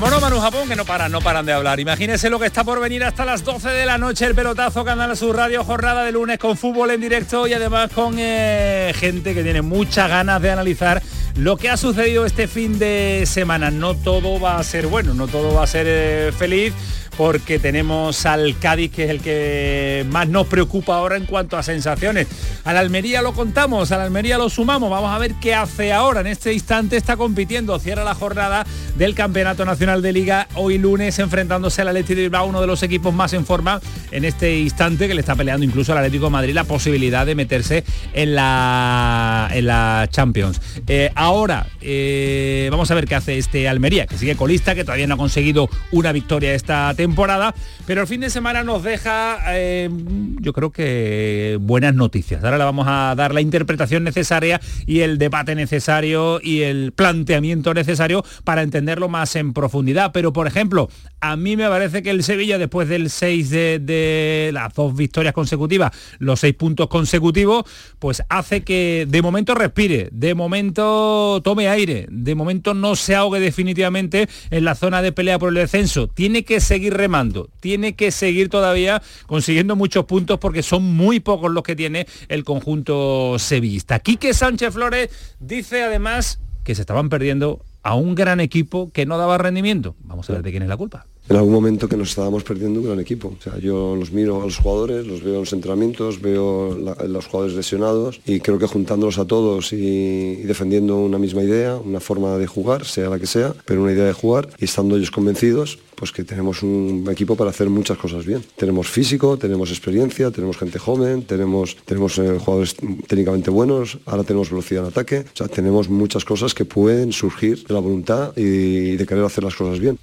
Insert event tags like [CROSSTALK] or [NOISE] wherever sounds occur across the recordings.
Vámonos, Manu Japón, que no paran, no paran de hablar. Imagínense lo que está por venir hasta las 12 de la noche, el pelotazo Canal Sur Radio, jornada de lunes con fútbol en directo y además con eh, gente que tiene muchas ganas de analizar lo que ha sucedido este fin de semana. No todo va a ser bueno, no todo va a ser eh, feliz porque tenemos al Cádiz, que es el que más nos preocupa ahora en cuanto a sensaciones. Al Almería lo contamos, al Almería lo sumamos, vamos a ver qué hace ahora. En este instante está compitiendo, cierra la jornada del Campeonato Nacional de Liga hoy lunes enfrentándose al Atlético de Bilbao, uno de los equipos más en forma en este instante que le está peleando incluso al Atlético Madrid la posibilidad de meterse en la, en la Champions. Eh, ahora eh, vamos a ver qué hace este Almería, que sigue colista, que todavía no ha conseguido una victoria esta temporada temporada, pero el fin de semana nos deja, eh, yo creo que buenas noticias. Ahora le vamos a dar la interpretación necesaria y el debate necesario y el planteamiento necesario para entenderlo más en profundidad. Pero, por ejemplo, a mí me parece que el Sevilla, después del 6 de, las dos victorias consecutivas, los seis puntos consecutivos, pues hace que de momento respire, de momento tome aire, de momento no se ahogue definitivamente en la zona de pelea por el descenso. Tiene que seguir remando, tiene que seguir todavía consiguiendo muchos puntos porque son muy pocos los que tiene el conjunto sevillista. Quique Sánchez Flores dice además que se estaban perdiendo a un gran equipo que no daba rendimiento. Vamos a ver de quién es la culpa en algún momento que nos estábamos perdiendo un gran equipo. Yo los miro a los jugadores, los veo en los entrenamientos, veo los jugadores lesionados y creo que juntándolos a todos y, defendiendo una misma idea, una forma de jugar, sea la que sea, pero una idea de jugar y estando ellos convencidos, pues que tenemos un equipo para hacer muchas cosas bien. Tenemos físico, tenemos experiencia, tenemos gente joven, tenemos, tenemos eh, jugadores técnicamente buenos, ahora tenemos velocidad en ataque, o sea, tenemos muchas cosas que pueden surgir de la voluntad y de querer hacer las cosas bien.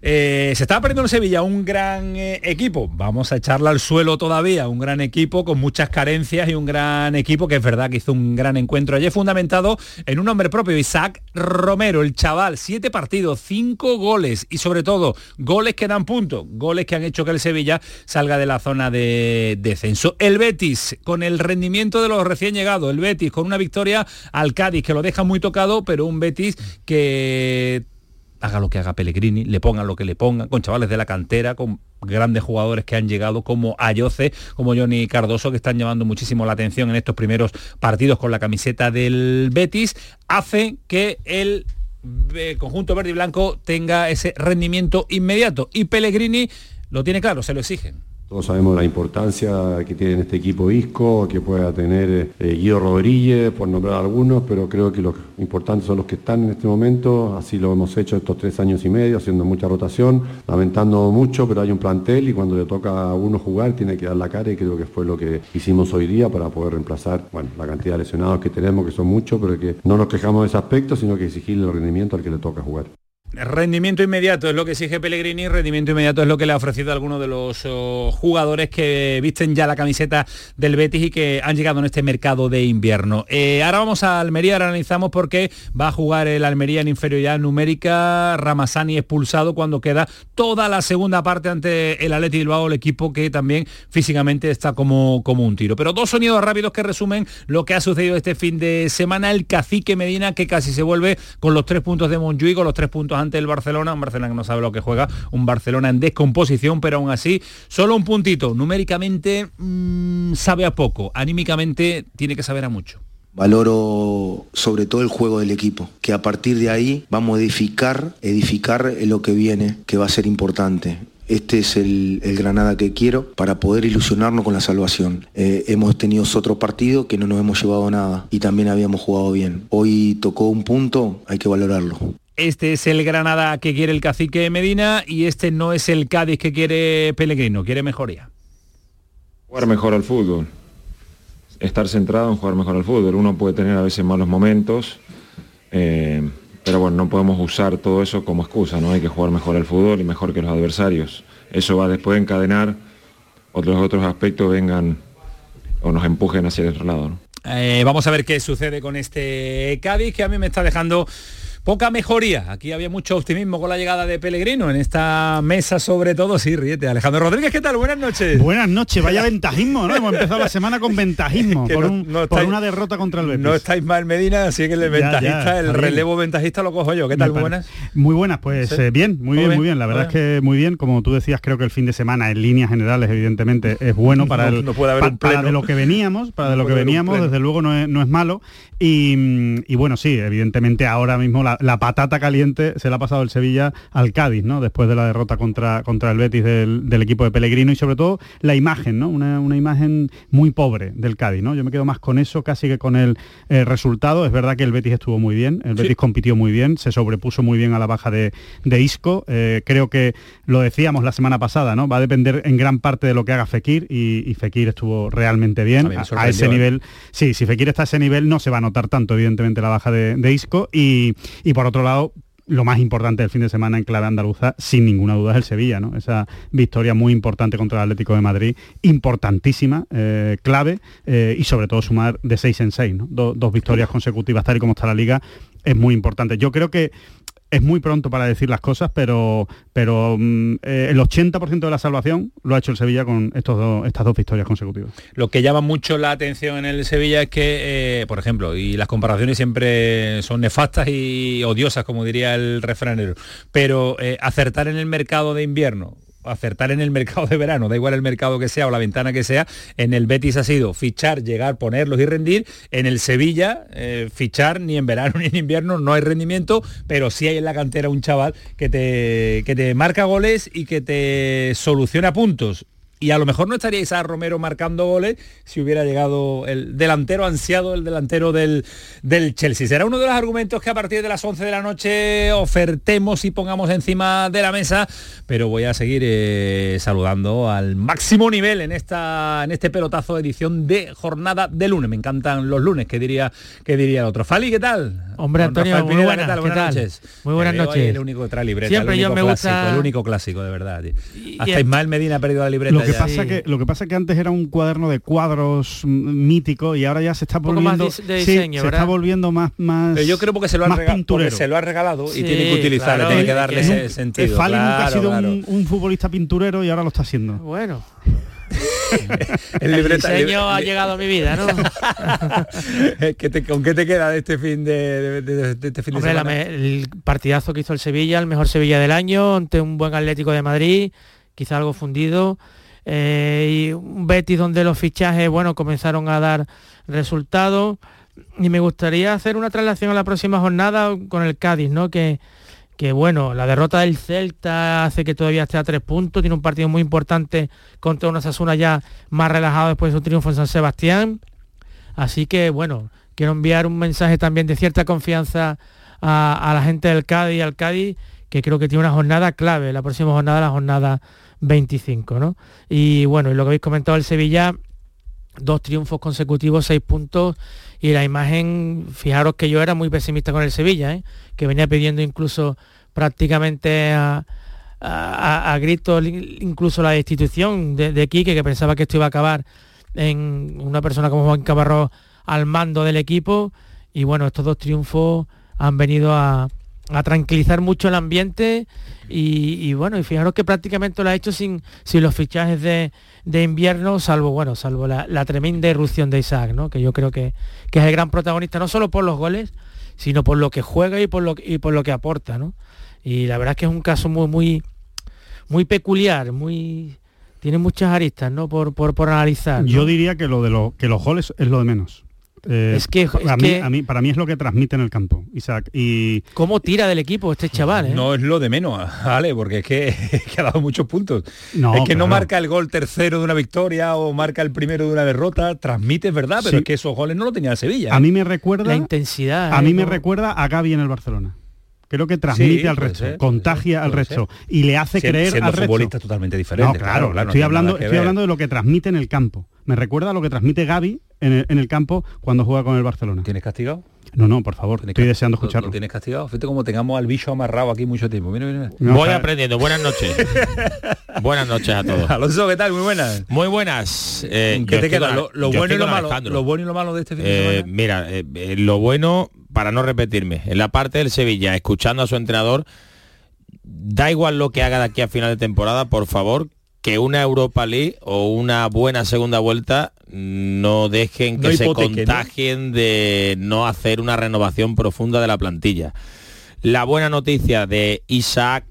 Eh, se estaba perdiendo en Sevilla un gran eh, equipo, vamos a echarla al suelo todavía, un gran equipo con muchas carencias y un gran equipo que es verdad que hizo un gran encuentro ayer fundamentado en un hombre propio, Isaac Romero, el chaval, siete partidos, cinco goles y sobre todo goles que dan punto, goles que han hecho que el Sevilla salga de la zona de descenso. El Betis con el rendimiento de los recién llegados, el Betis con una victoria al Cádiz que lo deja muy tocado, pero un Betis que haga lo que haga Pellegrini, le pongan lo que le pongan, con chavales de la cantera, con grandes jugadores que han llegado como Ayoce, como Johnny Cardoso, que están llamando muchísimo la atención en estos primeros partidos con la camiseta del Betis, hace que el eh, conjunto verde y blanco tenga ese rendimiento inmediato. Y Pellegrini lo tiene claro, se lo exigen. Todos sabemos la importancia que tiene este equipo Isco, que pueda tener eh, Guido Rodríguez, por nombrar algunos, pero creo que los importantes son los que están en este momento, así lo hemos hecho estos tres años y medio, haciendo mucha rotación, lamentando mucho, pero hay un plantel y cuando le toca a uno jugar tiene que dar la cara y creo que fue lo que hicimos hoy día para poder reemplazar bueno, la cantidad de lesionados que tenemos, que son muchos, pero que no nos quejamos de ese aspecto, sino que exigirle el rendimiento al que le toca jugar. Rendimiento inmediato es lo que exige Pellegrini, rendimiento inmediato es lo que le ha ofrecido a algunos de los oh, jugadores que visten ya la camiseta del Betis y que han llegado en este mercado de invierno. Eh, ahora vamos a Almería, ahora analizamos por qué va a jugar el Almería en inferioridad numérica, Ramasani expulsado cuando queda toda la segunda parte ante el Atleti Bilbao, el equipo que también físicamente está como, como un tiro. Pero dos sonidos rápidos que resumen lo que ha sucedido este fin de semana, el cacique Medina que casi se vuelve con los tres puntos de Montjuic, con los tres puntos ante el Barcelona, un Barcelona que no sabe lo que juega, un Barcelona en descomposición, pero aún así, solo un puntito. Numéricamente mm, sabe a poco, anímicamente tiene que saber a mucho. Valoro sobre todo el juego del equipo, que a partir de ahí vamos a edificar, edificar lo que viene, que va a ser importante este es el, Granada que quiero para poder ilusionarnos con la salvación. Eh, hemos tenido otro partido que no nos hemos llevado nada y también habíamos jugado bien. Hoy tocó un punto, hay que valorarlo. Este es el Granada que quiere el cacique Medina y este no es el Cádiz que quiere Pellegrino, quiere mejoría. Jugar mejor al fútbol. estar centrado en jugar mejor al fútbol. Uno puede tener a veces malos momentos, eh, pero bueno, no podemos usar todo eso como excusa, ¿no? Hay que jugar mejor al fútbol y mejor que los adversarios. Eso va después a encadenar otros otros aspectos vengan o nos empujen hacia el otro lado. ¿no? Eh, vamos a ver qué sucede con este Cádiz que a mí me está dejando poca mejoría. Aquí había mucho optimismo con la llegada de Pellegrino en esta mesa, sobre todo. Sí, ríete. Alejandro Rodríguez, ¿qué tal? Buenas noches. Buenas noches, vaya [LAUGHS] ventajismo, ¿no? Hemos empezado la semana con [LAUGHS] ventajismo, por, no- un- no por estáis- una derrota contra el Betis. No estáis mal Medina, así que el Ya, ventajista, ya, el relevo ventajista lo cojo yo. ¿Qué tal? Muy buenas. Muy buenas, pues Sí. eh, bien, muy bien, bien, muy bien. La verdad es bien. que muy bien. Como tú decías, creo que el fin de semana, en líneas generales, evidentemente, es bueno para No- el no puede haber pa- un para de lo que veníamos, para de lo que veníamos, desde luego no es, no es malo. Y, y bueno, sí, evidentemente ahora mismo la, la patata caliente se la ha pasado el Sevilla al Cádiz, ¿no? Después de la derrota contra, contra el Betis del, del equipo de Pellegrino y sobre todo la imagen, ¿no? Una, una imagen muy pobre del Cádiz, ¿no? Yo me quedo más con eso casi que con el eh, resultado. Es verdad que el Betis estuvo muy bien, el Betis compitió muy bien, se sobrepuso muy bien a la baja de, de Isco. Eh, creo que lo decíamos la semana pasada, ¿no? Va a depender en gran parte de lo que haga Fekir y, y Fekir estuvo realmente bien a, ese ¿eh? nivel. Sí, si Fekir está a ese nivel no se va a notar tanto, evidentemente, la baja de, de Isco. Y, y por otro lado, lo más importante del fin de semana en clave andaluza, sin ninguna duda, es el Sevilla, ¿no? Esa victoria muy importante contra el Atlético de Madrid, importantísima, eh, clave, eh, y sobre todo sumar de seis en seis, ¿no? Do- dos victorias consecutivas, tal y como está la liga, es muy importante. Yo creo que es muy pronto para decir las cosas, pero, pero mm, eh, el 80% de la salvación lo ha hecho el Sevilla con estos dos- estas dos victorias consecutivas. Lo que llama mucho la atención en el Sevilla es que, eh, por ejemplo, y las comparaciones siempre son nefastas y odiosas, como diría el refranero, pero eh, acertar en el mercado de invierno, acertar en el mercado de verano, da igual el mercado que sea o la ventana que sea, en el Betis ha sido fichar, llegar, ponerlos y rendir, en el Sevilla eh, fichar ni en verano [LAUGHS] ni en invierno no hay rendimiento, pero sí hay en la cantera un chaval que te, que te marca goles y que te soluciona puntos. Y a lo mejor no estaría Isaac Romero marcando goles si hubiera llegado el delantero ansiado, el delantero del, del Chelsea. Será uno de los argumentos que a partir de las 11 de la noche ofertemos y pongamos encima de la mesa, pero voy a seguir eh, saludando al máximo nivel en, esta, en este pelotazo de edición de jornada de lunes. Me encantan los lunes, que diría, que diría el otro. Fali, ¿qué tal? Hombre, Antonio, Rafael muy Pineda, buenas, ¿qué tal? ¿qué Buenas tal? noches. Muy buenas noches. El único que trae libreta, Siempre el yo único me clásico, gusta- el único clásico, de verdad. tío. Hasta y- Ismael Medina ha perdido la libreta. Lo que, ya. pasa que, lo que pasa que antes era un cuaderno de cuadros mítico y ahora ya se está más volviendo más más Pero yo creo porque se lo han, se lo ha regalado y Sí, tiene que utilizarlo, claro, tiene que darle que ese sentido. Fali nunca ha sido claro. un, un futbolista pinturero y ahora lo está haciendo. [LAUGHS] Bueno, [LAUGHS] El el libreta- diseño ha llegado a mi vida, ¿no? [LAUGHS] ¿Qué te- ¿Con qué te queda de este fin de, de- de- de este fin Hombre, la semana? el partidazo que hizo el Sevilla, el mejor Sevilla del año, ante un buen Atlético de Madrid, quizá algo fundido, eh, y un Betis donde los fichajes, bueno, comenzaron a dar resultados. Y me gustaría hacer una traslación a la próxima jornada con el Cádiz, ¿no? Que, que bueno, la derrota del Celta hace que todavía esté a tres puntos, tiene un partido muy importante contra una Sasuna ya más relajado después de su triunfo en San Sebastián. Así que bueno, quiero enviar un mensaje también de cierta confianza a, a la gente del Cádiz y al Cádiz, que creo que tiene una jornada clave, la próxima jornada, la jornada 25, ¿no? Y bueno, y lo que habéis comentado el Sevilla, dos triunfos consecutivos, seis puntos, y la imagen, fijaros que yo era muy pesimista con el Sevilla, ¿eh? que venía pidiendo incluso prácticamente a, gritos incluso la destitución de, de Quique, que pensaba que esto iba a acabar en una persona como Juan Cabarro al mando del equipo y bueno, estos dos triunfos han venido a, a tranquilizar mucho el ambiente y, y bueno, y fijaros que prácticamente lo ha hecho sin, sin los fichajes de, de invierno, salvo bueno, salvo la, la tremenda irrupción de Isaac, ¿no? que yo creo que, que es el gran protagonista, no solo por los goles, sino por lo que juega y por lo, y por lo que aporta, ¿no? Y la verdad es que es un caso muy, muy, muy peculiar, muy tiene muchas aristas, ¿no? Por, por, por analizar. ¿no? Yo diría que lo de lo, que los goles es lo de menos. Eh, Es que- es a mí, que- a mí- para mí es lo que transmite en el campo, Isaac. Y ¿Cómo tira del equipo este chaval? eh? No es lo de menos, [LAUGHS] Ale, porque es que, es que ha dado muchos puntos. No, es que no claro. marca el gol tercero de una victoria o marca el primero de una derrota, transmite, es verdad, pero Sí. es que esos goles no lo tenía el Sevilla. a ¿eh? mí me recuerda La intensidad. a eh, mí me recuerda a Gaby en el Barcelona. Creo que transmite Sí, al resto, ser, contagia ser, al resto y le hace Sien- creer siendo al resto. totalmente diferentes. No, claro, no estoy hablando, estoy ver. hablando de lo que transmite en el campo. Me recuerda a lo que transmite Gaby en el, en el campo cuando juega con el Barcelona. ¿Tienes castigado? No, no, por favor, estoy deseando ¿Lo- escucharlo. ¿Lo tienes castigado? Fíjate como tengamos al bicho amarrado aquí mucho tiempo. Mira, mira. No, Voy aprendiendo. Buenas noches. [LAUGHS] buenas noches a todos. Alonso, ¿qué tal? Muy buenas. Muy buenas. Eh, ¿Qué te queda? Lo, lo bueno y lo malo. Lo bueno y lo malo de este fin de Eh, semana. mira, eh, lo bueno, para no repetirme, en la parte del Sevilla, escuchando a su entrenador, da igual lo que haga de aquí a final de temporada, por favor, que una Europa League o una buena segunda vuelta no dejen que No se contagien de no hacer una renovación profunda de la plantilla. La buena noticia de Isaac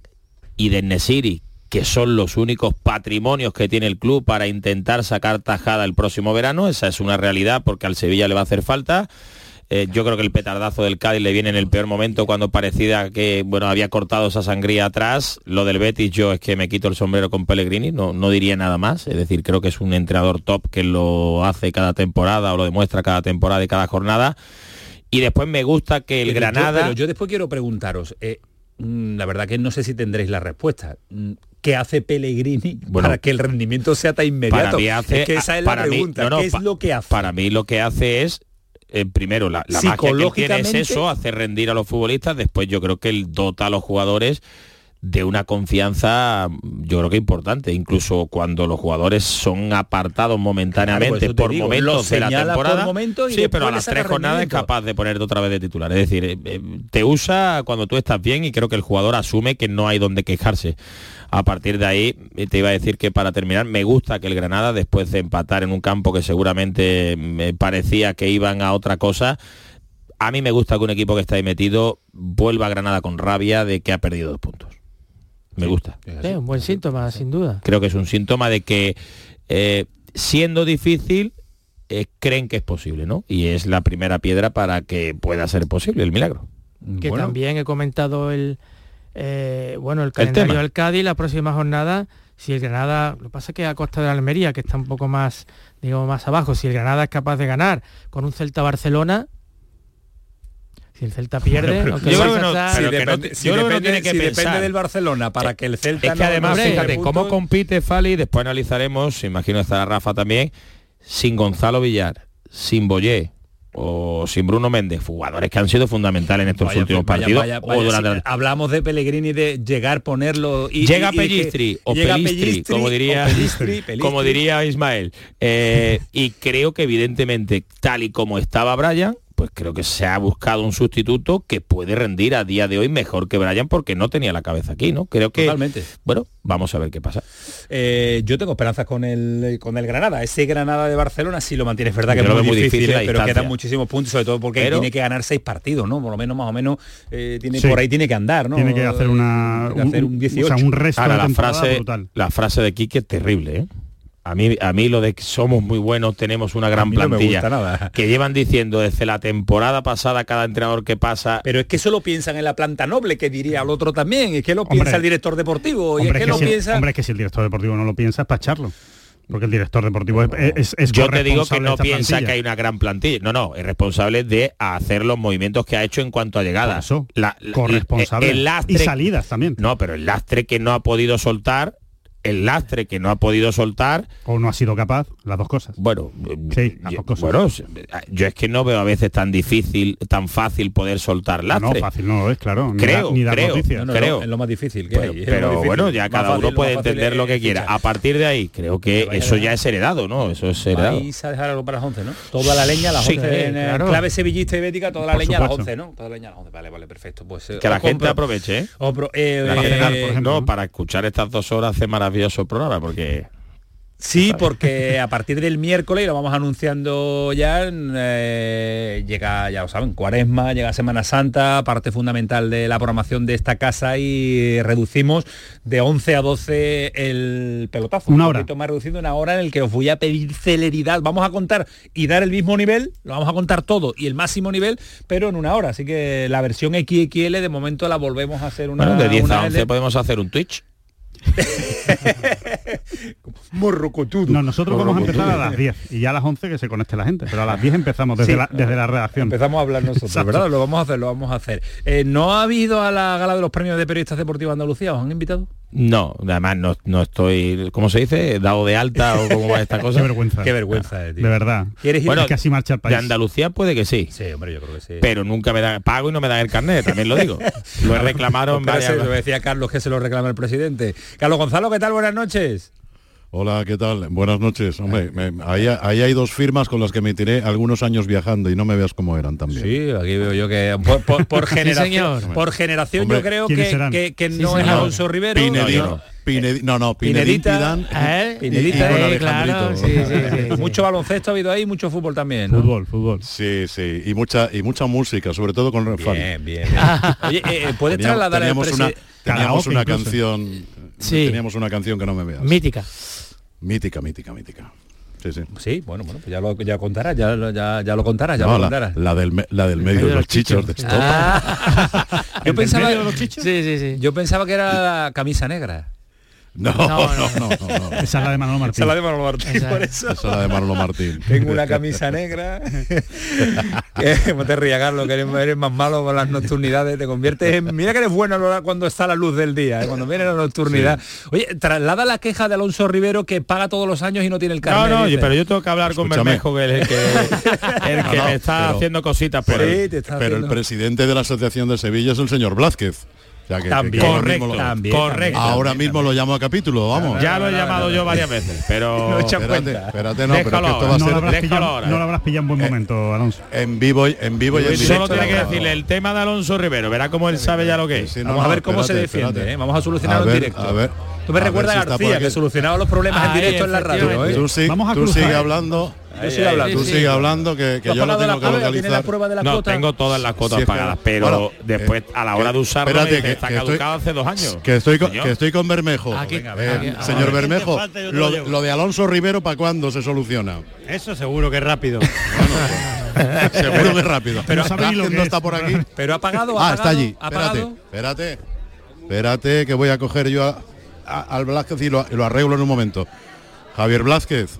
y de Nesiri, que son los únicos patrimonios que tiene el club para intentar sacar tajada el próximo verano, esa es una realidad porque al Sevilla le va a hacer falta. Eh, yo creo que el petardazo del Cádiz le viene en el peor momento cuando parecía que bueno había cortado esa sangría atrás. Lo del Betis yo es que me quito el sombrero con Pellegrini, no, no diría nada más. Es decir, creo que es un entrenador top que lo hace cada temporada o lo demuestra cada temporada y cada jornada. Y después me gusta que el Pero yo- Granada... pero yo después quiero preguntaros, eh, mm, la verdad que no sé si tendréis la respuesta. Mm, ¿Qué hace Pellegrini [LAUGHS] Bueno, para que el rendimiento sea tan inmediato? Para mí hace, es que esa es la mí- pregunta. no, no, ¿Qué es lo que hace? Para mí lo que hace es eh, primero la, la magia que tiene es eso, hacer rendir a los futbolistas, después yo creo que él dota a los jugadores de una confianza yo creo que importante, incluso cuando los jugadores son apartados momentáneamente Claro, por momentos de la temporada. sí, pero a las tres jornadas es capaz de ponerte otra vez de titular. Es decir, eh, eh, te usa cuando tú estás bien y creo que el jugador asume que no hay donde quejarse. A partir de ahí, eh, te iba a decir que para terminar, me gusta que el Granada, después de empatar en un campo que seguramente me parecía que iban a otra cosa, a mí me gusta que un equipo que está ahí metido vuelva a Granada con rabia de que ha perdido dos puntos. Me gusta. Sí, un buen síntoma, sin duda. Creo que es un síntoma de que eh, siendo difícil, eh, creen que es posible, ¿no? Y es la primera piedra para que pueda ser posible el milagro. que Bueno, también he comentado el eh, bueno el calendario del Cádiz la próxima jornada si el Granada lo que pasa es que a costa de la Almería que está un poco más digamos más abajo si el Granada es capaz de ganar con un Celta Barcelona si el Celta pierde yo creo que no- si depende, si si del Barcelona para que el Celta Es que no- además, fíjate, puntos, cómo compite Fali, después analizaremos, imagino estará Rafa también, sin Gonzalo Villar, sin Boyé o sin Bruno Méndez, jugadores que han sido fundamentales en estos Vaya, últimos vaya, partidos vaya, o durante hablamos de Pellegrini de llegar ponerlo y llega Pellistri o llega Pelistri, como diría o Pellistri, Pellistri. [LAUGHS] como diría Ismael Eh, y creo que evidentemente tal y como estaba Brian pues creo que se ha buscado un sustituto que puede rendir a día de hoy mejor que Brian porque no tenía la cabeza aquí no creo que Totalmente. bueno vamos a ver qué pasa Eh, yo tengo esperanzas con el con el Granada. Ese Granada de Barcelona sí lo mantiene, es verdad que es muy difícil, pero quedan muchísimos puntos, sobre todo porque Pero- tiene que ganar seis partidos, ¿no? Por lo menos más o menos eh, tiene Sí. por ahí tiene que andar, ¿no? Tiene que hacer una Tiene que hacer un un, 18. o sea, un resto Ahora de la frase brutal. la frase de Quique es terrible ¿eh? A mí a mí lo de que somos muy buenos tenemos una gran mí no me plantilla gusta nada. que llevan diciendo desde la temporada pasada cada entrenador que pasa Pero es que eso lo piensan en la planta noble, que diría el otro también, es que lo Hombre. piensa el director deportivo, y es Hombre, que es que lo si, piensa... hombre, es que si el director deportivo no lo piensa es para echarlo. Porque el director deportivo es, es, es Yo te digo que corresponsable no piensa plantilla. que hay una gran plantilla. No, no, es responsable de hacer los movimientos que ha hecho en cuanto a llegadas. Eso, La- la- corresponsable. El lastre, y salidas también. No, pero el lastre que no ha podido soltar, el lastre que no ha podido soltar, O no ha sido capaz, las dos cosas. bueno, Sí, las yo, dos cosas. bueno, yo es que no veo a veces tan difícil, tan fácil poder soltar no, lastre. fácil no lo es, claro. Ni, Creo, da- ni creo. noticias. No, no, creo. Es lo, más difícil que Pero, hay. pero difícil. bueno, ya cada fácil- uno puede entender lo que quiera. fichar. A partir de ahí, creo que eso ya es heredado, ¿no? Eso es heredado. Vais a dejar algo para las 11, ¿no? Toda la leña a las Sí, 11 en eh, claro. clave sevillista y bética, toda la Por leña a las supuesto. 11, ¿no? Toda la leña a las 11. Vale, vale, perfecto. Pues eh, Que la os gente compro- aproveche, ¿eh? pro- eh, Para eh, cenar, por ejemplo, no, ¿no? para escuchar estas dos horas hace maravilloso programa, porque Sí, porque [LAUGHS] a partir del miércoles, y lo vamos anunciando ya, eh, llega, ya lo saben, Cuaresma, llega Semana Santa, parte fundamental de la programación de esta casa y reducimos de 11 a 12 el pelotazo. Una Un hora. poquito más reducido, una hora en el que os voy a pedir celeridad. Vamos a contar y dar el mismo nivel, lo vamos a contar todo y el máximo nivel, pero en una hora. Así que la versión XXL de momento la volvemos a hacer una... bueno, de 10 una a L. 11 podemos hacer un Twitch. [LAUGHS] Morrocotudo. No, nosotros vamos a empezar a las 10 y ya a las 11 que se conecte la gente, pero a las 10 empezamos desde, Sí. la, desde la redacción. Empezamos a hablar nosotros, Exacto. ¿verdad? Lo vamos a hacer, lo vamos a hacer. Eh, ¿No ha habido a la gala de los premios de periodistas deportivos de Andalucía? ¿Os han invitado? No, además no, no estoy, ¿cómo se dice? Dado de alta o cómo va esta [LAUGHS] cosa. Qué vergüenza. Qué vergüenza, eh, tío. De verdad. ¿Quieres ir? Bueno, así marcha el país. De Andalucía puede que sí. Sí, hombre, yo creo que sí. Pero nunca me dan pago y no me dan el carnet, también lo digo. [LAUGHS] Lo he reclamaron varias lo decía Carlos que se lo reclama el presidente. Carlos Gonzalo, ¿qué tal? Buenas noches. Hola, ¿qué tal? Buenas noches. Hombre, me- ahí, ahí hay dos firmas con las que me tiré algunos años viajando y no me veas cómo eran también. Sí, aquí veo yo que por, por- por [LAUGHS] generación, señor. por generación Hombre, yo creo ¿quiénes que, serán? que, que Sí, no es. Alonso Rivero. Pinedín, no, no. Pinedi- no, no, Pinedín Pinedita, Pidán ¿Eh? y- Pinedita, y, bueno, eh, claro, sí, sí, sí. Mucho baloncesto ha habido ahí, mucho fútbol también. ¿no? Fútbol, fútbol. Sí, sí, y mucha y mucha música, sobre todo con Rafael. Bien, bien. bien. [LAUGHS] Oye, eh, eh, ¿puedes Teníamos, trasladar teníamos una, presidente? teníamos Karaoke una incluso. canción, Sí. teníamos una canción que no me veas. Mítica. mítica, mítica, mítica. Sí, sí. Sí, bueno, bueno, pues ya lo ya contarás, ya, lo- ya, ya lo contarás, ya No, lo la, contarás. la del, me- la del medio de los chichos de esto. Ah. yo pensaba Sí, sí, sí. yo pensaba que era la camisa negra. No, No, no, no. no, no, no. Esa es la de Manolo Martín. Esa es la de Manolo Martín, Esa. por eso. Esa es la de Manolo Martín. [LAUGHS] Tengo una camisa negra. [LAUGHS] Que- no te rías, Carlos, que eres, eres más malo con las nocturnidades. Te conviertes en... Mira que eres bueno cuando está la luz del día, ¿eh? cuando viene la nocturnidad. Oye, traslada la queja de Alonso Rivero que paga todos los años y no tiene el No, carnet. no, dice. pero yo tengo que hablar con Escúchame. Bermejo, que es el que, [LAUGHS] el que No, no, me está pero- haciendo cositas está Pero el presidente de la Asociación de Sevilla es el señor Blázquez. O sea, que- También, que ahora Correcto, mismo lo- también, correcto. Ahora mismo lo llamo a capítulo, vamos. Ya lo he llamado yo varias veces, [LAUGHS] pero No echa Espérate, cuenta. espérate, no, pero es que Déjalo esto va a. No lo, ser habrás déjalo pillado, ahora. no lo habrás pillado en buen momento, Alonso. en vivo, y- en vivo y en directo. Solo tiene que decirle el tema de Alonso Rivero, verá cómo él sabe ya lo que es. Sí, no, Vamos a ver cómo se espérate, defiende, espérate. ¿eh? Vamos a solucionarlo A ver, en directo. a ver, Tú me a recuerdas si a García, que solucionaba los problemas en Ahí, directo en la radio. ¿eh? Tú, sí- Vamos a tú cruzar. sigue hablando. Yo sigo hablando. Tú sí. sigue hablando que, que ¿Tú has yo lo tengo la que localizar. prueba de la No, cuota? tengo todas las cuotas Sí, es pagadas, pero bueno, después eh, a la hora de usarlo espérate, me dice, que- está que estoy- caducado hace dos años. Que estoy con, que estoy con Bermejo. Aquí, Eh, aquí. señor Ah, Bermejo, falta, lo, lo de- llevo. lo de Alonso Rivero, ¿para cuándo se soluciona? Eso seguro que es rápido. [LAUGHS] Seguro que rápido. Pero no no es. está por aquí. Pero ha pagado, Ah, está allí. Espérate, espérate. Espérate que voy a coger yo a- a- al Blázquez y lo, lo arreglo en un momento. Javier Blázquez,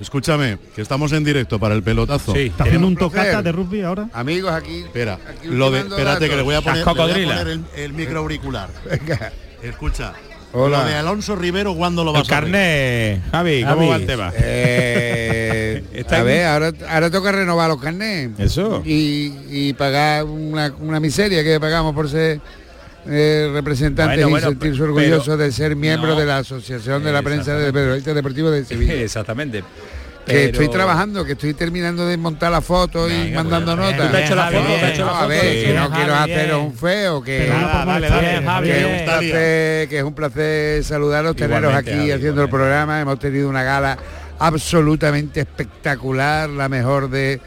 escúchame, que estamos en directo para el pelotazo. Sí. ¿Está haciendo un tocata de rugby ahora? Amigos, aquí. Espera, aquí lo de, espérate datos. que le voy a poner, voy a el, el micro auricular. [LAUGHS] Venga. Escucha. Hola. Lo de Alonso Rivero, ¿cuándo lo El vas a carnet, Javi, ¿cómo Javi, va el tema? [LAUGHS] Eh, a ver, ahora, ahora toca renovar los carnés. Eso. Y, y pagar una, una miseria que pagamos por ser eh, representantes Bueno, y bueno, sentirse pero- orgullosos de ser miembro No. de la Asociación de la Prensa de Periodistas Deportivos de Sevilla. [LAUGHS] Exactamente. Que Pero- estoy trabajando, que estoy terminando de montar la foto y Venga, mandando pues, notas. ¿Tú te has hecho la foto? ¿Te bien. hecho la No, a foto? ver, Sí, que no Javi, quiero haceros un feo, que, Pero dale, dale, que es un placer, que es un placer saludaros, teneros aquí Javi, haciendo el programa. Hemos tenido una gala absolutamente espectacular, la mejor de,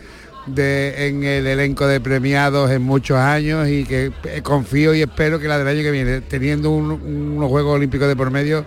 de en el elenco de premiados en muchos años y que eh, confío y espero que la del año que viene, teniendo un- unos Juegos Olímpicos de por medio,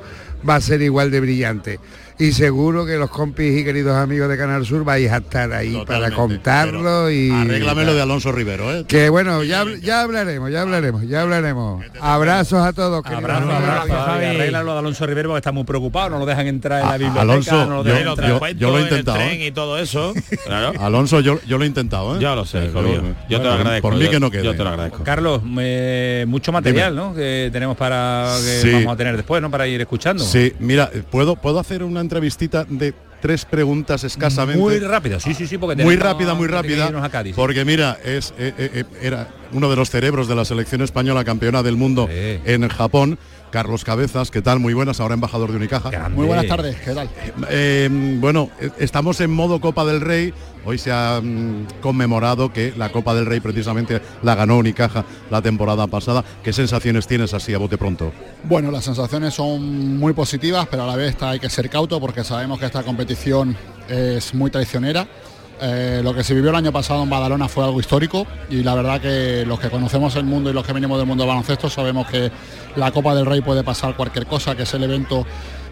va a ser igual de brillante. Y seguro que los compis y queridos amigos de Canal Sur vais a estar ahí para contarlo y Arréglame lo de Alonso Rivero, ¿eh? que bueno, ya, ya hablaremos, ya hablaremos, ya hablaremos. Abrazos a todos, queridos Abrazo, amigos. abrazo, Javi. Javi. Arréglalo de Alonso Rivero porque está muy preocupado, no lo dejan entrar en la biblioteca, Alonso, no lo yo- dejan Los entrar. yo- yo lo he en el intentado, tren ¿eh? y todo eso. [LAUGHS] Claro. Alonso, yo, yo lo he intentado, ¿eh? Ya lo sé, hijo Pero, mío. Yo te lo agradezco. Por mí yo- que no quede. Yo te lo agradezco. Carlos, eh, mucho material, ¿no? Que tenemos para que Sí. vamos a tener después, ¿no? Para ir escuchando. Sí, mira, ¿puedo, ¿puedo hacer una entrevistita de tres preguntas escasamente? Muy rápida, sí, sí, sí, porque muy rápida, muy rápida, irnos a Cádiz. porque mira, es eh, eh, eh, era uno de los cerebros de la selección española campeona del mundo Sí. en Japón, Carlos Cabezas, ¿qué tal? Muy buenas, ahora embajador de Unicaja. Grande. Muy buenas tardes, ¿qué tal? Eh, bueno, estamos en modo Copa del Rey. Hoy se ha mm, conmemorado que la Copa del Rey precisamente la ganó Unicaja la temporada pasada. ¿Qué sensaciones tienes así a bote pronto? Bueno, las sensaciones son muy positivas, pero a la vez hay que ser cauto porque sabemos que esta competición es muy traicionera. Eh, lo que se vivió el año pasado en Badalona fue algo histórico y la verdad que los que conocemos el mundo y los que venimos del mundo del baloncesto sabemos que la Copa del Rey puede pasar cualquier cosa, que es el evento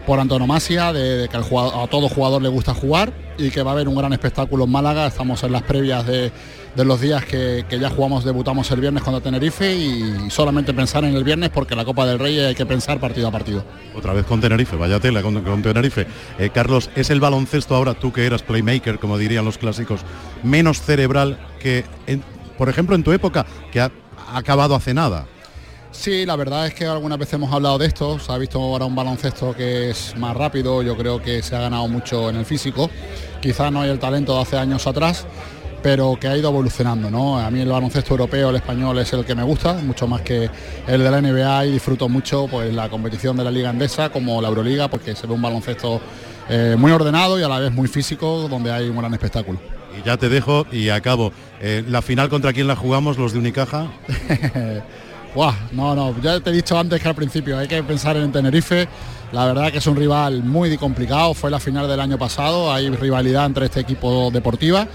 por antonomasia, de, que a todo jugador le gusta jugar y que va a haber un gran espectáculo en Málaga. Estamos en las previas de, los días que, ya jugamos, debutamos el viernes contra Tenerife y solamente pensar en el viernes porque la Copa del Rey hay que pensar partido a partido. Otra vez con Tenerife, vaya tela con, Tenerife. Eh, Carlos, ¿es el baloncesto ahora, tú que eras playmaker, como dirían los clásicos, menos cerebral que, por ejemplo, en tu época, que ha acabado hace nada? Sí, la verdad es que algunas veces hemos hablado de esto, se ha visto ahora un baloncesto que es más rápido, yo creo que se ha ganado mucho en el físico, quizás no hay el talento de hace años atrás, pero que ha ido evolucionando, ¿no? A mí el baloncesto europeo, el español es el que me gusta, mucho más que el de la NBA y disfruto mucho pues la competición de la Liga Andesa como la Euroliga porque se ve un baloncesto eh, muy ordenado y a la vez muy físico donde hay un gran espectáculo. Y ya te dejo y acabo. Eh, la final contra quién la jugamos, los de Unicaja. [LAUGHS] Buah, no, no, ya te he dicho antes que al principio hay que pensar en Tenerife. La verdad que es un rival muy complicado, fue la final del año pasado, hay rivalidad entre este equipo deportiva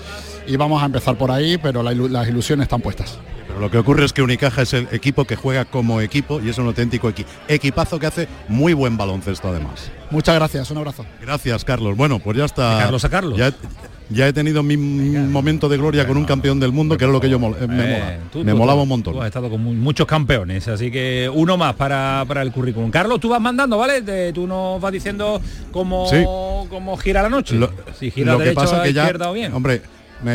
y vamos a empezar por ahí, pero la ilu- las ilusiones están puestas. Pero lo que ocurre es que Unicaja es el equipo que juega como equipo y es un auténtico equi- equipazo que hace muy buen baloncesto además. Muchas gracias, un abrazo. Gracias, Carlos. Bueno, pues ya está. De Carlos a Carlos. Ya, ya he tenido mi momento de gloria con un campeón del mundo, que era lo que yo mol- eh, me, mola. tú- me tú- molaba un montón. Tú has estado con mu- muchos campeones, así que uno más para, para el currículum. Carlos, tú vas mandando, ¿vale? Te- tú nos vas diciendo cómo, Sí. cómo gira la noche. Lo, si gira lo que pasa a que ya, izquierda o bien. hombre,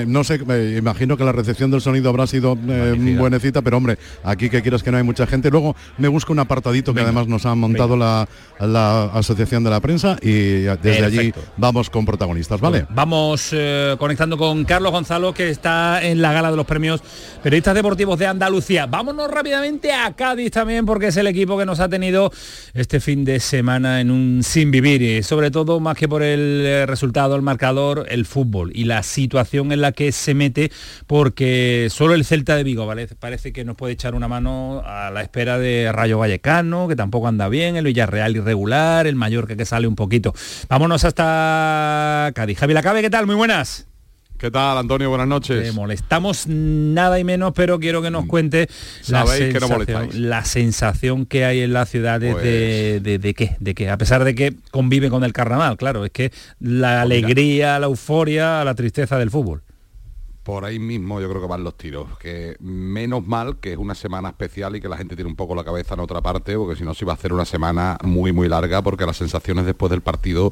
no sé, me imagino que la recepción del sonido habrá sido eh, buenecita, pero hombre, aquí que quieras que no hay mucha gente. Luego me busco un apartadito que además nos ha montado la, la Asociación de la Prensa y desde allí vamos con protagonistas, ¿vale? Vamos eh, conectando con Carlos Gonzalo, que está en la gala de los premios periodistas deportivos de Andalucía. Vámonos rápidamente a Cádiz también, porque es el equipo que nos ha tenido este fin de semana en un sin vivir, y sobre todo más que por el eh, resultado, el marcador, el fútbol y la situación en la que se mete, porque solo el Celta de Vigo parece que nos puede echar una mano a la espera de Rayo Vallecano, que tampoco anda bien, el Villarreal irregular, el Mallorca que sale un poquito. Vámonos hasta Cádiz. Javi Lacabe, ¿qué tal? Muy buenas. ¿Qué tal, Antonio? Buenas noches. Te molestamos nada y menos, pero quiero que nos cuente la Sabéis que no sensación, molestáis. la sensación que hay en la ciudad de, de, de- de qué, de qué, a pesar de que convive con el carnaval, claro, es que la alegría, la euforia, la tristeza del fútbol. Por ahí mismo yo creo que van los tiros. Que menos mal que es una semana especial y que la gente tiene un poco la cabeza en otra parte, porque si no se iba a hacer una semana muy muy larga, porque las sensaciones después del partido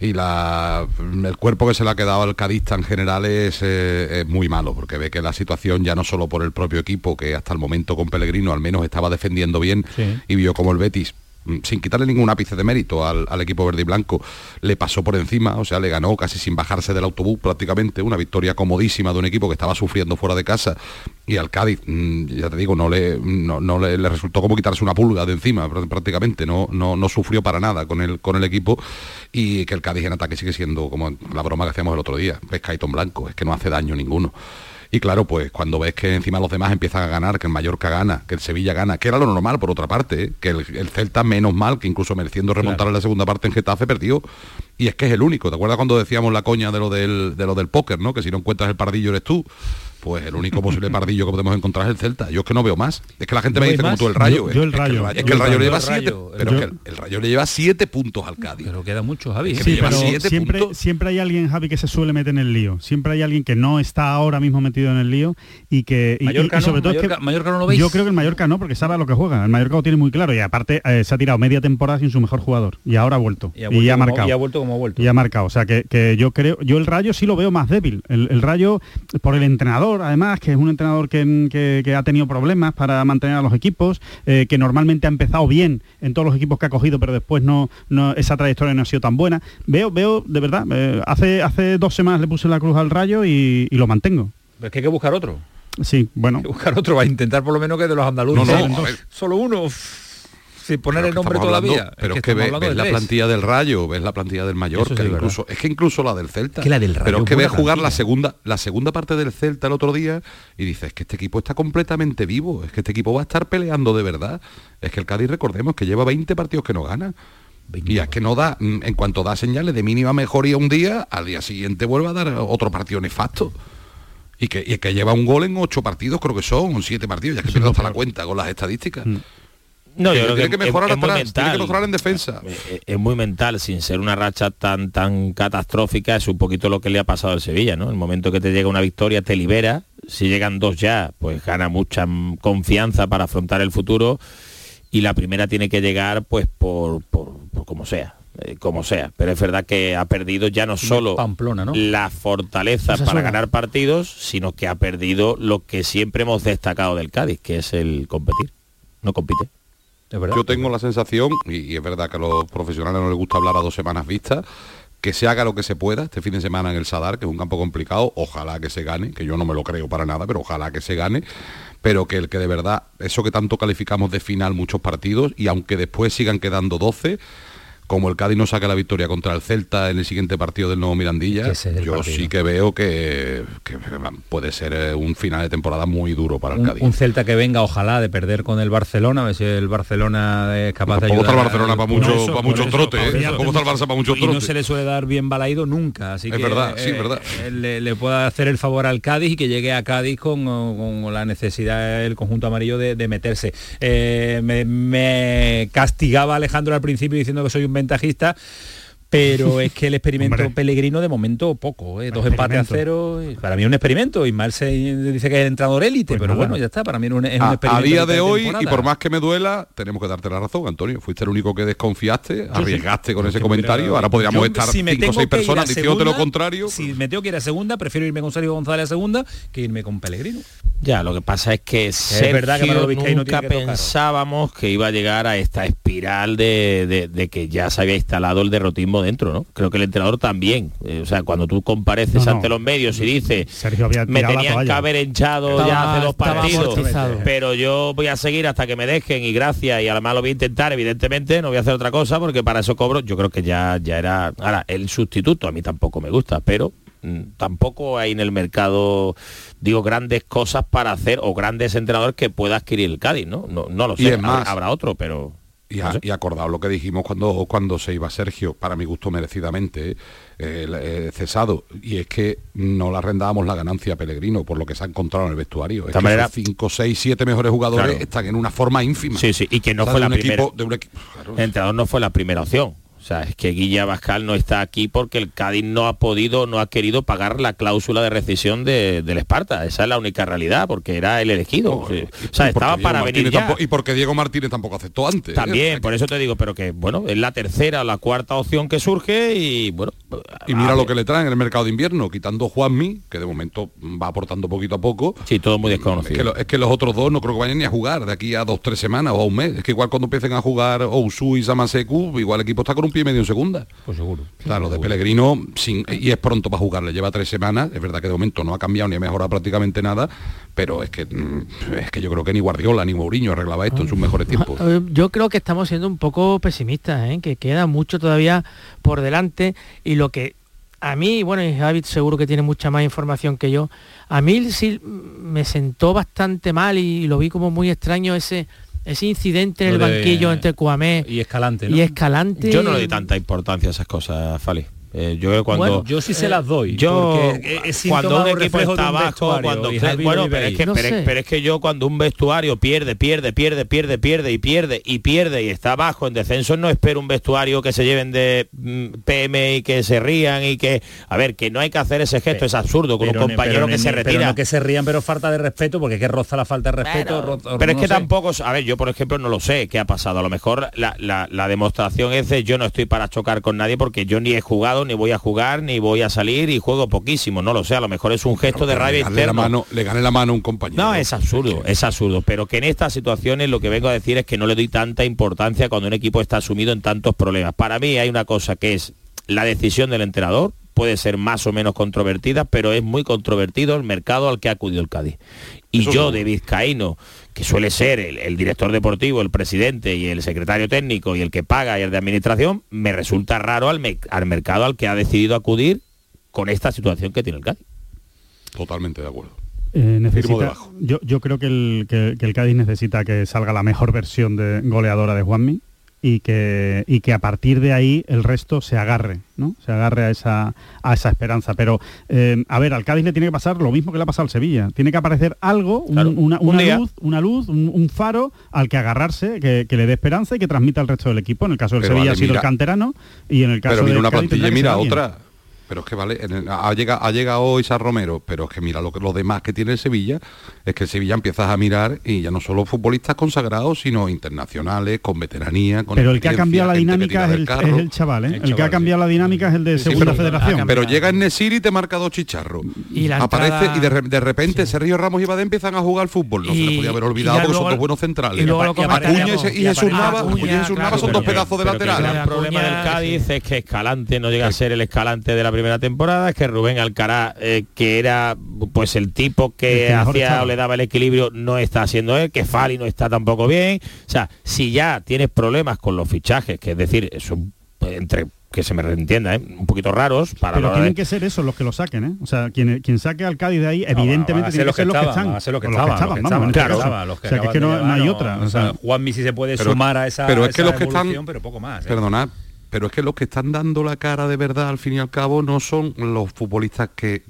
y la, el cuerpo que se le ha quedado al cadista en general es, eh, es muy malo, porque ve que la situación ya no solo por el propio equipo, que hasta el momento con Pellegrino al menos estaba defendiendo bien, y vio como el Betis sin quitarle ningún ápice de mérito al, al equipo verde y blanco, le pasó por encima, o sea, le ganó casi sin bajarse del autobús prácticamente, una victoria comodísima de un equipo que estaba sufriendo fuera de casa y al Cádiz, mm, ya te digo, no le, no, no le, resultó como quitarse una pulga de encima pr- prácticamente, no, no, no sufrió para nada con el, con el equipo y que el Cádiz en ataque sigue siendo como la broma que hacíamos el otro día, pescaitón blanco, es que no hace daño ninguno. Y claro, pues cuando ves que encima los demás empiezan a ganar, que el Mallorca gana, que el Sevilla gana, que era lo normal por otra parte, ¿eh? que el, el Celta menos mal, que incluso mereciendo remontar en la segunda parte en Getafe perdió. Y es que es el único. ¿Te acuerdas cuando decíamos la coña de lo del, de lo del póker, ¿no? Que si no encuentras el pardillo eres tú. Pues el único posible pardillo que podemos encontrar es el Celta. Yo es que no veo más. Es que la gente ¿No me dice como tú el rayo. Yo- ¿eh? yo el Es que Rayo. Es que el rayo le lleva siete. Pero que el, rayo le lleva siete puntos al Cádiz. Pero queda mucho, Javi. Es que Sí, le lleva pero siete siempre, puntos. siempre hay alguien, Javi, que se suele meter en el lío. Siempre hay alguien que no está ahora mismo metido en el lío y que y- y- Mallorca y no, sobre todo es Mallorca- que Mallorca no lo veis. Yo creo que el Mallorca no, porque sabe a lo que juega. El Mallorca lo tiene muy claro y aparte eh, se ha tirado media temporada sin su mejor jugador y ahora ha vuelto Y ha ha, vuelto como- marcado. y ha vuelto como ha vuelto. Y ha marcado. O sea que, que yo creo, yo el Rayo sí lo veo más débil. El, el Rayo por el entrenador, además, que es un entrenador que, que- que ha tenido problemas para mantener a los equipos, eh, que normalmente ha empezado bien en todos los equipos que ha cogido, pero después no, no esa trayectoria no ha sido tan buena. Veo, veo, de verdad, eh, hace, hace dos semanas le puse la cruz al Rayo y, y lo mantengo. Pero es que hay que buscar otro. Sí, bueno. Hay que buscar otro, va a intentar por lo menos que de los andaluces. No, no, salen a dos. ver. Solo uno. Poner el nombre estamos hablando- todavía. pero es que, ves, la plantilla del Rayo, ves la plantilla del Mallorca, sí es incluso, es que incluso la del Celta. Que la del Rayo pero es que ves jugar la segunda, la segunda parte del Celta el otro día y dices, es que este equipo está completamente vivo, es que este equipo va a estar peleando de verdad. Es que el Cádiz, recordemos que lleva 20 partidos que no gana. Y es que no da, mm, en cuanto da señales de mínima mejoría un día, al día siguiente vuelve a dar otro partido nefasto. Y que, y que lleva un gol en ocho partidos, creo que son, siete partidos, ya que pierdo hasta la cuenta con las estadísticas. No, yo creo tiene que que mejorar es- es muy atrás, tiene que mental. mejorar en defensa. Eh, es muy mental, sin ser una racha tan tan catastrófica, es un poquito lo que le ha pasado al Sevilla, ¿no? El momento que te llega una victoria te libera, si llegan dos ya, pues gana mucha confianza para afrontar el futuro y la primera tiene que llegar pues por, por, por como sea. eh, como sea, pero es verdad que ha perdido ya no solo Pamplona, ¿no? la fortaleza para ganar partidos, sino que ha perdido lo que siempre hemos destacado del Cádiz, que es el competir. No compite. Yo tengo la sensación, y, y es verdad que a los profesionales no les gusta hablar a dos semanas vistas, que se haga lo que se pueda este fin de semana en el Sadar, que es un campo complicado, ojalá que se gane, que yo no me lo creo para nada, pero ojalá que se gane, pero que el que de verdad, eso que tanto calificamos de final muchos partidos, y aunque después sigan quedando 12, como el Cádiz no saca la victoria contra el Celta en el siguiente partido del nuevo Mirandilla, yo partido. sí que veo que, que puede ser eh, un final de temporada muy duro para el Un, Cádiz. un Celta que venga, ojalá, de perder con el Barcelona, a ver si el Barcelona es capaz de Tampoco está ayudar. el Barcelona para mucho- eso, para trotes, por ¿eh? Tampoco está el Barça para muchos Y no se le suele dar bien balaído nunca, así Es que verdad, sí, eh, verdad. eh, le, le pueda hacer el favor al Cádiz y que llegue a Cádiz con, con la necesidad del conjunto amarillo de, de meterse. Eh, me, me castigaba Alejandro al principio diciendo que soy un ventajista. Pero [LAUGHS] es que el experimento Hombre. Pellegrino de momento poco, ¿eh? dos empates a cero. y Para mí es un experimento. Ismael se dice que es el entrenador élite, Pues pero nada. bueno, ya está. Para mí es un, es un a, a experimento. día mitad de hoy, y por más que me duela, tenemos que darte la razón, Antonio. Fuiste el único que desconfiaste, Yo sí. arriesgaste con Yo ese comentario. hubiera- Ahora podríamos Yo, estar si me cinco o tengo seis a personas diciéndote lo contrario. Si me tengo que ir a segunda, prefiero irme con Sergio González a segunda que irme con Pellegrino. Ya, lo que pasa es que Sergio verdad que nunca tiene que tocar. pensábamos que iba a llegar a esta espiral de, de- de que ya se había instalado el derrotismo dentro, ¿no? Creo que el entrenador también. Eh, o sea, cuando tú compareces No, no. ante los medios y dices, Sergio había me tenían que haber echado Estaba- ya hace dos partidos, pero yo voy a seguir hasta que me dejen y gracias y además lo voy a intentar, evidentemente, no voy a hacer otra cosa porque para eso cobro, yo creo que ya, ya era... Ahora, el sustituto a mí tampoco me gusta, pero mm, tampoco hay en el mercado digo grandes cosas para hacer o grandes entrenadores que pueda adquirir el Cádiz no no, no lo Y sé es más- habrá, habrá otro pero Y, no a- y acordado lo que dijimos cuando, cuando se iba Sergio, para mi gusto merecidamente, eh, eh, cesado. Y es que no le arrendábamos la ganancia a Pellegrino por lo que se ha encontrado en el vestuario. Es que sus cinco, seis, siete mejores jugadores Claro. están en una forma ínfima. sí sí y que no fue la primera equipo- un claro. entrenador no fue la primera opción o sea, es que Guilla Bascal no está aquí porque el Cádiz no ha podido, no ha querido pagar la cláusula de rescisión de- del Esparta. Esa es la única realidad, porque era el elegido. Sí. o sea, estaba Diego para venir Martínez ya. tampoco- y porque Diego Martínez tampoco aceptó antes. ¿eh? También, por eso te digo, pero que bueno, es la tercera o la cuarta opción que surge y bueno. Y mira lo que le traen en el mercado de invierno, quitando Juanmi, que de momento va aportando poquito a poco. Sí, todo muy Es desconocido. que, lo- es que los otros dos no creo que vayan ni a jugar de aquí a dos, tres semanas o a un mes. Es que igual cuando empiecen a jugar Ousu y Samaseku, igual el equipo está con un pie y medio en segunda. Pues seguro. Claro, de Pellegrino, sin, y es pronto para jugar, le lleva tres semanas, es verdad que de momento no ha cambiado ni ha mejorado prácticamente nada, pero es que mm, es que yo creo que ni Guardiola ni Mourinho arreglaba esto en sus mejores tiempos. Eh, Yo creo que estamos siendo un poco pesimistas, ¿eh? que queda mucho todavía por delante y lo que a mí, bueno, y Javi seguro que tiene mucha más información que yo, a mí sí me sentó bastante mal y lo vi como muy extraño ese ese incidente en el de- banquillo entre Cuamé Y Escalante, ¿no? y Escalante. Yo no le di tanta importancia a esas cosas, Fali. Eh, yo creo cuando Bueno, yo sí se las doy. yo porque es cuando un equipo está abajo vestuario, cuando bueno pero es, que, No pero, es que yo cuando un vestuario pierde pierde pierde pierde pierde y pierde y pierde y está abajo en descenso no espero un vestuario que se lleven de mm, PM y que se rían y que a ver que no hay que hacer ese gesto es absurdo con un compañero que se pero retira no que se rían, pero falta de respeto, porque es que roza la falta de respeto. Roza- pero es que sé. tampoco, a ver, yo por ejemplo no lo sé qué ha pasado. A lo mejor la, la- la demostración es de yo no estoy para chocar con nadie porque yo ni he jugado, ni voy a jugar, ni voy a salir y juego poquísimo. No lo sé, a lo mejor es un gesto de rabia interna. mano, le gané la mano a un compañero. No, es absurdo, es absurdo. Pero que en estas situaciones lo que vengo a decir es que no le doy tanta importancia cuando un equipo está sumido en tantos problemas. Para mí hay una cosa que es la decisión del entrenador, puede ser más o menos controvertida, pero es muy controvertido el mercado al que ha acudido el Cádiz. Y Eso yo seguro. de Vizcaíno, que suele ser el, el director deportivo, el presidente y el secretario técnico y el que paga y el de administración, me resulta raro al, me- al mercado al que ha decidido acudir con esta situación que tiene el Cádiz. Totalmente de acuerdo. Eh, necesita- yo, yo creo que el, que, que el Cádiz necesita que salga la mejor versión de goleadora de Juanmi. Y que, y que a partir de ahí el resto se agarre, ¿no? Se agarre a esa, a esa esperanza. Pero, eh, a ver, al Cádiz le tiene que pasar lo mismo que le ha pasado al Sevilla. Tiene que aparecer algo, un- Claro, una, un una luz, una luz, un, faro al que agarrarse, que, que le dé esperanza y que transmita al resto del equipo. En el caso del Pero Sevilla vale, ha sido mira- el canterano y en el caso Pero mira del una Cádiz plantilla mira otra. Pero es que vale, en el- ha llegado, ha llegado hoy San Romero, pero es que mira lo que lo demás que tiene el Sevilla, es que el Sevilla empiezas a mirar y ya no solo futbolistas consagrados, sino internacionales, con veteranía, con Pero el que ha experiencia, cambiado la dinámica es del el, carro. es el chaval, ¿eh? El El, que ha cambiado la dinámica es el de Sí, segunda pero- federación. Pero llega en Nesiri y te marca dos chicharros. Y la Aparece entrada- y de, re- de repente Sergio Ramos y Badé empiezan a jugar al fútbol. No se podía haber olvidado porque son luego- dos buenos centrales. y luego lo Acuña y, y Jesús Nava, Acuña son dos pedazos de el laterales. gran problema del Cádiz es que Escalante no llega a ser el Escalante de la primera temporada, es que Rubén Alcaraz, eh, que era pues el tipo El que hacía o le daba el equilibrio, no está haciendo él, que Fali no está tampoco bien. O sea, si ya tienes problemas con los fichajes, que es decir, eso entre que se me entienda, ¿eh? un poquito raros para Pero tienen de- que ser esos los que lo saquen, ¿eh? O sea, quien, quien saque al Cádiz de ahí, evidentemente tiene que los que ser los que están. los que estaban, este claro, o sea, que, es que no, hay otra. o sea, o sea, Juanmi sí se puede Pero- sumar a esa, pero es que esa los que están- pero poco más. ¿eh? Perdonad, pero es que los que están dando la cara de verdad al fin y al cabo no son los futbolistas que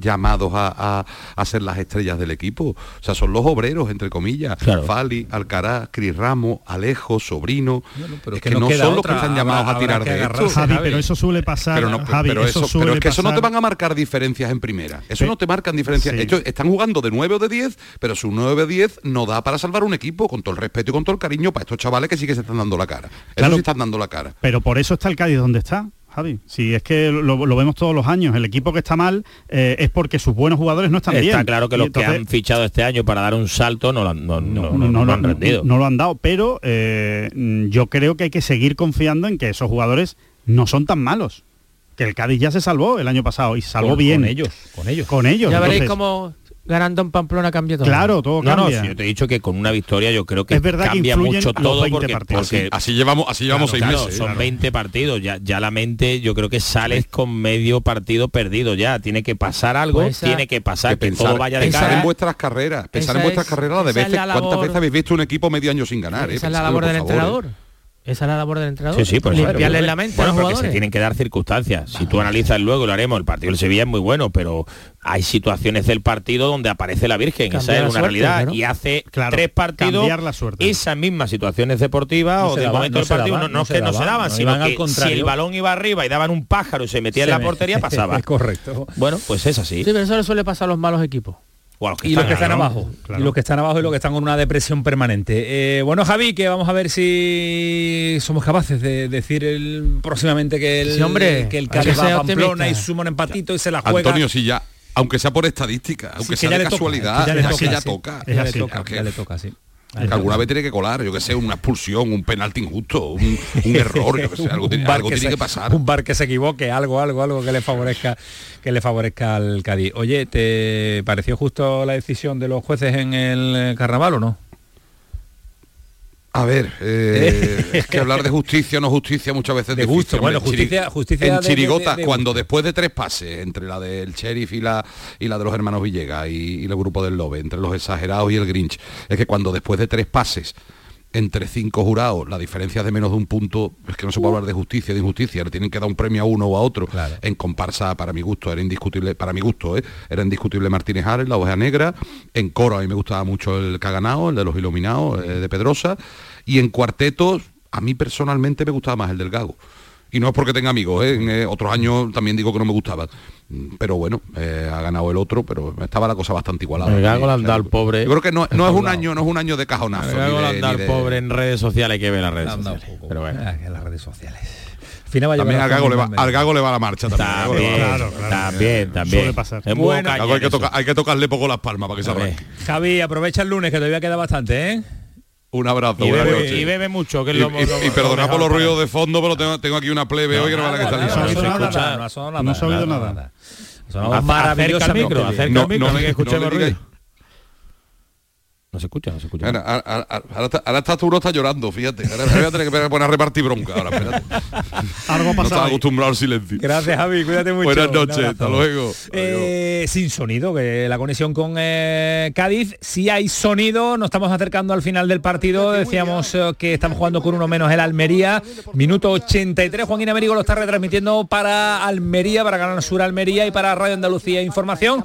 llamados a, a- a ser las estrellas del equipo. O sea, son los obreros, entre comillas. Fali, Alcaraz, Cris Ramos, Alejo, Sobrino. pero es que que, no son los que están habrá- llamados a tirar de esto. Javi, pero eso suele pasar, Pero, no, Javi, pero eso eso, suele pero es que eso no te van a marcar diferencias en primera. Eso no te marcan diferencias. Sí. Ellos están jugando de 9 o de 10, pero su 9 o 10 no da para salvar un equipo, con todo el respeto y con todo el cariño para estos chavales que sí que se están dando la cara. Eso Claro. sí están dando la cara. Pero por eso está el Cádiz donde está. Javi, si es que lo, lo vemos todos los años, el equipo que está mal eh, es porque sus buenos jugadores no están bien. Está claro que los que han fichado este año para dar un salto no lo han, no, no- no- no lo- han rendido. no lo han dado, pero eh, yo creo que hay que seguir confiando en que esos jugadores no son tan malos. Que el Cádiz ya se salvó el año pasado y se salvó Con- bien. con ellos, con ellos. Con ellos. Ya veréis cómo ganando en Pamplona cambia todo. Claro, todo No, no, cambia. si yo te he dicho que con una victoria yo creo que Es verdad que cambia mucho todo 20 porque, partidos. porque- Así llevamos, así llevamos Claro, seis claro, meses. son claro. 20 partidos, ya, ya la mente yo creo que sales con medio partido perdido ya, tiene que pasar algo, Pues esa- tiene que pasar, que, Que pensar, todo vaya de pensar cara. en vuestras carreras, pensar en vuestras es- carreras de veces. la ¿Cuántas labor- veces habéis visto un equipo medio año sin ganar? eh? Es la labor del favor, entrenador. eh. Esa es la labor del entrenador. Sí, sí, por eso. Limpiarle la mente Bueno, a los se tienen que dar circunstancias. Si tú analizas luego, lo haremos, el partido del Sevilla es muy bueno, pero hay situaciones del partido donde aparece la Virgen, Cambiar esa es la una suerte, realidad. claro. Y hace Claro, tres partidos, cambiar la suerte. esas mismas situaciones deportivas No o del momento no del partido, daban, no, es se que no se daban, daban, no sino que si el balón iba arriba y daban un pájaro y se metía en la me- portería, [LAUGHS] pasaba. Es correcto. Bueno, pues es así. Sí, pero eso le suele pasar a los malos equipos. O a los que y los que están abajo. Y los que están abajo y los que están con una depresión permanente. Eh, bueno Javi que vamos a ver si somos capaces de decir el, próximamente que el Sí, hombre, que el hay Cádiz que va a Pamplona y suma un empatito y se la juega. Antonio, si ya, aunque sea por estadística, aunque que sea de toca, casualidad, que ya le es toca, que ya toca. le así, toca ya le toca sí Que alguna vez tiene que colar, yo que sé, una expulsión, un penalti injusto, un, un error, yo que sé, algo, tiene, algo que tiene se- que pasar. un bar que se equivoque algo algo algo que le favorezca que le favorezca al Cádiz. Oye te pareció justo la decisión de los jueces en el eh, carnaval o no A ver, [LAUGHS] eh, es que hablar de justicia o no justicia muchas veces es De difícil, gusto, bueno, justicia- justicia en de- cuando después de tres pases entre la del sheriff y la y la de los hermanos Villegas y, y el grupo del Lobe, entre los exagerados y el Grinch, es que cuando después de tres pases entre cinco jurados, la diferencia es de menos de un punto, es que no se puede hablar de justicia, de injusticia, le tienen que dar un premio a uno o a otro. En comparsa, para mi gusto, era indiscutible, para mi gusto, ¿eh? era indiscutible Martínez Ares, la oveja negra, en coro a mí me gustaba mucho el ganado, el de los iluminados, eh, de Pedrosa, y en cuartetos, a mí personalmente me gustaba más el del Gago. Y no es porque tenga amigos, ¿eh? en eh, otros años también digo que no me gustaba. Mm, Pero bueno, eh, ha ganado el otro, pero estaba la cosa bastante igualada. Dado al pobre. Yo creo que no, no es un año, no es un año de cajonazo. El Gago ni le de- de- pobre en redes sociales, que ver las redes sociales. poco. Pero bueno. Ah, en las redes sociales final va También al Gago, le va, al Gago le va la marcha también. También, marcha. también, también. Suele pasar. Es Bueno, hay, que hay tocarle poco las palmas para que se arranque. Javi aprovecha el lunes que todavía queda bastante ¿eh? Un abrazo, Y bebe, noches. y bebe mucho, que es Y, lo, y- lo- y lo perdonad mejor por los ruidos de fondo, pero tengo, tengo aquí una plebe hoy que no me la que está no, ha nada, no ha sonado nada, No se ha oído nada, nada. Micro, acerca No, el micro, no, no, hay que no escuchemos le digáis- ruido. No se escucha, no se escucha. Ahora, ahora, ahora, ahora está, está Arturo está llorando, fíjate. Ahora voy a tener que poner a repartir bronca ahora, espérate. [LAUGHS] Algo No estaba acostumbrado al silencio. Gracias, Javi. Cuídate mucho. Buenas noches, hasta luego. Eh, sin sonido, que la conexión con eh, Cádiz, si hay sonido, nos estamos acercando al final del partido, decíamos eh, que estamos jugando con uno menos el Almería, minuto 83, Joaquín Américo lo está retransmitiendo para Almería, para Canal Sur Almería y para Radio Andalucía Información.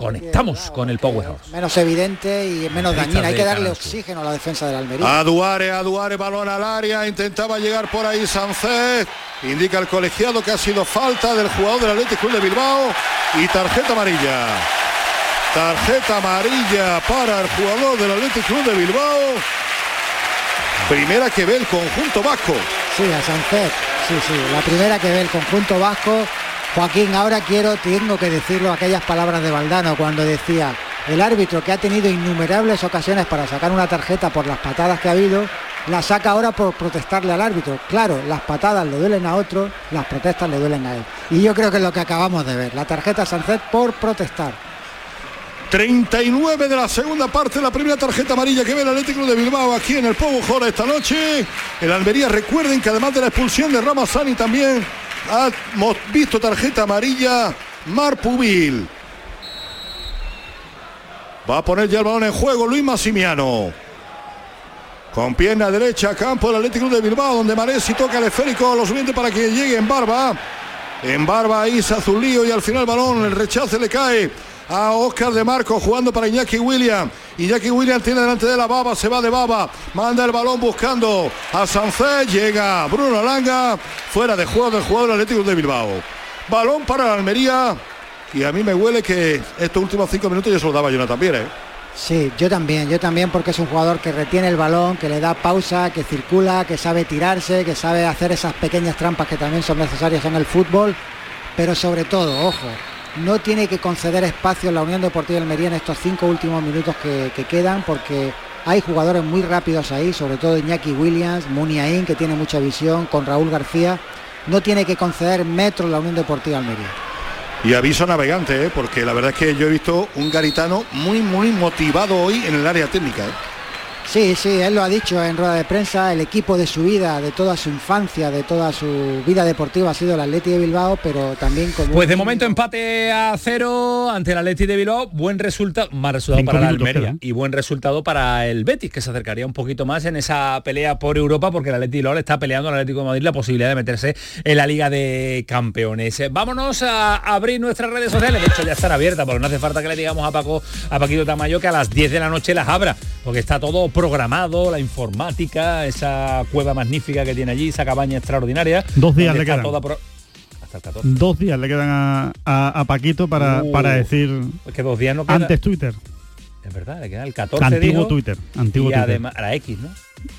Conectamos con el Powerhouse. menos evidente y menos Dañina. Hay que darle oxígeno a la defensa del Almería. A Duare, a Duare, balón al área, intentaba llegar por ahí Sancet, indica el colegiado que ha sido falta del jugador del Atlético Club de Bilbao y tarjeta amarilla. Tarjeta amarilla para el jugador del Atlético Club de Bilbao. Primera que ve el conjunto vasco. Sí, a. Sí, sí. La primera que ve el conjunto vasco. Joaquín, ahora quiero, tengo que decirlo, aquellas palabras de Valdano cuando decía el árbitro que ha tenido innumerables ocasiones para sacar una tarjeta por las patadas que ha habido, la saca ahora por protestarle al árbitro. Claro, las patadas le duelen a otro, las protestas le duelen a él. Y yo creo que es lo que acabamos de ver, la tarjeta Sancet por protestar. 39 de la segunda parte, la primera tarjeta amarilla que ve el Atlético de Bilbao aquí en el Povo Jora esta noche. El Almería, recuerden que además de la expulsión de Ramazani también hemos visto tarjeta amarilla Marpubil. Va a poner ya el balón en juego Luis Massimiano. Con pierna derecha, campo del Atlético de Bilbao, donde Maresi toca el esférico a los subiente para que llegue en barba. En barba ahí se y al final balón, el rechace le cae a Oscar de Marco jugando para Iñaki William. Iñaki William tiene delante de la baba, se va de baba, manda el balón buscando a Sancet, llega Bruno Langa, fuera de juego del jugador Atlético de Bilbao. Balón para la Almería y a mí me huele que estos últimos cinco minutos yo se lo daba yo también, ¿eh? Sí, yo también, yo también porque es un jugador que retiene el balón, que le da pausa, que circula, que sabe tirarse, que sabe hacer esas pequeñas trampas que también son necesarias en el fútbol, pero sobre todo, ojo, no tiene que conceder espacio en la Unión Deportiva de Almería en estos cinco últimos minutos que, que quedan porque hay jugadores muy rápidos ahí, sobre todo Iñaki Williams, Muniain que tiene mucha visión, con Raúl García, no tiene que conceder metros la Unión Deportiva de Almería. Y aviso navegante, ¿eh? porque la verdad es que yo he visto un garitano muy, muy motivado hoy en el área técnica. ¿eh? Sí, sí, él lo ha dicho en rueda de prensa, el equipo de su vida, de toda su infancia, de toda su vida deportiva ha sido el Atleti de Bilbao, pero también como... Pues de momento empate a cero ante el Atleti de Bilbao, buen resultado, más resultado Cinco para la Almería y buen resultado para el Betis, que se acercaría un poquito más en esa pelea por Europa, porque el Atleti de Bilbao le está peleando al Atlético de Madrid la posibilidad de meterse en la Liga de Campeones. Vámonos a abrir nuestras redes sociales, de hecho ya están abiertas, porque no hace falta que le digamos a Paco, a Paquito Tamayo que a las 10 de la noche las abra, porque está todo programado, la informática, esa cueva magnífica que tiene allí, esa cabaña extraordinaria. Dos días le quedan. toda pro- hasta el 14. Dos días le quedan a, a- a Paquito para, Uh, para decir Es que dos días no queda. antes Twitter. Es verdad, le queda el 14 Antiguo dijo, Twitter, antiguo y Twitter. además a la X, ¿no?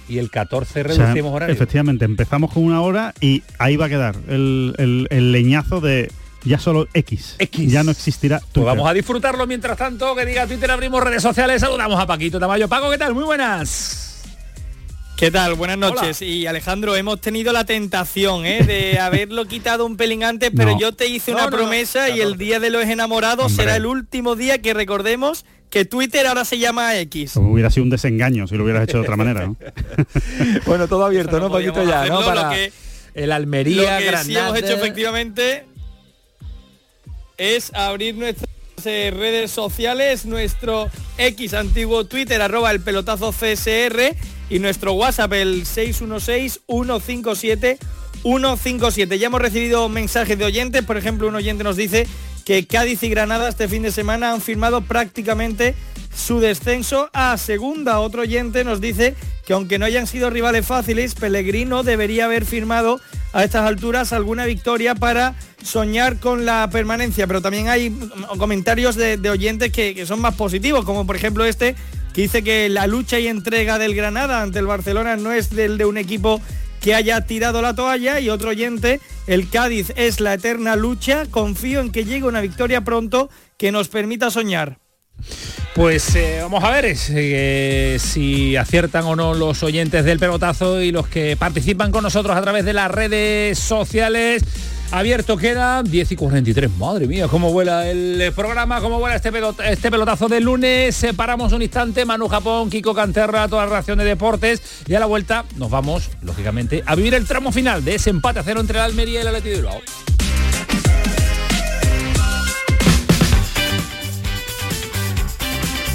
Y el 14 O sea, reducimos horario. efectivamente, empezamos con una hora y ahí va a quedar el, el- el leñazo de ya solo X. Ya no existirá Pues Twitter. vamos a disfrutarlo mientras tanto, que diga Twitter, abrimos redes sociales, saludamos a Paquito Tamayo. Paco, ¿qué tal? Muy buenas. ¿Qué tal? Buenas noches. Y Alejandro, hemos tenido la tentación ¿eh? de [LAUGHS] haberlo quitado un pelín antes, pero No. yo te hice No, una no, no. promesa y el Día de los Enamorados Hombre. será el último día que recordemos que Twitter ahora se llama X. Hubiera sido un desengaño si lo hubieras hecho de otra manera, ¿no? [LAUGHS] bueno, todo abierto, ¿no, Paquito? Ya, ¿no? lo Para que- el Almería, Lo que sí Granada. hemos hecho efectivamente es abrir nuestras eh, redes sociales, nuestro X antiguo Twitter, arroba el pelotazo CSR y nuestro WhatsApp, el 616-157-157. Ya hemos recibido mensajes de oyentes, por ejemplo, un oyente nos dice que Cádiz y Granada este fin de semana han firmado prácticamente su descenso a segunda. Otro oyente nos dice que aunque no hayan sido rivales fáciles, Pellegrino debería haber firmado a estas alturas alguna victoria para soñar con la permanencia. Pero también hay comentarios de, de oyentes que, que son más positivos, como por ejemplo este, que dice que la lucha y entrega del Granada ante el Barcelona no es del de un equipo que haya tirado la toalla y otro oyente, el Cádiz es la eterna lucha, confío en que llegue una victoria pronto que nos permita soñar. Pues eh, vamos a ver eh, si aciertan o no los oyentes del pelotazo y los que participan con nosotros a través de las redes sociales. abierto queda 10 y 43. Madre mía, cómo vuela el programa, cómo vuela este, este pelotazo del lunes. Separamos un instante, Manu Japón, Kiko Canterra, toda la reacción de deportes y a la vuelta nos vamos, lógicamente, a vivir el tramo final de ese empate a cero entre la Almería y el Atleti de Bilbao.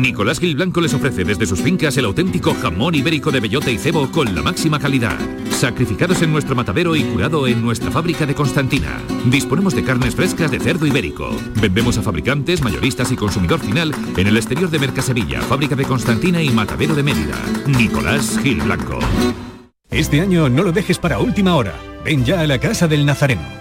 Nicolás Gil Blanco les ofrece desde sus fincas el auténtico jamón ibérico de bellota y cebo con la máxima calidad. Sacrificados en nuestro matadero y curado en nuestra fábrica de Constantina. Disponemos de carnes frescas de cerdo ibérico. Vendemos a fabricantes, mayoristas y consumidor final en el exterior de Mercasevilla, fábrica de Constantina y matadero de Mérida. Nicolás Gil Blanco. Este año no lo dejes para última hora. Ven ya a la Casa del Nazareno.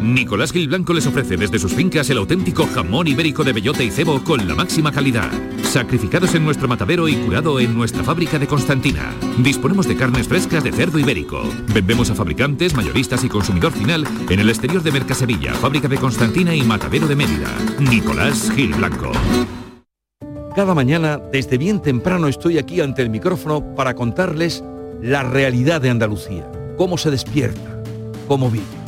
Nicolás Gil Blanco les ofrece desde sus fincas el auténtico jamón ibérico de bellota y cebo con la máxima calidad. Sacrificados en nuestro matadero y curado en nuestra fábrica de Constantina. Disponemos de carnes frescas de cerdo ibérico. Vendemos a fabricantes, mayoristas y consumidor final en el exterior de Mercasevilla, fábrica de Constantina y matadero de Mérida. Nicolás Gil Blanco. Cada mañana, desde bien temprano, estoy aquí ante el micrófono para contarles la realidad de Andalucía, cómo se despierta, cómo vive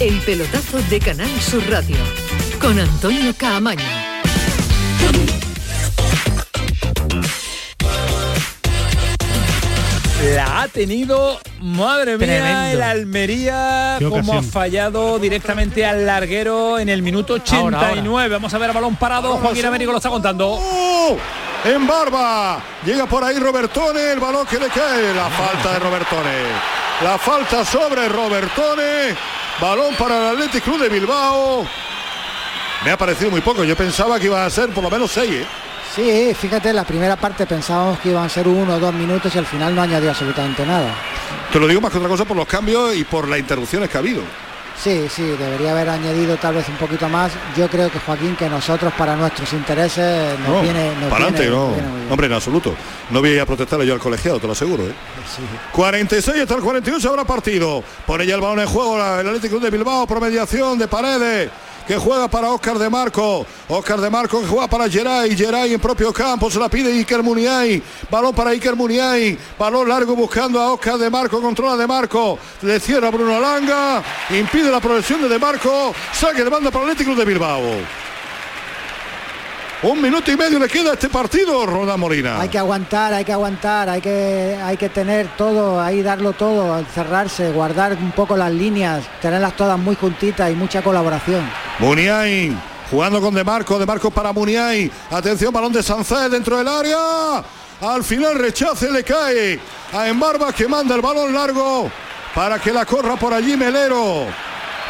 El pelotazo de Canal Sur Radio con Antonio Caamaño. La ha tenido, madre mía, Tremendo. el Almería, como ha fallado directamente al larguero en el minuto 89. Ahora, ahora. Vamos a ver a balón parado, Joaquín Américo lo está contando. ¡Oh! En barba. Llega por ahí Robertone, el balón que le cae. La falta de Robertone. La falta sobre Robertone. Balón para el Athletic Club de Bilbao. Me ha parecido muy poco. Yo pensaba que iba a ser por lo menos seis. ¿eh? Sí, fíjate, en la primera parte pensábamos que iban a ser uno o dos minutos y al final no añadió absolutamente nada. Te lo digo más que otra cosa por los cambios y por las interrupciones que ha habido. Sí, sí, debería haber añadido tal vez un poquito más. Yo creo que Joaquín, que nosotros para nuestros intereses nos No, viene, nos para adelante, no. nos viene muy bien. Hombre, en absoluto. No voy a protestarle yo al colegiado, te lo aseguro. ¿eh? 46 hasta el 41 se habrá partido. Pone ya el balón en juego el Atlético de Bilbao por mediación de Paredes. Que juega para Óscar de Marco. Óscar de Marco que juega para Geray. Geray en propio campo. Se la pide Iker Muniay. Balón para Iker Muniay. Balón largo buscando a Óscar de Marco. Controla de Marco. Le cierra Bruno Langa. Impide la progresión de De Marco. Saque de banda para el Atlético de Bilbao. Un minuto y medio le queda a este partido, Roda Molina. Hay que aguantar, hay que aguantar, hay que, hay que tener todo, ahí darlo todo, encerrarse, guardar un poco las líneas, tenerlas todas muy juntitas y mucha colaboración. Muniay jugando con De Marco, De Marco para Muniay. Atención, balón de Sancet dentro del área. Al final rechace le cae a Embarba que manda el balón largo para que la corra por allí Melero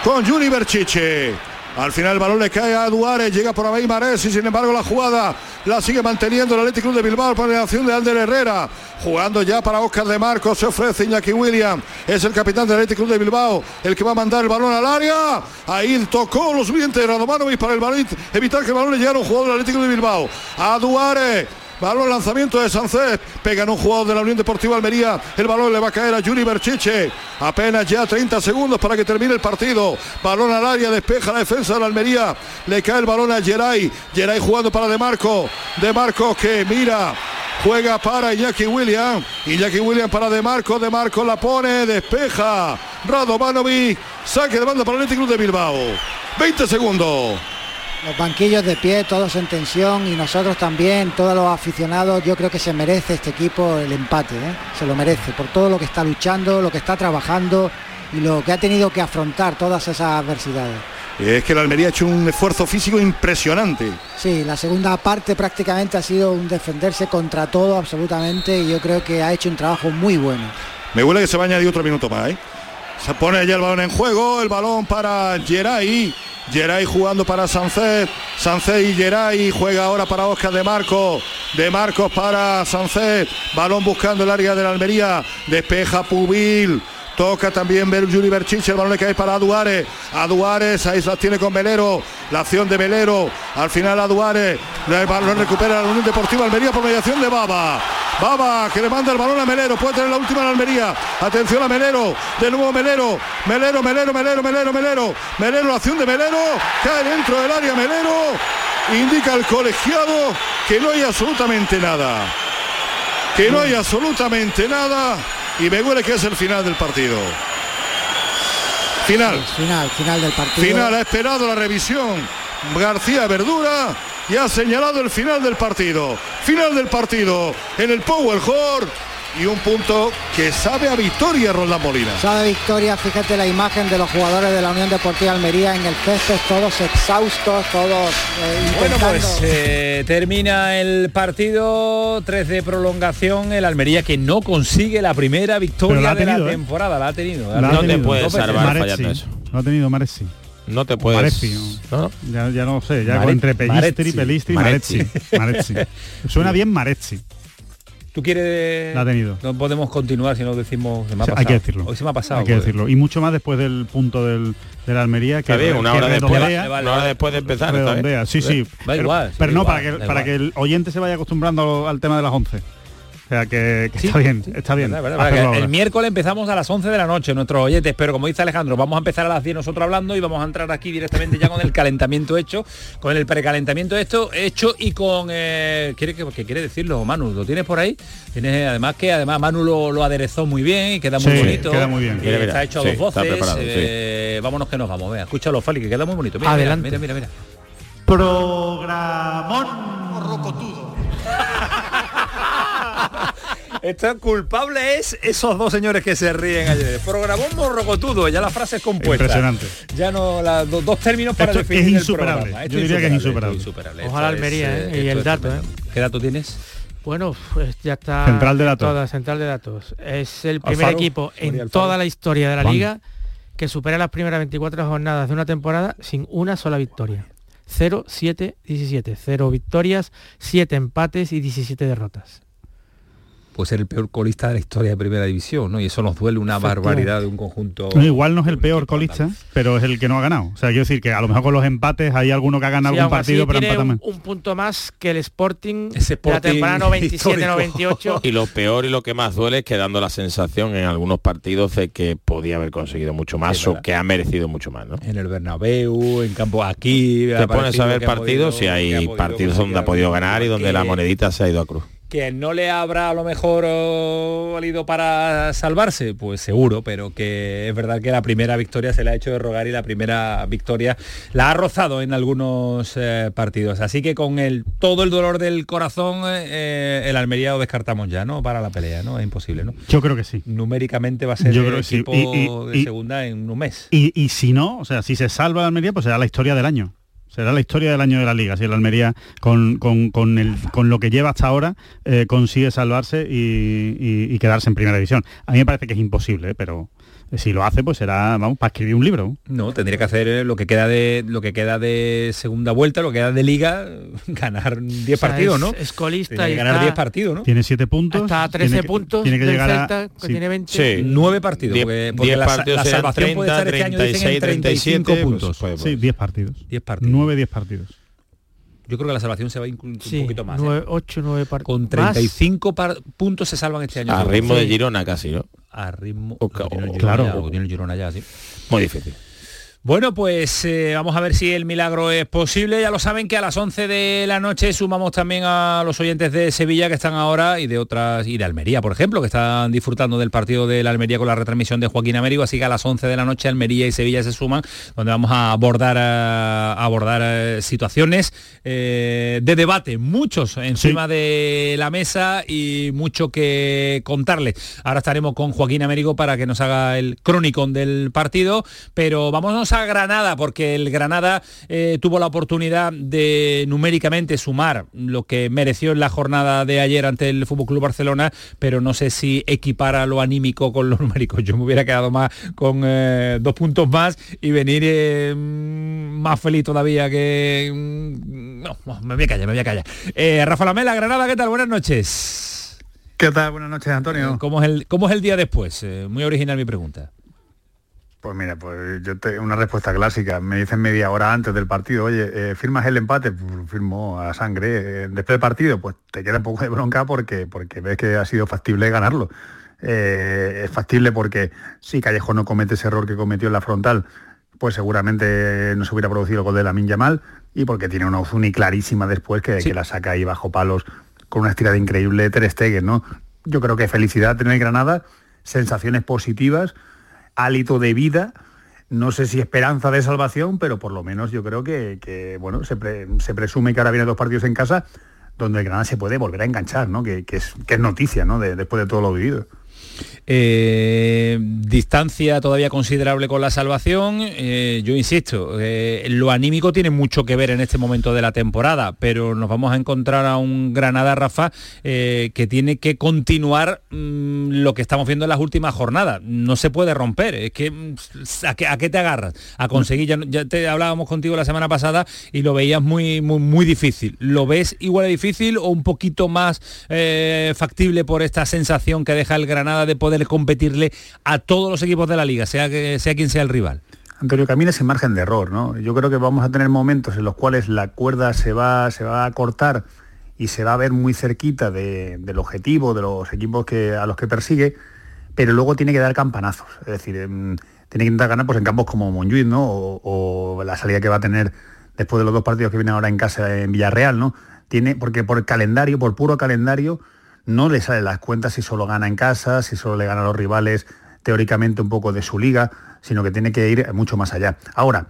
con Juni Berchiche. Al final el balón le cae a Duárez, llega por ahí Marés y sin embargo la jugada la sigue manteniendo el Atlético Club de Bilbao por la acción de Ander Herrera. Jugando ya para Oscar de Marcos, se ofrece Iñaki William, es el capitán del Atlético Club de Bilbao, el que va a mandar el balón al área. Ahí tocó los dientes de Radomanovic para el balón, evitar que el balón le llegara a un jugador del Atlético de Bilbao. A Duárez. Balón lanzamiento de Sancet. Pegan un jugador de la Unión Deportiva Almería. El balón le va a caer a Yuri Berchiche. Apenas ya 30 segundos para que termine el partido. Balón al área, despeja la defensa de la Almería. Le cae el balón a Geray. Geray jugando para De Marco. De Marco que mira. juega para Iñaki William, Iñaki William para De Marco, De Marco la pone, despeja, Radovanovic, saque de banda para el Atlético de Bilbao. 20 segundos. Los banquillos de pie, todos en tensión y nosotros también, todos los aficionados, yo creo que se merece este equipo el empate, ¿eh? se lo merece por todo lo que está luchando, lo que está trabajando y lo que ha tenido que afrontar todas esas adversidades. Es que la Almería ha hecho un esfuerzo físico impresionante. Sí, la segunda parte prácticamente ha sido un defenderse contra todo absolutamente y yo creo que ha hecho un trabajo muy bueno. Me huele que se va a añadir otro minuto más. ¿eh? Se pone ya el balón en juego, el balón para Geray. Geray jugando para Sancet. Sancet y Geray juega ahora para Oscar de Marcos. De Marcos para Sancet. Balón buscando el área de la Almería. Despeja Pubil. Toca también ver Juli Berchiche, el balón que hay para Aduares. Aduares, ahí la tiene con Velero. La acción de Velero. Al final Aduares. El balón recupera la Unión Deportiva Almería por mediación de Baba. Baba que le manda el balón a Melero. Puede tener la última en Almería. Atención a Melero. De nuevo Melero. Melero, Melero, Melero, Melero, Melero. Melero, la acción de Melero. Cae dentro del área Melero. Indica al colegiado que no hay absolutamente nada. Que no hay absolutamente nada y me huele que es el final del partido. Final. Final, final del partido. Final, ha esperado la revisión García Verdura y ha señalado el final del partido. Final del partido en el Power Hall y un punto que sabe a victoria Roldán Molina. Sabe a victoria, fíjate la imagen de los jugadores de la Unión Deportiva Almería en el césped, todos exhaustos, todos eh, Bueno, pues eh, termina el partido, 3 de prolongación, el Almería que no consigue la primera victoria la de la ¿eh? temporada, la ha tenido. La ha No te puedes salvar fallando eso. Lo ha tenido Marezzi. No te puedes. Marezzi, ¿no? Ya, ya no sé, ya Mare- entre Pellistri, Marezzi. Pelistri. Marezzi. Marezzi. [LAUGHS] Suena bien Marezzi. ¿Tú quieres...? La ha tenido. No podemos continuar si no decimos... Se me ha O sea, pasado. hay que decirlo. Hoy se me ha pasado. Hay que decirlo. Y mucho más después del punto del, de la Almería que, Está bien, una que hora después, redondea. vale, una hora después de empezar. redondea. Sí, sí. Da pero, igual, pero no, igual, para, que, para igual. que el oyente se vaya acostumbrando al tema de las 11. O sea, que, que Sí, está bien, sí, está bien. verdad, verdad, verdad, el miércoles empezamos a las 11 de la noche, nuestros oyentes, pero como dice Alejandro, vamos a empezar a las 10 nosotros hablando y vamos a entrar aquí directamente ya con el calentamiento hecho, con el precalentamiento esto hecho y con... Eh, ¿quiere, que, que quiere decirlo, Manu? ¿Lo tienes por ahí? Tienes además que además Manu lo, lo aderezó muy bien y queda muy Sí, bonito. queda muy bien. Y Mira, mira, está hecho a sí, dos voces. eh, Vámonos que nos vamos. Vea, escúchalo, Fali, que queda muy bonito. Mira, Adelante. Mira, mira, mira. mira. Programón. Esto culpable es esos dos señores que se ríen ayer. Programón morrocotudo, ya la frase es compuesta. Impresionante. Ya no, do- dos términos para Esto es definir el insuperable. programa. Esto Yo diría que es insuperable. Ojalá Esto Almería, es, ¿eh? Y el es dato, tremendo. ¿Qué dato tienes? Bueno, pues ya está. Central de datos. Toda, central de datos. Es el primer Alfaro, equipo en Alfaro. toda la historia de la Juan. liga que supera las primeras 24 jornadas de una temporada sin una sola victoria. 0, 7, 17. 0 victorias, 7 empates y 17 derrotas. Puede ser el peor colista de la historia de Primera División, ¿no? Y eso nos duele una barbaridad de un conjunto... No, igual no es el peor colista, pero es el que no ha ganado. O sea, quiero decir que a lo mejor con los empates hay alguno que ha ganado Sí, algún aún así partido, pero tiene un, más. un punto más que el Sporting Ese de la Sporting temporada [LAUGHS] 97-98. histórico. Y lo peor y lo que más duele es que dando la sensación en algunos partidos de que podía haber conseguido mucho más o que ha merecido mucho más, ¿no? En el Bernabéu, en campo aquí... Te pones a ver partidos podido- y hay partidos donde ha podido ganar y donde la monedita se ha ido a cruz. Que no le habrá a lo mejor oh, valido para salvarse, pues seguro, pero que es verdad que la primera victoria se le ha hecho de rogar y la primera victoria la ha rozado en algunos eh, partidos. Así que con el todo el dolor del corazón, eh, el Almería lo descartamos ya, ¿no? Para la pelea, ¿no? Es imposible, ¿no? Yo creo que sí. Numéricamente va a ser Yo el creo que sí. equipo Y- y- de y- segunda en un mes. Y, y si no, o sea, si se salva la Almería, pues será la historia del año. Será la historia del año de la liga, si el Almería con, con, con el, con lo que lleva hasta ahora eh, consigue salvarse y, quedarse en primera división. A mí me parece que es imposible, ¿eh? pero si lo hace, pues será, vamos, para escribir un libro. No, tendría que hacer eh, lo que queda de lo que queda de segunda vuelta, lo que queda de liga, [LAUGHS] ganar 10 O sea, partidos, es- ¿no? es colista Tiene y ganar está- 10 partidos, ¿no? Tiene 7 puntos. Está a 13 tiene que- puntos tiene que llegar a- Celta, que sí. tiene 20. Sí. Nueve partidos, Diez- porque, porque diez la, sa- partidos la serán salvación puede 30, estar este año dicen, en 36, 35 pues, puntos. pues, Sí, 10 partidos. 10 partidos. 9, 10 partidos. Yo creo que la salvación se va incluso Sí, un poquito más. ¿eh? 9, 8, 9 partidos. Con 35 par- puntos se salvan este año. A ritmo de. Girona casi, ¿no? A ritmo. O- o- Girona claro. lo tiene el Girona ya, sí. Muy difícil. Bueno, pues eh, vamos a ver si el milagro es posible. Ya lo saben que a las 11 de la noche sumamos también a los oyentes de Sevilla que están ahora y de otras, y de Almería, por ejemplo, que están disfrutando del partido de la Almería con la retransmisión de Joaquín Américo. Así que a las 11 de la noche Almería y Sevilla se suman, donde vamos a abordar, a, abordar eh, situaciones eh, de debate, muchos encima de la mesa y mucho que contarles. Ahora estaremos con Joaquín Américo para que nos haga el crónicon del partido, pero vámonos a Granada, porque el Granada eh, tuvo la oportunidad de numéricamente sumar lo que mereció en la jornada de ayer ante el Fútbol Club Barcelona, pero no sé si equipara lo anímico con lo [LAUGHS] numérico. Yo me hubiera quedado más con eh, dos puntos más y venir eh, más feliz todavía que. Mm, no, me voy a callar, me voy a callar. Rafa Lamela, Granada, ¿qué tal? Buenas noches. ¿Qué tal? Buenas noches, Antonio. ¿Cómo es el, cómo es el día después? muy original mi pregunta. Pues mira, pues yo tengo una respuesta clásica. Me dicen media hora antes del partido, oye, eh, ¿firmas el empate? Pues firmo a sangre. Eh, después del partido, pues te queda un poco de bronca porque, porque ves que ha sido factible ganarlo. Eh, es factible porque si Callejo no comete ese error que cometió en la frontal, pues seguramente no se hubiera producido el gol de la Mal y porque tiene una Ozuni clarísima después que, que, la saca ahí bajo palos con una estirada increíble Ter Stegen, ¿no? Yo creo que felicidad tener Granada, sensaciones positivas hálito de vida, no sé si esperanza de salvación, pero por lo menos yo creo que, bueno, se, presume que ahora vienen dos partidos en casa donde el Granada se puede volver a enganchar, ¿no? Que, es, noticia, ¿no? después de todo lo vivido. Eh, distancia todavía considerable con la salvación. Eh, yo insisto, eh, lo anímico tiene mucho que ver en este momento de la temporada, pero nos vamos a encontrar a un Granada, Rafa, que tiene que continuar mm, lo que estamos viendo en las últimas jornadas. No se puede romper. Es que mm, ¿a qué, te agarras? A conseguir, ya, te hablábamos contigo la semana pasada y lo veías muy, muy, muy difícil. ¿Lo ves igual de difícil o un poquito más factible por esta sensación que deja el Granada de poder competirle a todos los equipos de la liga, sea, que, sea quien sea el rival. Antonio, camina sin margen de error, ¿no? Yo creo que vamos a tener momentos en los cuales la cuerda se va, se va a cortar y se va a ver muy cerquita del objetivo, de los equipos que, a los que persigue, pero luego tiene que dar campanazos. Es decir, tiene que intentar ganar pues, en campos como Monjuic, ¿no? O, o, la salida que va a tener después de los dos partidos que vienen ahora en casa en Villarreal, ¿no? Tiene, porque por calendario, por puro calendario, no le salen las cuentas si solo gana en casa, si solo le gana a los rivales teóricamente un poco de su liga, sino que tiene que ir mucho más allá. Ahora,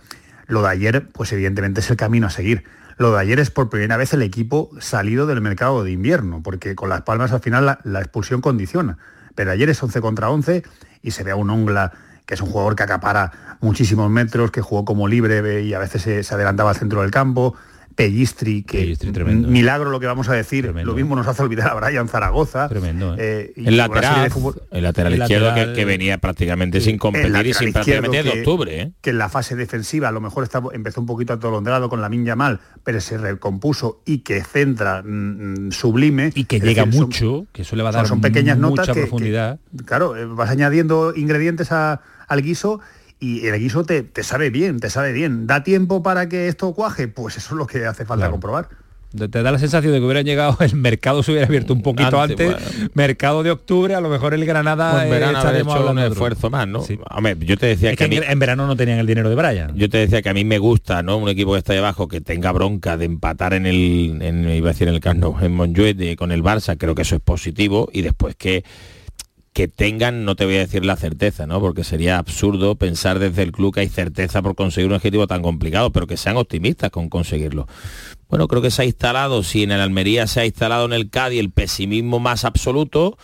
lo de ayer, pues evidentemente es el camino a seguir. Lo de ayer es por primera vez el equipo salido del mercado de invierno, porque con las palmas al final la, expulsión condiciona. Pero ayer es 11 contra 11 y se ve a un Ongla que es un jugador que acapara muchísimos metros, que jugó como libre y a veces se, se adelantaba al centro del campo, Pellistri, que milagro lo que vamos a decir, lo mismo nos hace olvidar a Brian Zaragoza. Tremendo, ¿eh? el, lateral, el lateral izquierdo que, venía prácticamente sin competir y sin prácticamente de octubre. ¿eh? Que en la fase defensiva a lo mejor empezó un poquito atolondrado con la Minya mal, pero se recompuso y que centra mm, mm, sublime. Y que llega mucho, que eso le va a dar son, pequeñas mucha notas profundidad. claro, eh, vas añadiendo ingredientes al guiso y el guiso te, te, sabe bien, te sabe bien. ¿Da tiempo para que esto cuaje? Pues eso es lo que hace falta comprobar. Te da la sensación de que hubieran llegado, [LAUGHS] el mercado se hubiera abierto un poquito antes, mercado de octubre, a lo mejor el Granada pues verano hecho un esfuerzo más, ¿no? yo te decía que, en, verano no tenían el dinero de Brian. Yo te decía que a mí me gusta, ¿no? Un equipo que está ahí abajo que tenga bronca de empatar en el, en, iba a decir en el Camp en Montjuic con el Barça, creo que eso es positivo y después que que tengan, no te voy a decir la certeza, ¿no? Porque sería absurdo pensar desde el club que hay certeza por conseguir un objetivo tan complicado, pero que sean optimistas con conseguirlo. Bueno, creo que se ha instalado, si en el Almería se ha instalado en el Cádiz el pesimismo más absoluto,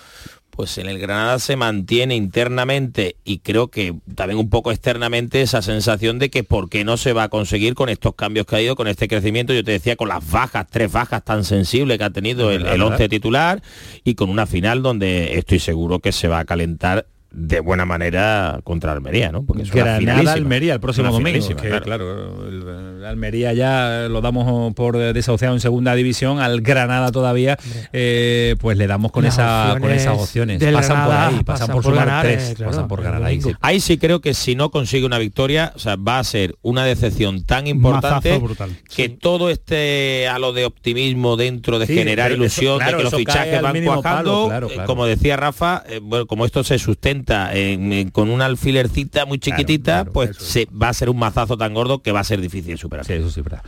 pues en el Granada se mantiene internamente y creo que también un poco externamente esa sensación de que por qué no se va a conseguir con estos cambios que ha ido, con este crecimiento, yo te decía, con las bajas, tres bajas tan sensibles que ha tenido el, el once titular y con una final donde estoy seguro que se va a calentar de buena manera contra Almería, ¿no? Porque es Granada Almería el próximo domingo. Que, claro, el, Almería ya lo damos por desahuciado en segunda división, al Granada todavía, eh, pues le damos con, esa, con esas opciones. Pasan por ahí, pasan, por, por ganar, tres, pasan por ganar ahí. Ahí sí creo que si no consigue una victoria, o sea, va a ser una decepción tan importante que todo este halo de optimismo dentro de generar ilusión, de que los fichajes van cuajando, como decía Rafa, eh, bueno, como esto se sustenta cinta con una alfilercita muy chiquitita, pues se, va a ser un mazazo tan gordo que va a ser difícil superar. Sí, eso sí, verdad.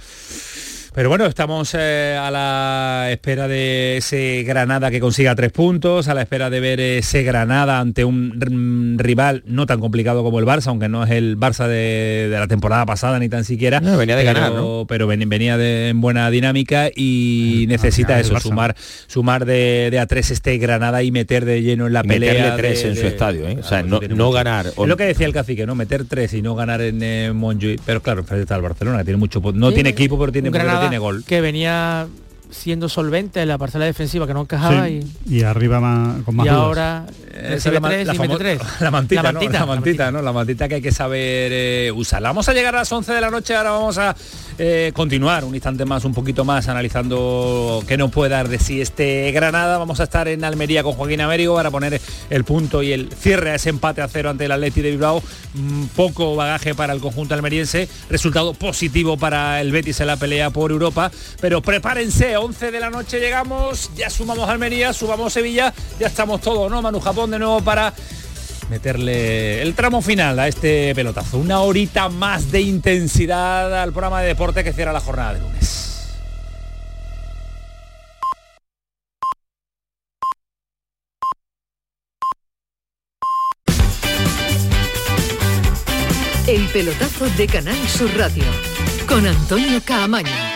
Pero bueno, estamos eh, a la espera de ese Granada que consiga tres puntos, a la espera de ver ese Granada ante un rival no tan complicado como el Barça, aunque no es el Barça de, la temporada pasada ni tan siquiera. venía de pero, ganar, ¿no? pero venía de en buena dinámica y necesita eso, sumar, sumar de, a tres este Granada y meter de lleno en la pelea. Meterle tres en su estadio, ¿eh? o sea, no, no ganar. Es lo que decía el cacique, ¿no? Meter tres y no ganar en eh, Pero claro, enfrente está el Barcelona, que tiene mucho no tiene equipo, pero tiene, Que venía siendo solvente en la parcela defensiva que no encajaba y, y arriba más, con más y ahora [LAUGHS] la, mantita, la, mantita, ¿no? la, mantita, ¿no? La mantita que hay que saber eh, usar. Vamos a llegar a las 11 de la noche, ahora vamos a eh, continuar un instante más, un poquito más, analizando qué nos puede dar de sí este Granada. Vamos a estar en Almería con Joaquín Américo para poner el punto y el cierre a ese empate a cero ante el Atleti de Bilbao. Mm, poco bagaje para el conjunto almeriense, resultado positivo para el Betis en la pelea por Europa, pero prepárense, 11 de la noche llegamos, ya sumamos Almería, subamos Sevilla, ya estamos todos, ¿no? Manu Japón de nuevo para meterle el tramo final a este pelotazo. Una horita más de intensidad al programa de deporte que cierra la jornada de lunes. El pelotazo de Canal Sur Radio con Antonio Caamaño.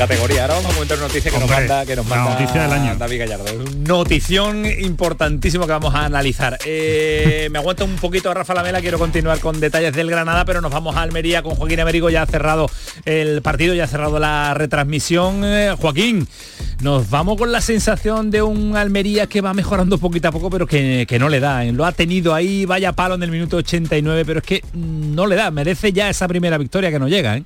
Categoría. Ahora vamos a comentar una noticia que nos manda, que nos manda noticia del año. David Gallardo. Notición importantísimo que vamos a analizar. Eh, me aguanta un poquito Rafa Lamela, quiero continuar con detalles del Granada, pero nos vamos a Almería con Joaquín Américo, ya ha cerrado el partido, ya ha cerrado la retransmisión. Eh, Joaquín, nos vamos con la sensación de un Almería que va mejorando poquito a poco, pero que, no le da. ¿eh? Lo ha tenido ahí, vaya palo en el minuto 89, pero es que no le da. Merece ya esa primera victoria que no llega. ¿eh?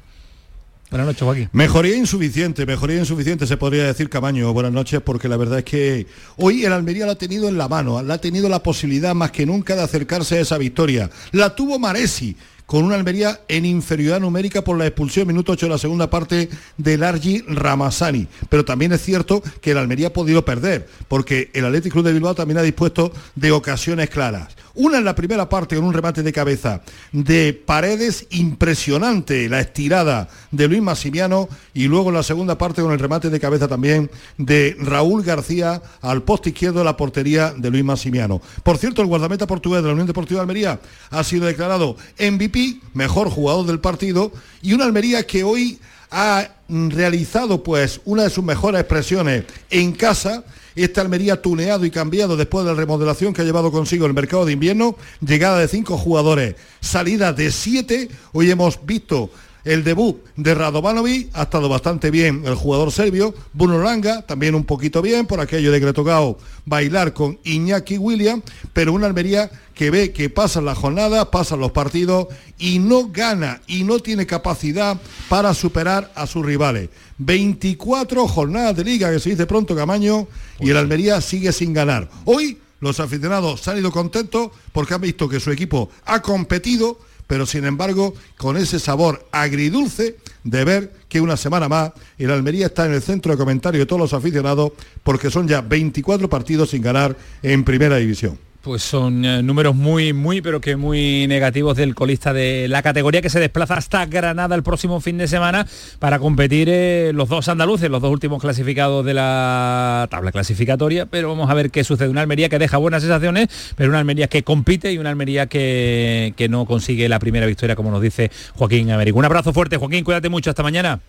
Buenas noches, Joaquín. Mejoría insuficiente, mejoría insuficiente se podría decir Camaño. Buenas noches, porque la verdad es que hoy el Almería lo ha tenido en la mano, la ha tenido la posibilidad más que nunca de acercarse a esa victoria. La tuvo Maresi con una Almería en inferioridad numérica por la expulsión minuto 8 de la segunda parte del Argi Ramasani. Pero también es cierto que el Almería ha podido perder, porque el Atlético Club de Bilbao también ha dispuesto de ocasiones claras. Una en la primera parte con un remate de cabeza de Paredes, impresionante la estirada de Luis Massimiano y luego en la segunda parte con el remate de cabeza también de Raúl García al poste izquierdo de la portería de Luis Massimiano. Por cierto, el guardameta portugués de la Unión Deportiva de Almería ha sido declarado MVP, mejor jugador del partido y una Almería que hoy ha realizado pues una de sus mejores expresiones en casa. Este Almería tuneado y cambiado después de la remodelación que ha llevado consigo el mercado de invierno, llegada de cinco jugadores, salida de siete, hoy hemos visto el debut de Radovanovic ha estado bastante bien el jugador serbio. Bruno Langa también un poquito bien por aquello de que le tocado bailar con Iñaki William, pero una Almería que ve que pasan las jornadas, pasan los partidos y no gana y no tiene capacidad para superar a sus rivales. 24 jornadas de liga, que se dice pronto Camaño, y el Almería sigue sin ganar. Hoy los aficionados se han ido contentos porque han visto que su equipo ha competido pero sin embargo con ese sabor agridulce de ver que una semana más el Almería está en el centro de comentario de todos los aficionados porque son ya 24 partidos sin ganar en primera división. Pues son eh, números muy, muy, pero que muy negativos del colista de la categoría que se desplaza hasta Granada el próximo fin de semana para competir eh, los dos andaluces, los dos últimos clasificados de la tabla clasificatoria, pero vamos a ver qué sucede. Una Almería que deja buenas sensaciones, pero una Almería que compite y una Almería que, que no consigue la primera victoria, como nos dice Joaquín Américo. Un abrazo fuerte, Joaquín, cuídate mucho, hasta mañana.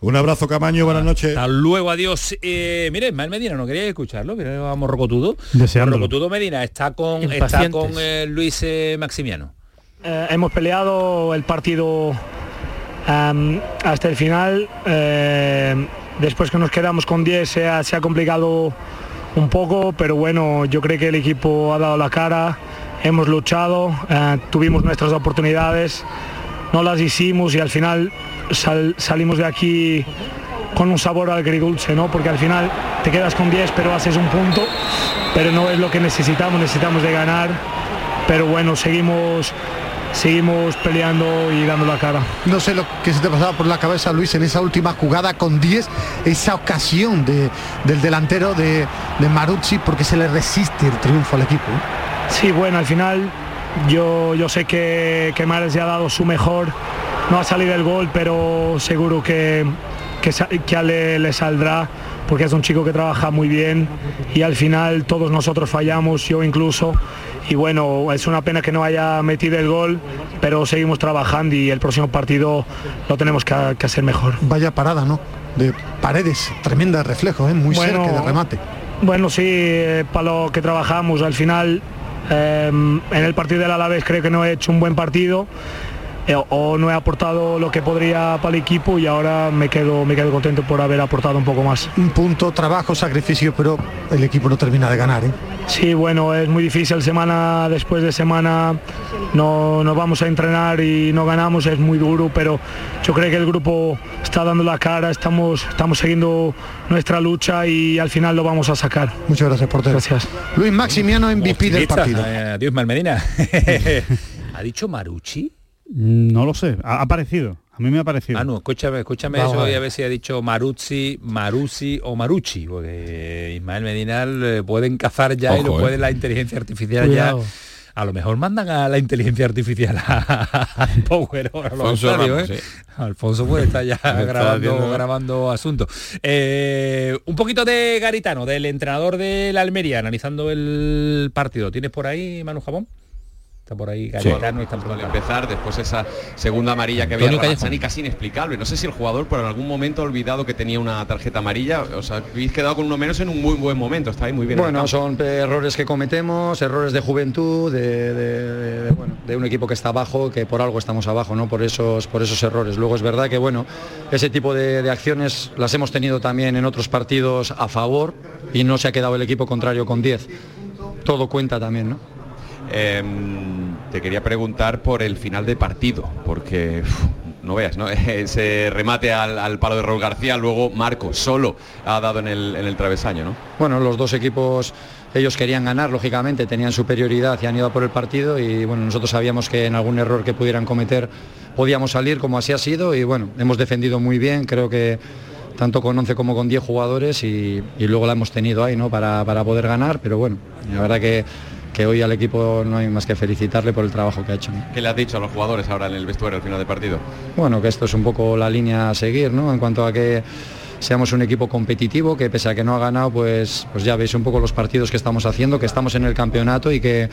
Un abrazo, Camaño, buenas noches. Hasta luego, adiós. Eh, mire, Ismael Medina, no quería escucharlo, mira, vamos Rocotudo. Deseándolo. Rocotudo Medina está con, está con eh, Luis eh, Maximiano. Eh, hemos peleado el partido hasta el final. eh, después que nos quedamos con 10 se ha, se ha complicado un poco, pero bueno, yo creo que el equipo ha dado la cara, hemos luchado, eh, tuvimos nuestras oportunidades, no las hicimos y al final sal- salimos de aquí con un sabor agridulce, ¿no? Porque al final te quedas con 10 pero haces un punto, pero no es lo que necesitamos, necesitamos de ganar, pero bueno, seguimos seguimos peleando y dando la cara. No sé lo que se te pasaba por la cabeza, Luis, en esa última jugada con 10, esa ocasión de- del delantero de, de Maruzzi, porque se le resiste el triunfo al equipo. Sí, bueno, al final yo, yo sé que, que Mares ya ha dado su mejor, no ha salido el gol, pero seguro que, que, que le, le saldrá, porque es un chico que trabaja muy bien y al final todos nosotros fallamos, yo incluso. Y bueno, es una pena que no haya metido el gol, pero seguimos trabajando y el próximo partido lo tenemos que, que hacer mejor. Vaya parada, ¿no? De paredes, tremenda reflejo, ¿eh? muy Bueno, cerca de remate. Bueno, sí, eh, para lo que trabajamos, al final eh, en el partido del Alavés creo que no he hecho un buen partido o no he aportado lo que podría para el equipo y ahora me quedo, me quedo contento por haber aportado un poco más. Un punto, trabajo, sacrificio, pero el equipo no termina de ganar. ¿eh? Sí, bueno, es muy difícil semana después de semana, no nos vamos a entrenar y no ganamos, es muy duro, pero yo creo que el grupo está dando la cara, estamos, estamos siguiendo nuestra lucha y al final lo vamos a sacar. Muchas gracias, portero. Gracias. Luis Maximiano, MVP del partido. Eh, adiós, Ismael Medina. [LAUGHS] ¿Ha dicho Marucci? No lo sé, ha aparecido. A mí me ha parecido. Ah, no, escúchame, escúchame Vamos eso a y ver. a ver si ha dicho Maruzzi, Maruzzi o Marucci, porque Ismael Medina le pueden cazar ya y lo Ojo, puede eh. la inteligencia artificial Cuidado. ya. A lo mejor mandan a la inteligencia artificial a, a Power o a los Alfonso estadios, Ramos, ¿eh? sí. Alfonso puede estar ya [LAUGHS] Está grabando, grabando asuntos. Eh, un poquito de Garitano, del entrenador de la Almería, analizando el partido. ¿Tienes por ahí, Manu Jabón? Está por ahí Garitano y están preguntando. empezar, después esa segunda amarilla que Antonio había casi inexplicable. No sé si el jugador por algún momento ha olvidado que tenía una tarjeta amarilla. O sea, habéis quedado con uno menos en un muy buen momento. Está ahí muy bien. Bueno, son eh, errores que cometemos, errores de juventud, de, de- de- bueno, de un equipo que está abajo, que por algo estamos abajo, ¿no? Por esos, por esos errores. Luego es verdad que bueno, ese tipo de, de acciones las hemos tenido también en otros partidos a favor y no se ha quedado el equipo contrario con 10. Todo cuenta también, ¿no? Em, te quería preguntar por el final de partido, porque no veas, ¿no? [LAUGHS] Ese remate al, al palo de Raúl García, luego Marco solo ha dado en el, travesaño, ¿no? Bueno, los dos equipos, ellos querían ganar, lógicamente, tenían superioridad y han ido por el partido y bueno, nosotros sabíamos que en algún error que pudieran cometer podíamos salir como así ha sido y bueno, hemos defendido muy bien, creo que tanto con 11 como con 10 jugadores y, y luego la hemos tenido ahí, ¿no? Para, para poder ganar, pero bueno, la verdad que, que hoy al equipo no hay más que felicitarle por el trabajo que ha hecho. ¿no? ¿Qué le has dicho a los jugadores ahora en el vestuario al final del partido? Bueno, que esto es un poco la línea a seguir, ¿no? En cuanto a que seamos un equipo competitivo, que pese a que no ha ganado, pues, pues ya veis un poco los partidos que estamos haciendo, que estamos en el campeonato y que,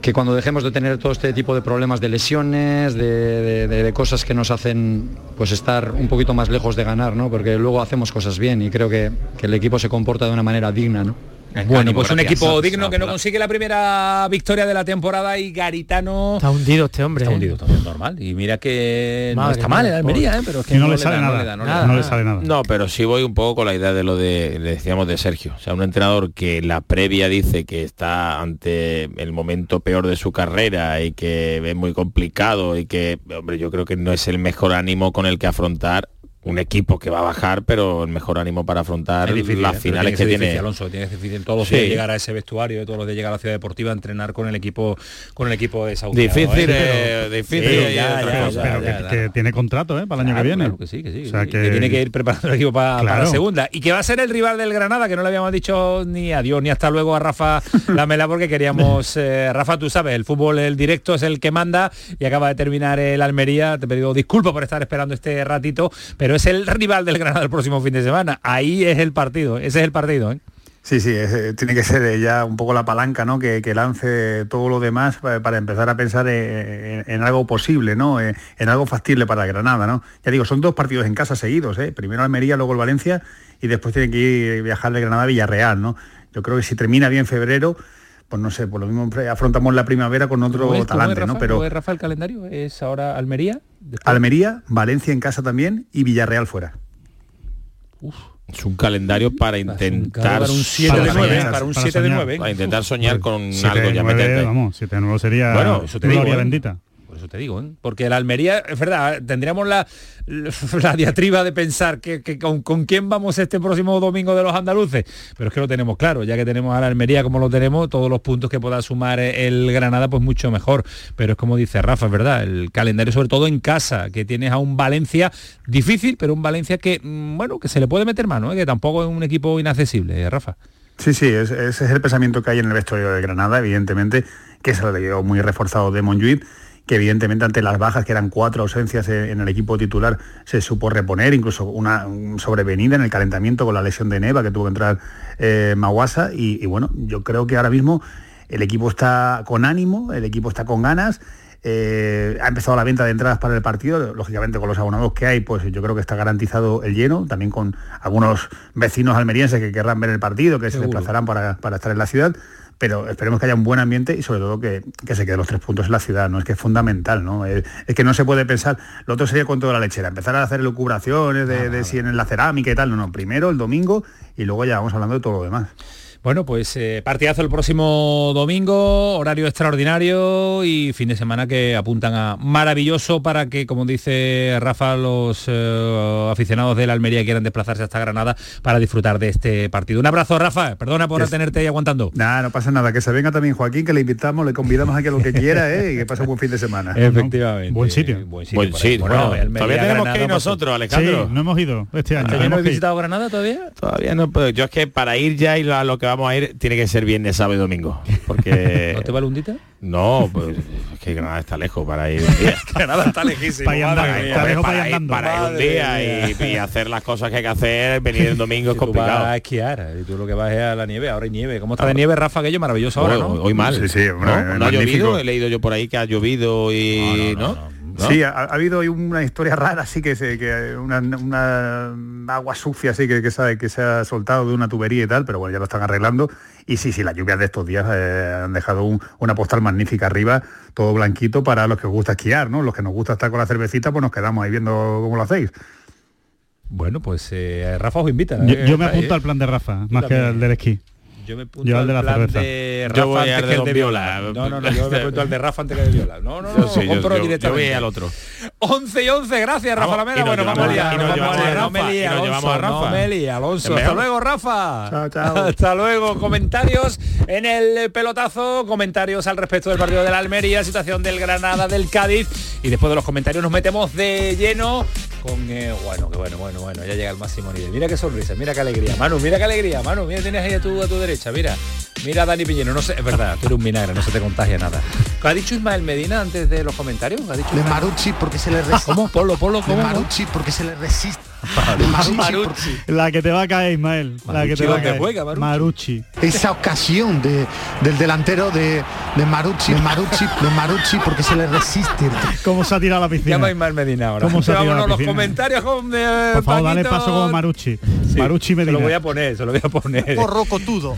que cuando dejemos de tener todo este tipo de problemas de lesiones, de, de- de- de cosas que nos hacen pues estar un poquito más lejos de ganar, ¿no? Porque luego hacemos cosas bien y creo que, que el equipo se comporta de una manera digna, ¿no? Bueno, pues un equipo digno que no consigue la primera victoria de la temporada y Garitano Está hundido este hombre. está ¿eh? hundido también normal. Y mira que no está mal en Almería. ¿eh? pero es que no le da, sale nada, da, no da. le sale nada. No, pero sí voy un poco con la idea de lo de, le decíamos de Sergio. O sea, un entrenador que la previa dice que está ante el momento peor de su carrera y que es muy complicado y que, hombre, yo creo que no es el mejor ánimo con el que afrontar un equipo que va a bajar, pero el mejor ánimo para afrontar difícil, las ¿eh? Finales tiene que tiene. difícil, Alonso, tiene que ser difícil todos los Sí. días llegar a ese vestuario, todos los días llegar a la ciudad deportiva a entrenar con el equipo con el equipo de Saudiado, Difícil, ¿eh? difícil, Sí, ya, otra ya, cosa. ya, pero que, tiene contrato ¿eh? para el año Claro, que viene. claro que sí, que sí, O sea, que, que tiene que ir preparando el equipo pa- para Claro. la segunda. Y que va a ser el rival del Granada, que no le habíamos dicho ni adiós ni hasta luego a Rafa [LAUGHS] Lamela, porque queríamos, eh, Rafa, tú sabes, el fútbol, el directo es el que manda y acaba de terminar el Almería. Te he pedido disculpas por estar esperando este ratito, pero es el rival del Granada el próximo fin de semana. Ahí es el partido, ese es el partido. ¿eh? Sí, sí, es, eh, tiene que ser eh, ya un poco la palanca, ¿no? Que, que lance todo lo demás pa- para, empezar a pensar eh, en, en algo posible, ¿no? Eh, en algo factible para Granada, ¿no? Ya digo, son dos partidos en casa seguidos, ¿eh? Primero Almería, luego el Valencia y después tiene que ir viajar de Granada a Villarreal, ¿no? Yo creo que si termina bien febrero, pues no sé, por lo mismo afrontamos la primavera con otro ¿Cómo es, cómo es, talante, Rafa? ¿no? Pero ¿Cómo es, Rafa, el calendario? ¿Es ahora Almería? Almería, Valencia en casa también y Villarreal fuera. Es un calendario para intentar para un 7 de soñar, 9, para un 7 de 9. Para intentar soñar con Siete algo ya meterte. vamos, 7 de 9 sería Bueno, eso te gloria digo, ¿eh? bendita. Te digo, ¿eh? porque el Almería, es verdad, tendríamos la, [LAUGHS] la diatriba de pensar que, con, con quién vamos este próximo domingo de los andaluces, pero es que lo tenemos claro, ya que tenemos a la Almería como lo tenemos, todos los puntos que pueda sumar el Granada, pues mucho mejor. Pero es como dice Rafa, es verdad, el calendario sobre todo en casa, que tienes a un Valencia difícil, pero un Valencia que, mm, bueno, que se le puede meter mano, ¿eh? que tampoco es un equipo inaccesible, ¿eh, Rafa. Sí, sí, es- ese es el pensamiento que hay en el vestuario de Granada, evidentemente, que se lo dio muy reforzado de Monjuit, que evidentemente ante las bajas, que eran cuatro ausencias en en el equipo titular, se supo reponer, incluso una un sobrevenida en el calentamiento con la lesión de Neva, que tuvo que entrar eh, Maguasa, y, y bueno, yo creo que ahora mismo el equipo está con ánimo, el equipo está con ganas, eh, ha empezado la venta de entradas para el partido, lógicamente con los abonados que hay, pues yo creo que está garantizado el lleno, también con algunos vecinos almerienses que querrán ver el partido, que se desplazarán para, para estar en la ciudad, pero esperemos que haya un buen ambiente y sobre todo que, que se queden los tres puntos en la ciudad, ¿no? Es que es fundamental, ¿no? Es, es que no se puede pensar, lo otro sería con toda la lechera, empezar a hacer lucubraciones de, de si en la cerámica y tal, no, no, primero el domingo y luego ya vamos hablando de todo lo demás. Bueno, pues eh, partidazo el próximo domingo, horario extraordinario y fin de semana que apuntan a maravilloso para que, como dice Rafa, los eh, aficionados de la Almería quieran desplazarse hasta Granada para disfrutar de este partido. Un abrazo, Rafa. Perdona por Es- tenerte ahí aguantando. Nada, no pasa nada, que se venga también Joaquín, que le invitamos, le convidamos a que lo que [LAUGHS] quiera, ¿eh? Y que pase un buen fin de semana. [LAUGHS] Efectivamente. Buen sitio. Buen sitio. Bueno, todavía tenemos Granada, que ir pues, nosotros, Alejandro. Sí, no hemos ido este año. ¿Este año no tenemos he que ir. visitado Granada todavía? Todavía no puedo. Yo es que para ir ya y a lo que vamos a ir tiene que ser viernes, sábado y domingo. Porque. [LAUGHS] ¿No te va Lundita? No, pues es que Granada está lejos para ir un día. [LAUGHS] Granada está lejísimo. Pa' ir andando, madre mía. está lejos pa' ir para, ir, andando. para ir un día y, y hacer las cosas que hay que hacer, [LAUGHS] venir el domingo es Si tú vas complicado. a esquiar y tú lo que vas es a la nieve, ahora hay nieve. ¿Cómo está de nieve, Rafa? Aquello maravilloso ahora, Bueno, ¿no? Hoy mal. Sí, sí, bueno, ¿No? eh, ¿No ha llovido? He leído yo por ahí que ha llovido y. ¿No? ¿No? Sí, ha, ha habido una historia rara, así que, se, que una, una agua sucia así que, que, se, que se ha soltado de una tubería y tal, pero bueno, ya lo están arreglando. Y sí, sí, las lluvias de estos días eh, han dejado un- una postal magnífica arriba, todo blanquito para los que os gusta esquiar, ¿no? Los que nos gusta estar con la cervecita, pues nos quedamos ahí viendo cómo lo hacéis. Bueno, pues eh, Rafa os invita. Yo, eh, yo me está, apunto eh. al plan de Rafa, más que al del esquí. Yo me apunto Yo al de la plan cerveza. de Yo Rafa voy antes al que de el Don de Viola. Viola. No, no, no, yo me apunto al de Rafa antes que el de Viola. No, no, Yo no, sí, yo- compro yo- yo directamente. voy al otro. 11 y 11, gracias Rafa Vamos, Lamela. y nos Bueno, vamos a liar. No me líe, Alonso, no Rafa. me líe, Alonso. ¿Me Hasta luego, Rafa. Chao, chao. [LAUGHS] Hasta luego. Comentarios en el pelotazo, comentarios al respecto del partido de la Almería, situación del Granada, del Cádiz. Y después de los comentarios nos metemos de lleno con... eh, bueno, que bueno, bueno, bueno, ya llega el máximo nivel. Mira qué sonrisa, mira qué alegría. Manu, mira qué alegría. Manu, mira, tienes ahí a tu, a tu derecha, mira. Mira a Dani Piñero, no sé, es verdad, tú eres un vinagre, no se te contagia nada. ¿Qué ha dicho Ismael Medina antes de los comentarios? ¿Qué ha dicho De? Marucci porque se le resiste. ¿Cómo? Polo, polo, De ¿cómo? Marucci porque se le resiste. Marucci. La que te va a caer, Ismael. La que Marucci, te va a ¿dónde caer. juega, Marucci? Marucci. Esa ocasión de, del delantero de, de Marucci, de Marucci, de Marucci porque se le resiste. ¿Cómo se ha tirado a la piscina? Llama Ismael Medina ahora. ¿Cómo se ha tirado a la Vámonos los piscina? comentarios con eh, Por favor, dale paso como Marucci. Sí, Marucci Se Medina. lo voy a poner, se lo voy a poner. Porrocotudo.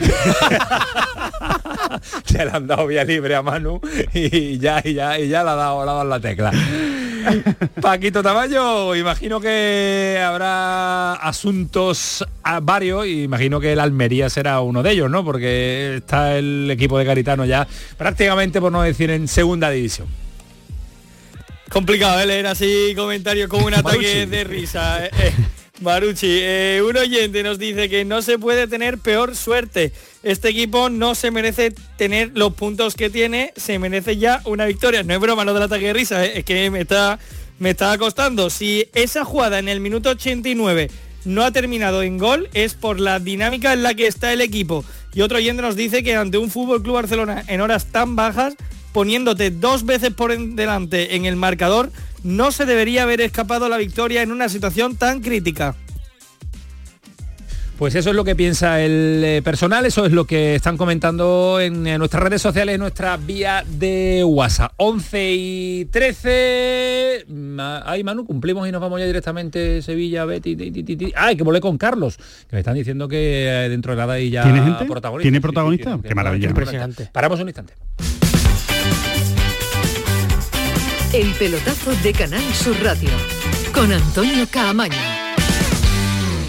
Se [LAUGHS] le han dado vía libre a Manu y ya, y ya, y ya le ha dado, le ha dado en la tecla. [LAUGHS] Paquito Tamayo, imagino que habrá asuntos a varios y imagino que el Almería será uno de ellos, ¿no? Porque está el equipo de Garitano ya prácticamente, por no decir, en segunda división. Complicado, ¿eh? leer así comentarios con un [LAUGHS] ataque de risa. eh, eh. Marucci, eh, un oyente nos dice que no se puede tener peor suerte. Este equipo no se merece tener los puntos que tiene, se merece ya una victoria. No es broma, no del ataque de risa, eh, es que me está, me está costando. Si esa jugada en el minuto 89 no ha terminado en gol, es por la dinámica en la que está el equipo. Y otro oyente nos dice que ante un Fútbol Club Barcelona en horas tan bajas, poniéndote dos veces por delante en el marcador, no se debería haber escapado la victoria en una situación tan crítica. Pues eso es lo que piensa el eh, personal, eso es lo que están comentando en, eh, nuestras redes sociales, en nuestra vía de WhatsApp. 11 y 13. Ma- Ay, Manu, cumplimos y nos vamos ya directamente Sevilla, Betty. ti, ti, ti, ti. Ay, que volé con Carlos, que me están diciendo que eh, dentro de nada hay ya ¿Tiene gente? protagonista. ¿Tiene Sí, sí, protagonista? Qué maravilla. Impresionante. Paramos un instante. El pelotazo de Canal Sur Radio con Antonio Caamaño.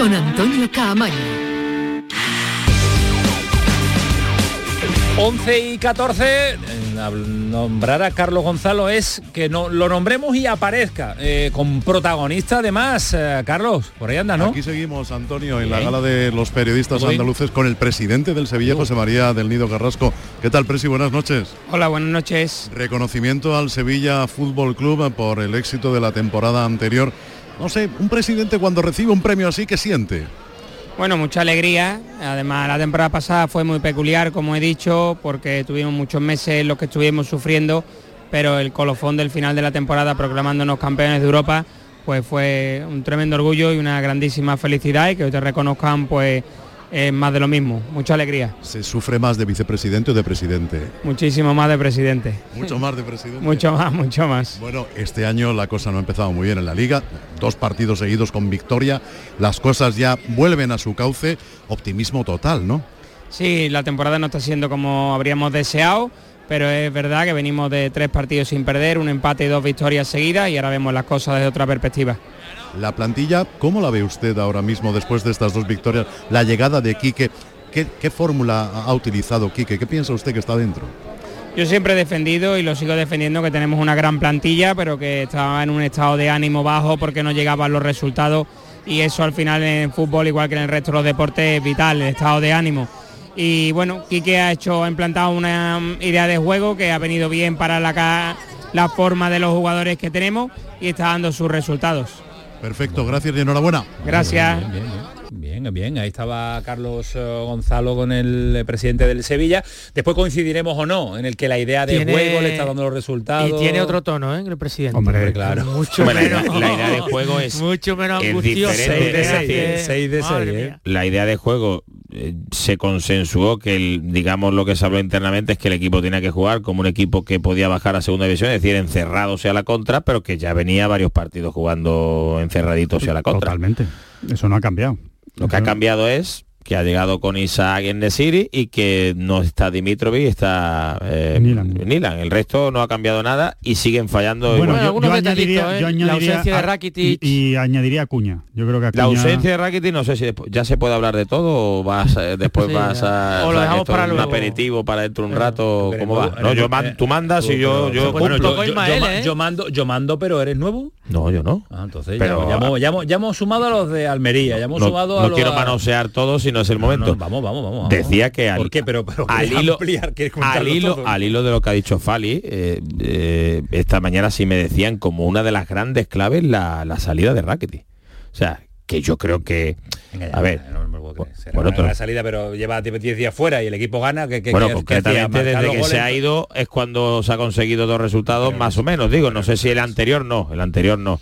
con Antonio Caamaño. 11 y 14, eh, nombrar a Carlos Gonzalo es que no lo nombremos y aparezca eh, con protagonista además. eh, Carlos, por ahí anda, ¿no? Aquí seguimos, Antonio, en la gala de los periodistas andaluces con el presidente del Sevilla, José María del Nido Carrasco. ¿Qué tal, Presi? Buenas noches. Hola, buenas noches. Reconocimiento al Sevilla Fútbol Club por el éxito de la temporada anterior. No sé, un presidente cuando recibe un premio así, ¿qué siente? Bueno, mucha alegría. Además, la temporada pasada fue muy peculiar, como he dicho, porque tuvimos muchos meses en los que estuvimos sufriendo, pero el colofón del final de la temporada proclamándonos campeones de Europa, pues fue un tremendo orgullo y una grandísima felicidad y que hoy te reconozcan, pues es más de lo mismo. Mucha alegría. ¿Se sufre más de vicepresidente o de presidente? Muchísimo más de presidente. Mucho más de presidente. Mucho más, mucho más. Bueno, este año la cosa no ha empezado muy bien en la liga. Dos partidos seguidos con victoria. Las cosas ya vuelven a su cauce. Optimismo total, ¿no? Sí, la temporada no está siendo como habríamos deseado, pero es verdad que venimos de tres partidos sin perder, un empate y dos victorias seguidas y ahora vemos las cosas desde otra perspectiva. La plantilla, ¿cómo la ve usted ahora mismo después de estas dos victorias? La llegada de Quique, ¿qué, fórmula ha utilizado Quique? ¿Qué piensa usted que está dentro? Yo siempre he defendido y lo sigo defendiendo que tenemos una gran plantilla, pero que estaba en un estado de ánimo bajo porque no llegaban los resultados y eso al final en fútbol, igual que en el resto de los deportes, es vital, el estado de ánimo. Y bueno, Quique ha hecho, ha implantado una idea de juego que ha venido bien para la, la forma de los jugadores que tenemos y está dando sus resultados. Perfecto, gracias y enhorabuena. Gracias. Bien, bien, bien. Bien, bien, ahí estaba Carlos eh, Gonzalo con el eh, presidente del Sevilla. Después coincidiremos o no en el que la idea de Tiene- juego le está dando los resultados. Y tiene otro tono, ¿eh? El presidente. Hombre, claro. Mucho Bueno, menos. la, la idea de juego es [LAUGHS] mucho menos de seis, decir, ¿eh? Seis de Madre seis, ¿eh? mía. La idea de juego eh, se consensuó que el, digamos lo que se habló internamente es que el equipo tenía que jugar como un equipo que podía bajar a segunda división, es decir, encerrado sea la contra, pero que ya venía varios partidos jugando encerraditos sea la contra. Totalmente. Eso no ha cambiado. Lo que ha cambiado es que ha llegado con Isaac en Nesiri y que no está Dimitrovic, está eh, Nilan. El resto no ha cambiado nada y siguen fallando. Bueno, igual. yo, yo añadiría, yo añadiría de a- Rakitic. y, y añadiría a Cuña. Yo creo que a La Acuña- ausencia de Rakitic no sé si después- ya se puede hablar de todo o vas eh, después Sí, vas a o lo dejamos esto para es un luego. aperitivo para dentro de un rato cómo va. No, yo man- eh, tú mandas y yo yo bueno, yo, yo- yo ma- yo mando, yo mando, pero eres nuevo. No, yo no. Ah, entonces Pero- ya, ya hemos, ya hemos- ya hemos sumado a los de Almería, ya hemos No, sumado a no los quiero a- manosear todo si no es el momento. vamos, vamos, vamos. Decía que al, ¿Por qué? Pero, pero al ¿quieres hilo, al, hilo, todo? al hilo de lo que ha dicho Fali, eh, eh, esta mañana sí me decían como una de las grandes claves la, la salida de Rakitic. O sea, que yo creo que... a ver, Será bueno, una salida, pero lleva 10 días fuera y el equipo gana. que que- bueno, que- concretamente desde que goles. se ha ido es cuando se ha conseguido dos resultados más o menos, digo, no sé si el anterior no, el anterior no.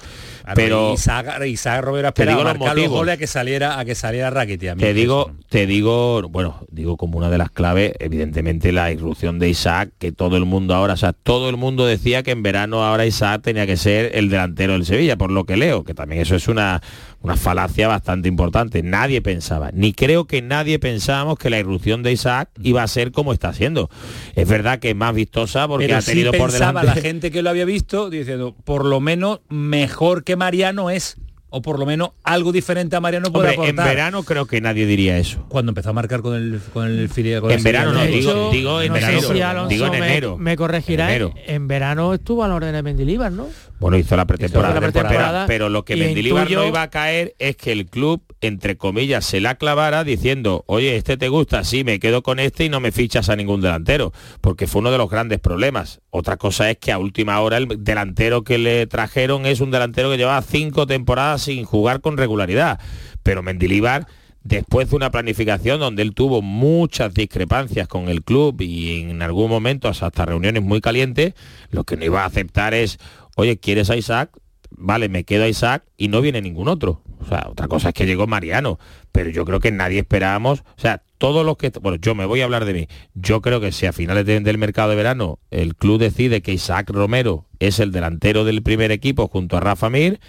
Pero Isaac, Isaac Romero te digo esperaba los goles a que saliera a que saliera Rakitic. A mí Te digo, te digo, bueno, digo como una de las claves, evidentemente la irrupción de Isaac, que todo el mundo ahora, o sea, todo el mundo decía que en verano ahora Isaac tenía que ser el delantero del Sevilla, por lo que leo, que también eso es una, una falacia bastante importante. Nadie pensaba, ni creo que nadie pensábamos que la irrupción de Isaac iba a ser como está siendo. Es verdad que es más vistosa porque Pero ha tenido sí por pensaba delante la gente que lo había visto diciendo, por lo menos mejor que Mariano es, o por lo menos algo diferente a Mariano puede Hombre, en aportar. verano creo que nadie diría eso. Cuando empezó a marcar con el con el filial con En el verano no, digo, digo en no verano, si digo en me- enero. Me, corregirá. En En, enero. en verano estuvo a la orden de Mendilibar, ¿no? Bueno, hizo la pretemporada, Hizo la pretemporada pero, lo que Mendilibar intuyo- no iba a caer es que el club, entre comillas, se la clavara diciendo, oye, este te gusta, sí, me quedo con este y no me fichas a ningún delantero, porque fue uno de los grandes problemas. Otra cosa es que a última hora el delantero que le trajeron es un delantero que llevaba cinco temporadas sin jugar con regularidad, pero Mendilibar después de una planificación donde él tuvo muchas discrepancias con el club y en algún momento hasta reuniones muy calientes, lo que no iba a aceptar es, oye, ¿quieres a Isaac? Vale, me quedo a Isaac y no viene ningún otro. O sea, otra cosa es que llegó Mariano, pero yo creo que nadie esperábamos, o sea, todos los que, bueno, yo me voy a hablar de mí, yo creo que si a finales de- del mercado de verano el club decide que Isaac Romero es el delantero del primer equipo junto a Rafa Mir,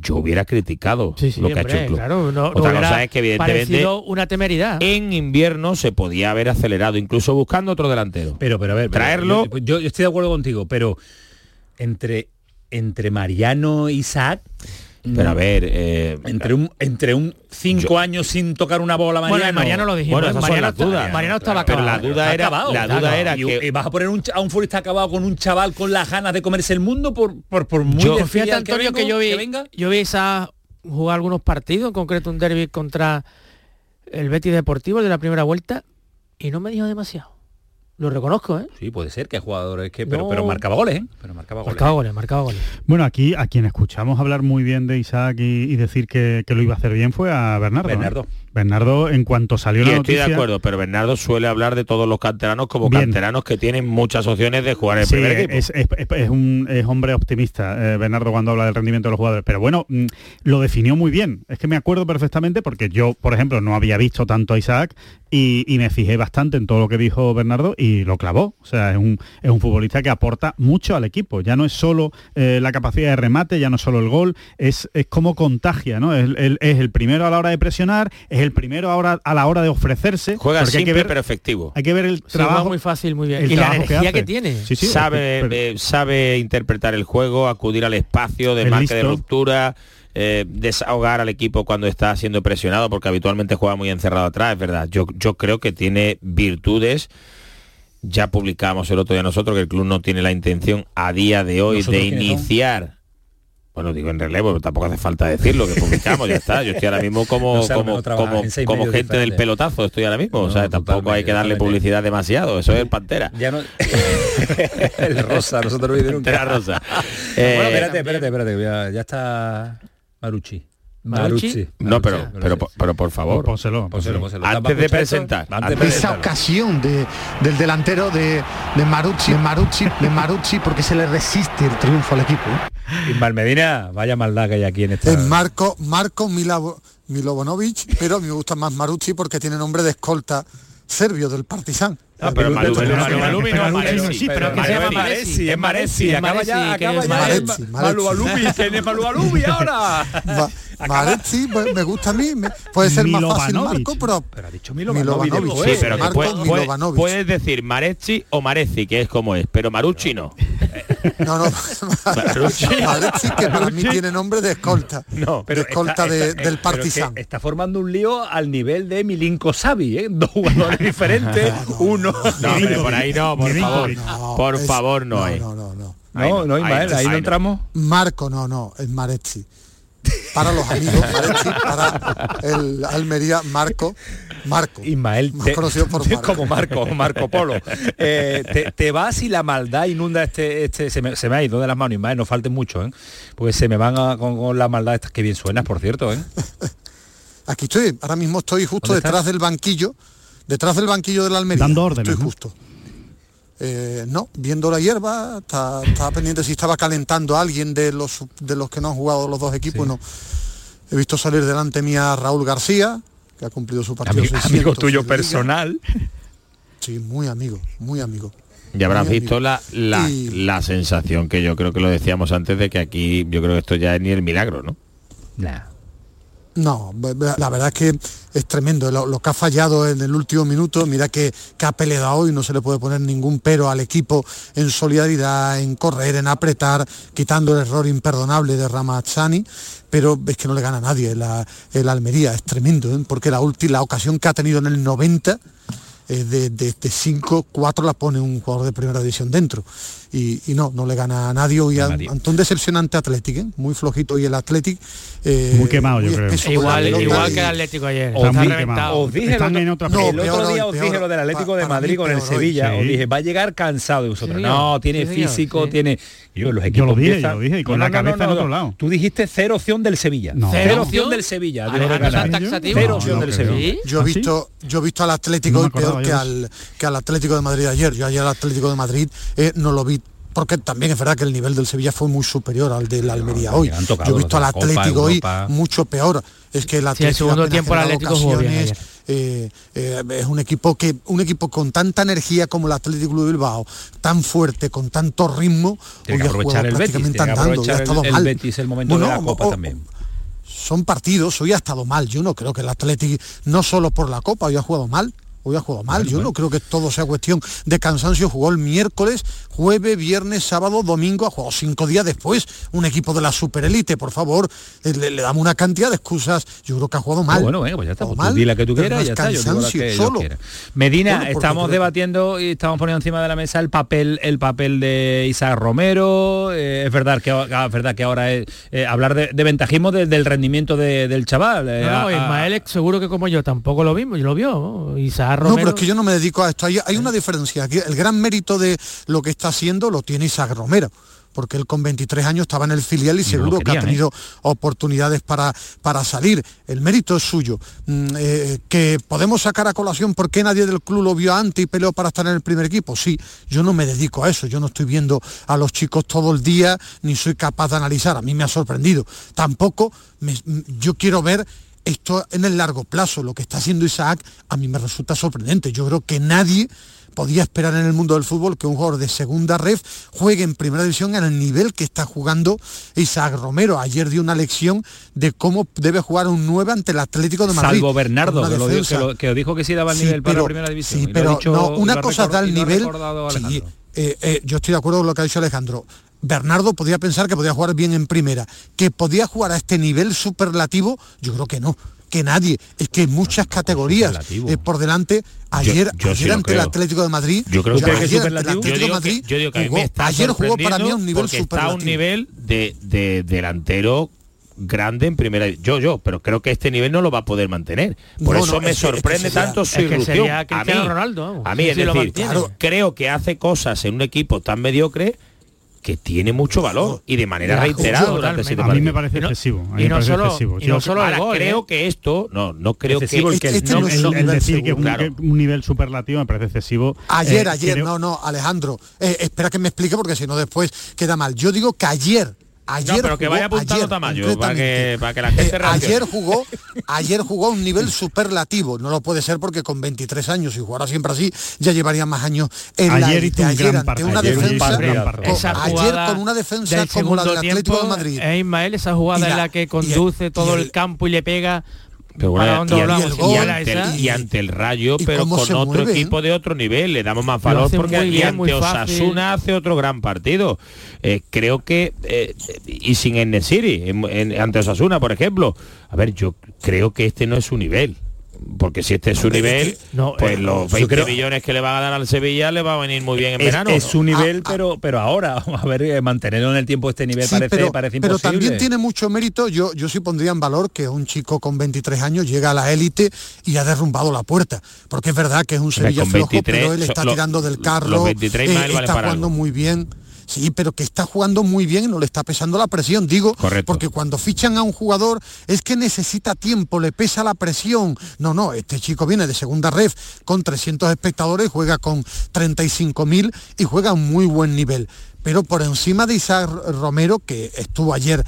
yo hubiera criticado Sí, sí, lo que ha hecho el club. claro, no- no Otra hubiera cosa es que evidentemente una temeridad. en invierno se podía haber acelerado, incluso buscando otro delantero. Pero, pero a ver, pero traerlo. Yo, yo estoy de acuerdo contigo, pero entre entre Mariano e Isaac. Pero a ver, eh, entre un entre un cinco años sin tocar una bola Mariano. Bueno, en Mariano lo dijimos, Bueno, Mariano las está- dudas. Mariano estaba Pero la acabado. duda era, acabado, la duda acabado. era y, que y vas a poner un a un futbolista acabado con un chaval con las ganas de comerse el mundo por por, por muy Yo, fíjate Antonio que, vengo- yo vi venga. yo vi esa jugar algunos partidos, en concreto un derby contra el Betis Deportivo de la primera vuelta y no me dijo demasiado. Lo reconozco, ¿eh? Sí, puede ser que hay jugadores que pero, No. pero marcaba goles, ¿eh? Pero marcaba goles. Marcaba goles, marcaba goles. Bueno, aquí a quien escuchamos hablar muy bien de Isaac y, y decir que, que lo iba a hacer bien fue a Bernardo. ¿no? Bernardo. Bernardo, en cuanto salió la estoy noticia... de acuerdo, pero Bernardo suele hablar de todos los canteranos como Bien. canteranos que tienen muchas opciones de jugar en el Sí, primer equipo. es, es- un es hombre optimista, eh, Bernardo, cuando habla del rendimiento de los jugadores. Pero bueno, mm, lo definió muy bien. Es que me acuerdo perfectamente porque yo, por ejemplo, no había visto tanto a Isaac y, y me fijé bastante en todo lo que dijo Bernardo y lo clavó. O sea, es un, es un futbolista que aporta mucho al equipo. Ya no es solo eh, la capacidad de remate, ya no es solo el gol, es, es como contagia, ¿no? Es, el- es el primero a la hora de presionar, es el primero ahora a la hora de ofrecerse. Juega porque hay que simple ver, pero efectivo. hay que ver el Sí, trabajo muy fácil, muy bien. el Y la energía que, hace. tiene. Sí, sí, sabe, pero- eh, sabe interpretar el juego, acudir al espacio de marca de ruptura, eh, desahogar al equipo cuando está siendo presionado, porque habitualmente juega muy encerrado atrás, es verdad. Yo, yo creo que tiene virtudes. Ya publicamos el otro día nosotros que el club no tiene la intención a día de hoy ¿Nosotros de iniciar. Bueno, digo en relevo, pero tampoco hace falta decirlo, que publicamos, ya está. Yo estoy ahora mismo como, No sé, como, como, gente del pelotazo, estoy ahora mismo. o sea, tampoco hay que darle totalmente. publicidad demasiado, eso es [LAUGHS] Pantera. Ya no [LAUGHS] el rosa, nosotros no [LAUGHS] nunca. Pantera rosa. bueno, Eh, espérate, espérate, espérate, ya, ya está Marucci. Marucci. No, pero, pero, pero por favor, Pónselo, Pónselo, pónselo. antes de presentar, Antes de esa ocasión de, del delantero de, de Marucci, de Marucci, de Marucci, porque se le resiste el triunfo al equipo. ¿eh? Ismael Medina, vaya maldad que hay aquí en esta... Es Marco, Marco Milavo- Milovanovic, pero me gusta más Marucci porque tiene nombre de escolta serbio del Partizan. Ah, pero Malú- pero- Malú- sí, pero que se llama Maresi, es Maresi, es acaba ya, Maresi, acaba ya Maresi, Maresi. Malubalubi, ¿quién es Malubalubi ahora? Ma- Marucci me gusta a mí, puede ser más fácil. Marco, pero Pero ha dicho Milovanovic. Sí, eh. pero puedes decir Marechi o Mareci, que es como es, pero Marucci no. no, no, Marucci que para mí tiene nombre de escolta, No, de escolta del eh, Partizan. Está formando un lío al nivel de Milinko Savi, ¿eh? Dos jugadores diferentes, uno... No, pero por ahí no, por favor. No, por es- favor, no, hay. No, no, no. No, no, Ismael, ahí no entramos. Marco, no, no, es Marechi. Para los amigos, para el Almería, Marco, Marco. Ismael, Más te- conocido por [LAUGHS] Marco. como Marco, Marco Polo. [LAUGHS] Eh, te, te vas y la maldad inunda este, este se, me, se me ha ido de las manos, Ismael, no falten mucho, ¿eh? Porque se me van a- con, con la maldad estas que bien suenas, por cierto, ¿eh? Aquí estoy, ahora mismo estoy justo ¿Dónde detrás estás? del banquillo, detrás del banquillo de la Almería. Dando órdenes, Estoy ¿no? justo. Eh, no, viendo la hierba, está- estaba pendiente si estaba calentando a alguien de los de los que no han jugado los dos equipos, no. He visto salir delante mía a Raúl García, que ha cumplido su partido. Amigo, 600 amigo tuyo personal. Sí, muy amigo, muy amigo. Y habrás Muy visto la, la, Y- la sensación que yo creo que lo decíamos antes de que aquí yo creo que esto ya es ni el milagro, ¿no? No, la verdad es que es tremendo lo, que ha fallado en el último minuto. Mira que, que ha peleado hoy, no se le puede poner ningún pero al equipo en solidaridad, en correr, en apretar, quitando el error imperdonable de Ramazzani, pero es que no le gana a nadie la, el Almería, es tremendo, ¿eh? porque la última ocasión que ha tenido en el 90 eh, de, de, de 5, 4 la pone un jugador de primera división dentro. Y, y no, no le gana a nadie. Hoy nadie. ante un decepcionante Athletic, ¿eh? muy flojito hoy el Athletic. eh, Muy quemado, yo creo. Igual, igual y- que el Atlético ayer. Os Está di- reventado. os dije el Están otro, en otra el fase. otro peor día os peor dije lo del Atlético Pa- de Madrid con el. Sevilla. Os dije, va a llegar cansado de vosotros. Sí, no, tiene Sí, físico, sí. tiene. Yo, los Yo equipos lo dije, empiezan- yo lo dije, y con la cabeza en otro lado. Tú dijiste cero opción del Sevilla. No. Cero ¿Cero opción del Sevilla. No, opción no del. Sevilla. Yo he ¿Ah, visto, yo he visto al Atlético No hoy peor que al, que al Atlético de Madrid ayer. Yo ayer al Atlético de Madrid eh, no lo vi porque también es verdad que el nivel del Sevilla fue muy superior al del Almería hoy. Yo he visto de al la Copa, Atlético hoy mucho peor. Es que el Sí, el Atlético segundo tiempo el Atlético jugó bien ocasiones, eh, eh, es un equipo que un equipo con tanta energía como el Atlético Club de Bilbao, tan fuerte, con tanto ritmo, Tiene hoy que ha aprovechar el Betis. prácticamente Tiene que andando, y ha aprovechar el, el. Betis el momento Bueno, de la Copa o- también. son partidos, hoy ha estado mal. Yo no creo que el Atlético, no solo por la Copa, hoy ha jugado mal. Hoy ha jugado mal. Yo no creo que todo sea cuestión de cansancio. Jugó el miércoles, jueves, viernes, sábado, domingo. Ha jugado cinco días después. Un equipo de la superélite, por favor. eh, Le, le damos una cantidad de excusas. Yo creo que ha jugado mal. Bueno, venga, pues ya está. Pues di la que tú quieras ya es está. Yo cansancio que yo solo. quiera. Medina, Bueno, estamos creo- debatiendo y estamos poniendo encima de la mesa el papel, el papel de Isaac Romero. eh, es verdad que ah, es verdad que ahora es eh, hablar de, de ventajismo de- del rendimiento de- del chaval. eh, No, no, a- a- Ismael seguro que como yo tampoco lo vimos, lo vio. ¿no? Isaac No, Romero. pero es que yo no me dedico a esto. Hay, hay una diferencia. Aquí el gran mérito de lo que está haciendo lo tiene Isaac Romero. Porque él con 23 años estaba en el filial y seguro que ha tenido oportunidades para, para salir. El mérito es suyo. Mm, eh, que podemos sacar a colación por qué nadie del club lo vio antes y peleó para estar en el primer equipo. Sí, yo no me dedico a eso. Yo no estoy viendo a los chicos todo el día ni soy capaz de analizar. A mí me ha sorprendido. Tampoco me- yo quiero ver esto en el largo plazo, lo que está haciendo Isaac, a mí me resulta sorprendente. Yo creo que nadie podía esperar en el mundo del fútbol que un jugador de segunda ref juegue en primera división en el nivel que está jugando Isaac Romero. Ayer dio una lección de cómo debe jugar un 9 ante el Atlético de Madrid. Salvo Bernardo, que, lo dio- que, lo- que os dijo que sí daba el Sí, nivel para pero- la primera división. Sí, pero dicho- no, una cosa da el nivel. sí, eh, eh, yo estoy de acuerdo con lo que ha dicho Alejandro. Bernardo podía pensar que podía jugar bien en primera, que podía jugar a este nivel superlativo, yo creo que no, que nadie, es que hay muchas categorías eh, por delante. Ayer, yo ayer ante el creo. Atlético de Madrid, Yo creo que ayer es ante el superlativo. Atlético Yo de digo Madrid que, yo digo que a mí jugó- ayer para mí a un nivel porque está a un superlativo. nivel de, de delantero grande en primera yo yo pero creo que este nivel no lo va a poder mantener. Por No, eso no, me es que- es que sorprende sería- tanto su irrupción. a mí, Ronaldo, a mí sí, es sí decir claro, creo que hace cosas en un equipo tan mediocre que tiene mucho valor y de manera Ya, reiterada totalmente. durante siete A mí me parece Y no- excesivo. A mí y me no parece solo- excesivo. y no Yo solo ahora el gol, creo ¿eh? que esto no no creo Excesivo que el que Este no, el- el decir que es un, seguro. que un nivel superlativo me parece excesivo. Ayer, Eh, ayer, creo- no, no, Alejandro, eh, espera que me explique porque si no después queda mal. Yo digo que ayer, ayer No, pero que jugó, vaya apuntando ayer, Tamayo, para que, para que la gente eh, ayer jugó, [LAUGHS] ayer jugó a un nivel superlativo. No lo puede ser porque con 23 años, si jugara siempre así, ya llevaría más años en la Ayer un Ayer gran ante partido. una Ayer hizo un defensa, con- ayer una defensa como la del Atlético tiempo, de Madrid. eh, Ismael, esa jugada Y en la- la que el- conduce todo el- campo y le pega Pero bueno, y, hablamos, y ante y ante el rayo, pero con otro mueve, ¿eh? equipo de otro nivel, le damos más Lo valor porque y bien, ante. Osasuna hace otro gran partido. Eh, creo que, eh, y sin Enesiri, en, en- ante Osasuna, por ejemplo, a ver, yo creo que este no es su nivel. Porque si este es su nivel, no, pues eh, los yo 20 creo- millones que le van a dar al Sevilla le va a venir muy bien en Es, verano. es su nivel, Ah, pero pero ahora, [LAUGHS] a ver, eh, mantenerlo en el tiempo este nivel Sí, parece, pero, parece pero también tiene mucho mérito, yo, yo sí pondría en valor que un chico con 23 años llega a la élite y ha derrumbado la puerta, porque es verdad que es un Sevilla con flojo, 23, pero él está tirando del los carro, 23 eh, está jugando algo. muy bien. Sí, pero que está jugando muy bien no le está pesando la presión. Digo, Correcto. porque cuando fichan a un jugador es que necesita tiempo, le pesa la presión. No, no, este chico viene de segunda ref con 300 espectadores, juega con 35.000 y juega a un muy buen nivel. Pero por encima de Isaac Romero, que estuvo ayer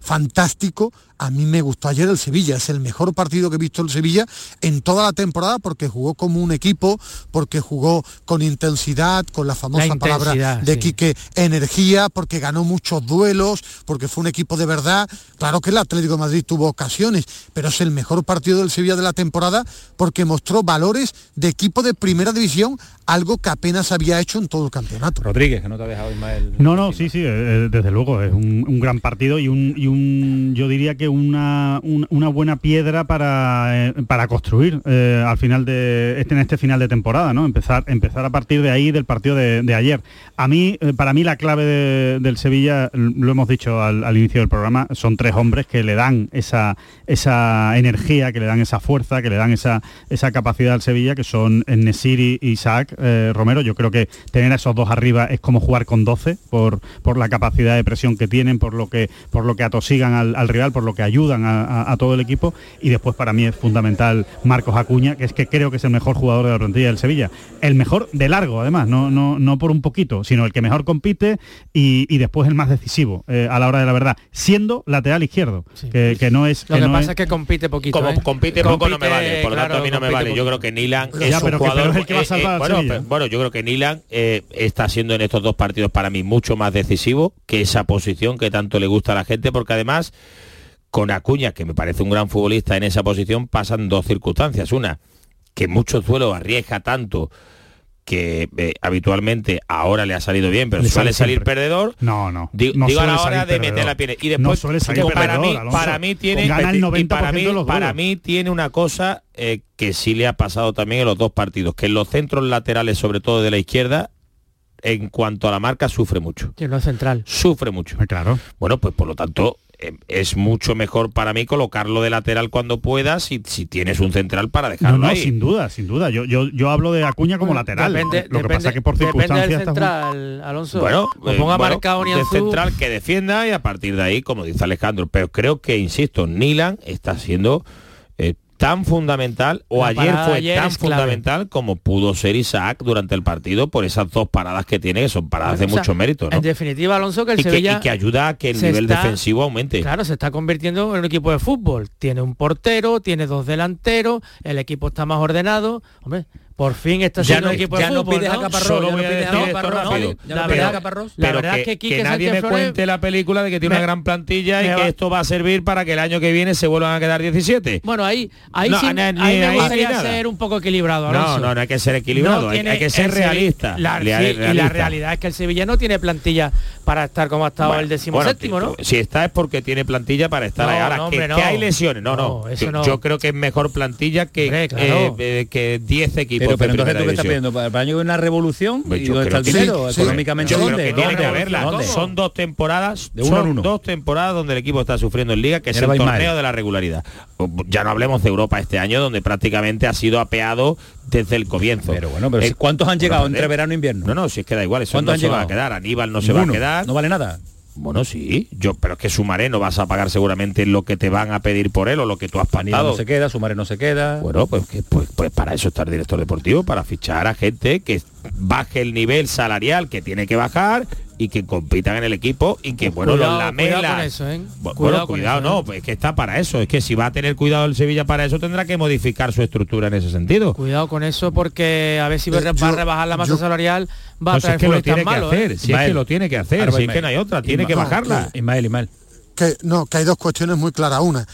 fantástico. A mí me gustó ayer el Sevilla, es el mejor partido que he visto el Sevilla en toda la temporada porque jugó como un equipo, porque jugó con intensidad, con la famosa La palabra de sí. Quique, energía, porque ganó muchos duelos, porque fue un equipo de verdad. Claro que el Atlético de Madrid tuvo ocasiones, pero es el mejor partido del Sevilla de la temporada porque mostró valores de equipo de primera división, algo que apenas había hecho en todo el campeonato. Rodríguez, que no te ha dejado Ismael. No, no, sí, sí, eh, desde luego, es un, un gran partido y un, y un, yo diría que una, un- una buena piedra para, eh, para construir eh, al final de este, en este final de temporada, ¿no? Empezar, empezar a partir de ahí del partido de, de ayer. A mí, eh, para mí la clave de- del Sevilla, lo hemos dicho al, inicio del programa, son tres hombres que le dan esa, esa energía, que le dan esa fuerza, que le dan esa, esa capacidad al Sevilla, que son Nesiri Isaac eh, Romero. Yo creo que tener a esos dos arriba es como jugar con 12 por, por la capacidad de presión que tienen, por lo que, por lo que atosigan al, al rival, por lo que ayudan a, a- a todo el equipo. Y después para mí es fundamental Marcos Acuña, que es que creo que es el mejor jugador de la plantilla del Sevilla. El mejor de largo, además, no, no, no por un poquito, sino el que mejor compite y, y después el más decisivo eh, a la hora de la verdad, siendo lateral izquierdo, que, que no es... Lo que, no pasa es- es que compite poquito. Como ¿eh? compite poco no me vale, por lo claro, tanto a mí no me vale. Yo creo que Nilan Ya, es un pero que- jugador. pero es el que va a eh, eh, bueno, bueno, yo creo que Nilan eh, está siendo en estos dos partidos para mí mucho más decisivo que esa posición que tanto le gusta a la gente, porque además con Acuña, que me parece un gran futbolista en esa posición, pasan dos circunstancias. Una, que muchos duelos arriesga tanto que eh, habitualmente ahora le ha salido bien, pero Le suele sale salir siempre. perdedor. No, no. Di- no digo a la hora de meter la piel. Y No después, suele salir que para, mí, Alonso. para mí tiene Gana el y 90% para mí, para mí tiene una cosa eh, que sí le ha pasado también en los dos partidos, que en los centros laterales, sobre todo de la izquierda, en cuanto a la marca, sufre mucho. Sí, no es central. Sufre mucho. Claro. Bueno, pues por lo tanto, es mucho mejor para mí colocarlo de lateral cuando puedas y si tienes un central para dejarlo no, ahí. sin duda, sin duda. Yo, yo, yo hablo de Acuña como lateral. Depende, lo que pasa depende- es que por depende circunstancias... del central, Alonso. Bueno, eh, ponga bueno, marcado de central que defienda y a partir de ahí, como dice Alejandro, pero creo que, insisto, Nilan está siendo eh, tan fundamental, o La ayer fue ayer tan fundamental como pudo ser Isaac durante el partido por esas dos paradas que tiene, que son paradas de O sea, mucho mérito, ¿no? En definitiva, Alonso, que el Y que, y que ayuda a que el nivel está- defensivo aumente. Claro, se está convirtiendo en un equipo de fútbol. Tiene un portero, tiene dos delanteros, el equipo está más ordenado. Hombre, por fin está Ya siendo no- equipo ya de no fútbol. a ¿no? Caparrós, Solo ya no voy a pides a Caparrós, no, ya a Caparrós. La pero verdad que, es que que nadie Sánchez me Flores cuente la película de que tiene me- una gran plantilla y que va- esto va a servir para que el año que viene se vuelvan a quedar 17. Bueno, ahí, ahí, sí, ni- ahí ni me ahí gustaría ser un poco equilibrado, No, no, no hay que ser equilibrado, hay- que ser realista. La, y la realidad es que el Sevilla no tiene plantilla para estar como ha estado Bueno, el decimoséptimo, bueno, ¿no? Si está es porque tiene plantilla para estar ahí. Ahora, que, hay lesiones. No, no. Yo, creo que es mejor plantilla que, Hombre, claro. eh, eh, que 10 equipos. Pero, pero entonces tú qué estás pidiendo para el año una revolución Pues y dónde está el dinero sí, económicamente dónde que ¿Dónde? tiene que haberla. ¿Dónde? Son dos temporadas, De uno son uno. dos temporadas donde el equipo está sufriendo en liga, que es el torneo de la regularidad. Ya no hablemos de Europa este año, donde prácticamente ha sido apeado desde el comienzo. Pero bueno, pero Eh, ¿cuántos han llegado entre verano e invierno? No, no, si es que da igual, eso ¿Cuántos no se va a quedar. Aníbal no se va a quedar. No vale nada. Bueno, sí, yo, pero es que Sumaré no vas a pagar seguramente lo que te van a pedir por él o lo que tú has pactado. no se queda, Sumaré no se queda. Bueno, pues, que, pues, pues para eso está el director deportivo, para fichar a gente que baje el nivel salarial que tiene que bajar y que compitan en el equipo y que, bueno, Cuidado- los lamelas... cuidado con eso, ¿eh? Bu- Bueno, Cuidado cuidado, con eso, no, ¿eh? pues es que está para eso. Es que si va a tener cuidado el Sevilla para eso, tendrá que modificar su estructura en ese sentido. Cuidado con eso porque a ver si va Eh, a yo- rebajar la masa yo- salarial, va a si traer es que lo tiene que malos, hacer, ¿eh? si es que lo tiene que hacer, va si es Ismael. que no hay otra, tiene que Ismael. bajarla. Ismael, Ismael. que no, que hay dos cuestiones muy claras. Una,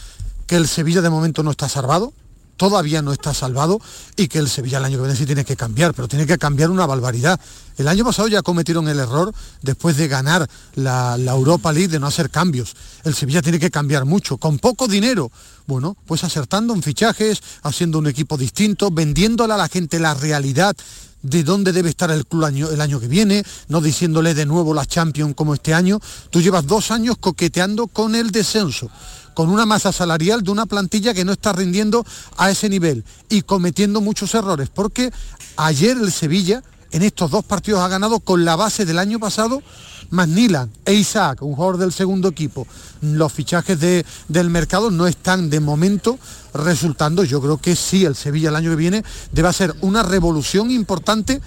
que el Sevilla de momento no está salvado, todavía no está salvado, y que el Sevilla el año que viene sí tiene que cambiar, pero tiene que cambiar una barbaridad. El año pasado ya cometieron el error, después de ganar la, Europa League, de no hacer cambios. El Sevilla tiene que cambiar mucho, con poco dinero. Bueno, pues acertando en fichajes, haciendo un equipo distinto, vendiéndole a la gente la realidad de dónde debe estar el club año- el año que viene, no diciéndole de nuevo la Champions como este año. Tú llevas dos años coqueteando con el descenso, con una masa salarial de una plantilla que no está rindiendo a ese nivel y cometiendo muchos errores, porque ayer el Sevilla en estos dos partidos ha ganado con la base del año pasado Magnilan e Isaac, un jugador del segundo equipo. Los fichajes de, del mercado no están de momento resultando. Yo creo que sí, el Sevilla el año que viene debe hacer una revolución importante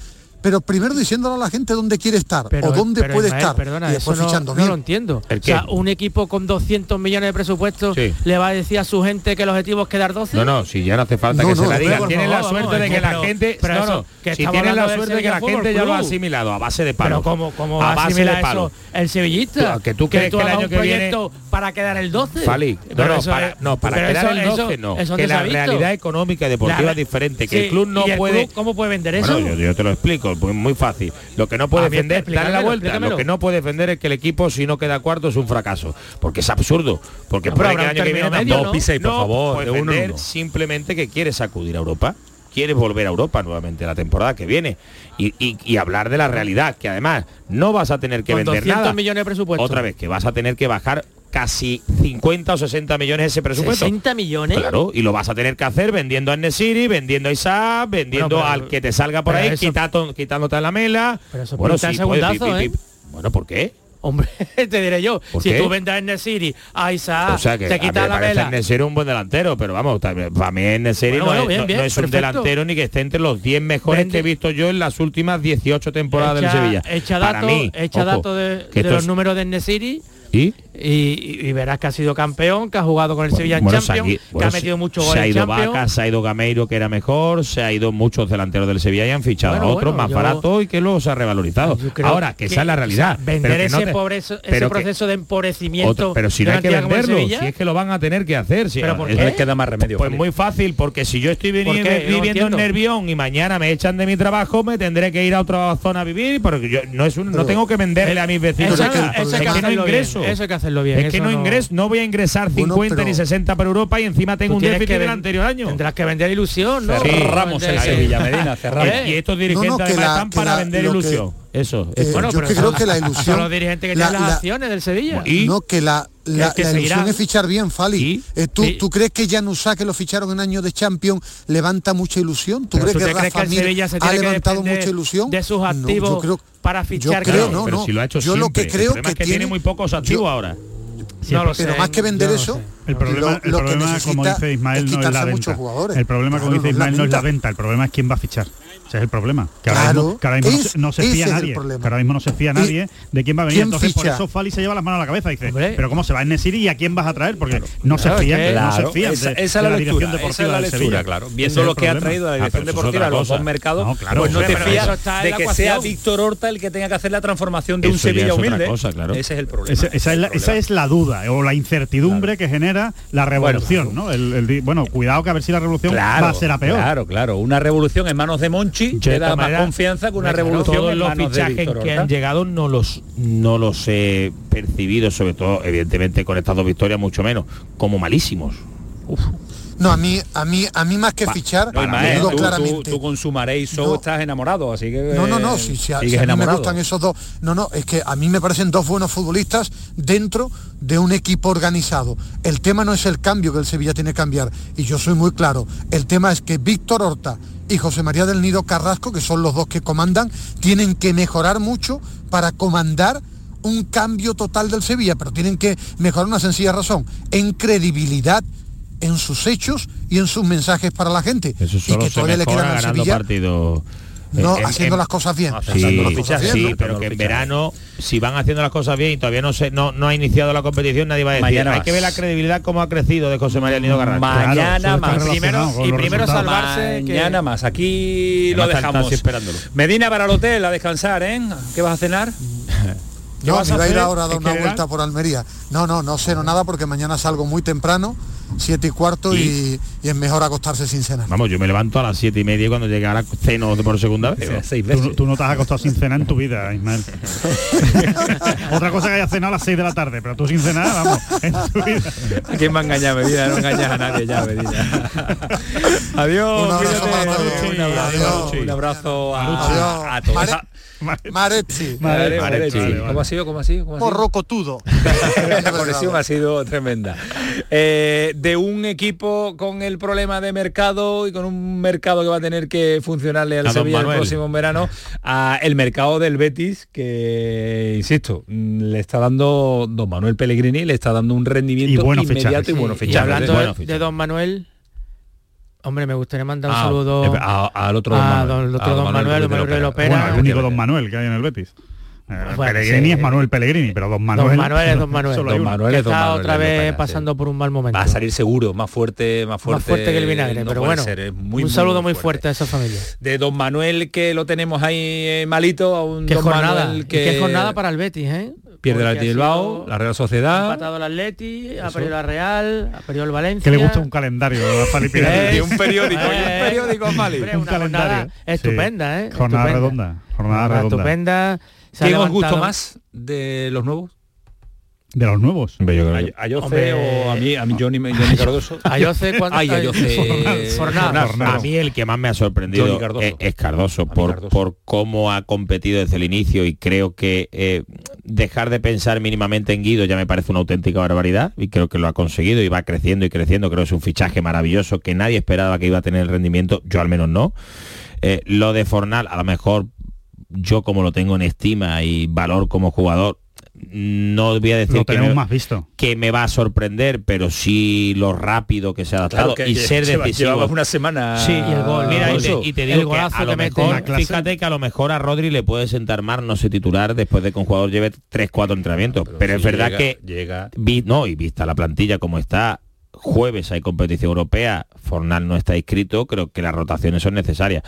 pero primero diciéndole a la gente dónde quiere estar o dónde puede estar perdona, y después eso no, lo entiendo. O sea, un equipo con 200 millones de presupuesto le va a decir a su gente que el objetivo es quedar 12. No, no, si ya no hace falta que se la diga. Tiene la suerte de que la gente, si tienen la suerte de que la gente ya lo ha asimilado a base de palo. Como como a base de palo. el sevillista que tú crees que el año que para quedar el 12. Fali, no, no, para, no, para quedar el 12 no. Que la realidad económica y deportiva es diferente, que el club no puede ¿Cómo puede vender eso? Yo te lo explico fútbol, muy fácil. Lo que no puede defender, darle la vuelta. Lo que no puede defender es que el equipo si no queda cuarto es un fracaso, porque es absurdo, porque no, el año que viene medio, dos ¿no? pisa y por no, favor, de uno, uno. simplemente que quiere sacudir a Europa quieres volver a Europa nuevamente la temporada que viene y, y, y, hablar de la realidad, que además no vas a tener que Con vender 200 nada. millones de presupuesto. Otra vez, que vas a tener que bajar casi 50 o 60 millones ese presupuesto. 60 millones. Claro, y lo vas a tener que hacer vendiendo a Nesiri, vendiendo a Isaac, vendiendo al que te salga por ahí, eso, quitándote a la mela. Pero eso bueno, sí, segundazo, puede, pi, pi, ¿eh? pi, bueno, ¿por qué? Hombre, [LAUGHS] te diré yo, si tú vendas en Nesiri a Isaac, te quita la vela. Nesiri un buen delantero, pero vamos, también, para mí en Nesiri bueno, no, es, un delantero ni que esté entre los 10 mejores que he visto yo en las últimas 18 temporadas echa, del Sevilla. Echa para dato, mí, dato de, los números de Nesiri ¿Y? Y, verás que ha sido campeón, que ha jugado con el Sevilla en bueno, Champions, aquí, bueno, que ha metido muchos goles. Se ha ido Vaca, se ha ido Gameiro, que era mejor, se ha ido muchos delanteros del Sevilla y han fichado otros más baratos y que los ha revalorizado. Ahora, que, que, esa es la realidad. Vender ese, no ese proceso de empobrecimiento. Pero si no hay que venderlo, si es que lo van a tener que hacer, si ¿Pero por les queda más remedio. Pues muy fácil, porque si yo estoy viviendo, viviendo en Nervión y mañana me echan de mi trabajo, me tendré que ir a otra zona a vivir, porque yo no es un, no tengo que venderle a mis vecinos. Eso, es que ingreso. Eso hay que hacerlo bien. Es que no, no... No voy a ingresar 50 ni 60 para Europa y encima tengo un déficit del anterior año. Tendrás que vender ilusión, ¿no? Cerramos sí, el Sevilla, Medina, cerramos. Eh, y estos dirigentes no, no, están para vender ilusión. Eso. Eh, bueno, yo pero que creo que la ilusión. los dirigentes que tienen las la, acciones del Sevilla. ¿Y? No, que la, la, ilusión es fichar bien, Fali. Eh, ¿tú, crees que Januzá, que lo ficharon en año de Champions, levanta mucha ilusión? ¿Tú, crees, que crees que se ha levantado mucha ilusión? De sus activos para fichar. Yo creo, no, pero. Si lo ha hecho yo lo que creo el que, es que, tiene muy pocos activos ahora. No lo pero sé, más que vender eso, el problema como dice Ismael, no es la venta. El problema, como dice Ismael, no es la venta. El problema es quién va a fichar. Ese es el problema. Que ahora mismo, no se fía nadie. ahora mismo no se fía nadie de quién va a venir. Entonces por eso Fali se lleva las manos a la cabeza y dice, pero ¿cómo se va a Nesiri y a quién vas a traer? Porque claro, no, se fían, que, no se fían, esa, esa la, dirección deportiva esa la lectura, de Claro. Viendo lo que ha traído la ah, dirección ah, deportiva a los dos mercados, no, claro, pues no te fías de que sea Víctor Horta el que tenga que hacer la transformación de un Sevilla humilde. Ese es el problema. Esa es la duda o la incertidumbre que genera la revolución. Bueno, cuidado que a ver si la revolución va a ser a peor. Claro, claro. Una revolución en manos de Monchi Bonucci te da más confianza que una revolución todos en los fichajes que han llegado no los no los he percibido sobre todo evidentemente con estas dos victorias mucho menos como malísimos No, a mí, a mí, a mí más que fichar, tú, claramente. Tú, estás enamorado, así que. No, no, no, eh, si, si, a, si a mí me gustan esos dos. No, no, es que a mí me parecen dos buenos futbolistas dentro de un equipo organizado. El tema no es el cambio que el Sevilla tiene que cambiar, y yo soy muy claro. El tema es que Víctor Horta y José María del Nido Carrasco, que son los dos que comandan, tienen que mejorar mucho para comandar un cambio total del Sevilla, pero tienen que mejorar una sencilla razón, en credibilidad en sus hechos y en sus mensajes para la gente. Eso solo y que todavía se le quedan al Sevilla partido no, haciendo las cosas bien. Sí, pero que en verano, si van haciendo las cosas bien y todavía no se, no, no ha iniciado la competición, nadie va a decir. Mañana Hay que ver la credibilidad cómo ha crecido de José María Nido Garracho. Mañana claro, más. Primero, y primero salvarse. Mañana que... más. Aquí lo dejamos. Medina para el hotel, a descansar, ¿eh? ¿Qué vas a cenar? [LAUGHS] No, me iba a ir ahora a dar una vuelta por Almería. No, no, no ceno nada porque mañana salgo muy temprano, 7 y cuarto, ¿Y? Es mejor acostarse sin cenar. Vamos, yo me levanto a las 7 y media cuando llegue ahora ceno por segunda vez. Seis. Tú, no te has acostado sin cenar en tu vida, Ismael. [LAUGHS] Otra cosa que haya cenado a las 6 de la tarde, pero tú sin cenar, vamos, en tu vida. Quién va a engañar, No engañas a nadie ya, Medina. [LAUGHS] adiós, un abrazo, a. Un abrazo a, todos. Maretti. Mare- Maretti. Maretti. ¿Cómo ha sido? ¿Cómo ha sido? ¿Cómo ha sido? [LAUGHS] La conexión ha sido tremenda. Eh, de un equipo con el problema de mercado y con un mercado que va a tener que funcionarle al A Sevilla el próximo verano, a el mercado del Betis, que, insisto, mm, le está dando don Manuel Pellegrini, le está dando un rendimiento Y buenos inmediato y buenos Y fichajes. hablando de Don Manuel, hombre, me gustaría mandar un Ah, saludo eh, a- al otro Don a Manuel. don- el otro A Don don Manuel, Manuel Lopera. Bueno, el único Don Manuel que hay en el Betis. Eh, Bueno, Pellegrini sí. es Manuel Pellegrini, pero Don Manuel. Don Manuel es [LAUGHS] Don Manuel. Solo Don. Manuel es Don está Manuel otra Lopera, vez sí. pasando por un mal momento. Va a salir seguro, más fuerte, más fuerte. más fuerte que el vinagre, no pero bueno, ser, es muy, un saludo muy muy fuerte a esa familia. De Don Manuel que lo tenemos ahí eh, malito, a un Qué Don jornada, Manuel y que qué jornada para el Betis, ¿eh? Pierde el ha Bilbao, la Real Ha Sociedad. empatado el Atleti, ha perdido la Real, ha perdido el Valencia. Que le gusta un calendario a Fali Pineda. Eh, Y un periódico, y un eh, periódico, Fali. hombre, Un una calendario. jornada estupenda, ¿eh? Jornada Estupenda. redonda. Jornada redonda. estupenda. Ha ¿Quién os gustó más de los nuevos? De los nuevos. ¿A Ayoce Hombre. o a mí, a mí Johnny, Johnny Cardoso? Ayoce, ¿cuánto- Ay, Ayoce. Fornal. A mí el que más me ha sorprendido Johnny Cardoso. es, es Cardoso, por, por cómo ha competido desde el inicio y creo que eh, dejar de pensar mínimamente en Guido ya me parece una auténtica barbaridad y creo que lo ha conseguido y va creciendo y creciendo. Creo que es un fichaje maravilloso que nadie esperaba que iba a tener el rendimiento, yo al menos no. Eh, lo de Fornal, a lo mejor yo como lo tengo en estima y valor como jugador, no voy a decir Lo que tenemos me, más visto. que me va a sorprender, pero sí lo rápido que se ha adaptado Claro, que y ser decisivo. llevaba una semana. Sí, y el gol. Mira, y te, y te El digo que golazo a lo que mejor, fíjate que a lo mejor a Rodri le puede sentar mal no sé titular después de que un jugador lleve 3 4 entrenamientos, pero, es si verdad llega- que llega vi- no, y vista la plantilla como está, jueves hay competición europea, Fornal no está inscrito, creo que las rotaciones son necesarias.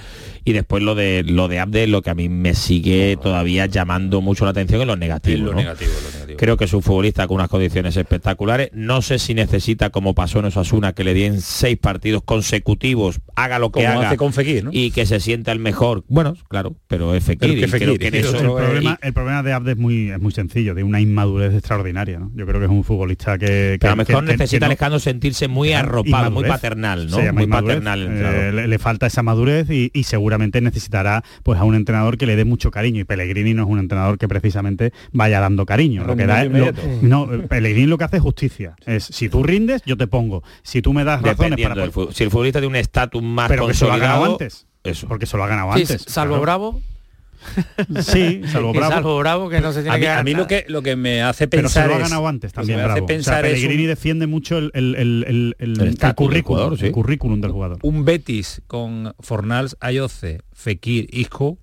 Y después lo de lo de Abde, lo que a mí me sigue todavía llamando mucho la atención en lo negativo. Es lo ¿no? negativo, lo negativo. Creo que es un futbolista con unas condiciones espectaculares. No sé si necesita, como pasó en Osasuna, que le den seis partidos consecutivos, haga lo que Como haga hace con Fekir, ¿no? y que se sienta el mejor. Bueno, claro, pero es Fekir. Pero y que eso- el, problema, el problema de Abde es muy, es muy sencillo, de una inmadurez extraordinaria. ¿no? Yo creo que es un futbolista que... que- pero a lo mejor que- necesita que no- Alejandro sentirse muy arropado, muy paternal, ¿no? Muy inmadurez. paternal. Eh, le, le falta esa madurez y, y seguramente necesitará pues a un entrenador que le dé mucho cariño y Pellegrini no es un entrenador que precisamente vaya dando cariño lo que da es- lo- no Pellegrini lo que hace es justicia es si tú rindes yo te pongo si tú me das razones Dependiendo para. Si el futbolista tiene un estatus más pero que se lo ha ganado antes eso. porque se lo ha ganado Sí, antes salvo claro. Bravo. Sí [LAUGHS] salvo Bravo salvo Bravo que no se tiene A mí, que a mí ganar lo que lo que me hace pero se pensar lo ha es- ganado antes lo que también me hace Bravo. O sea, pensar es un- Pellegrini defiende mucho el, el, el, el- el- El el estatus del currículum jugador, sí. el currículum del jugador un Betis con Fornals, Ayoce, Fekir, Isco.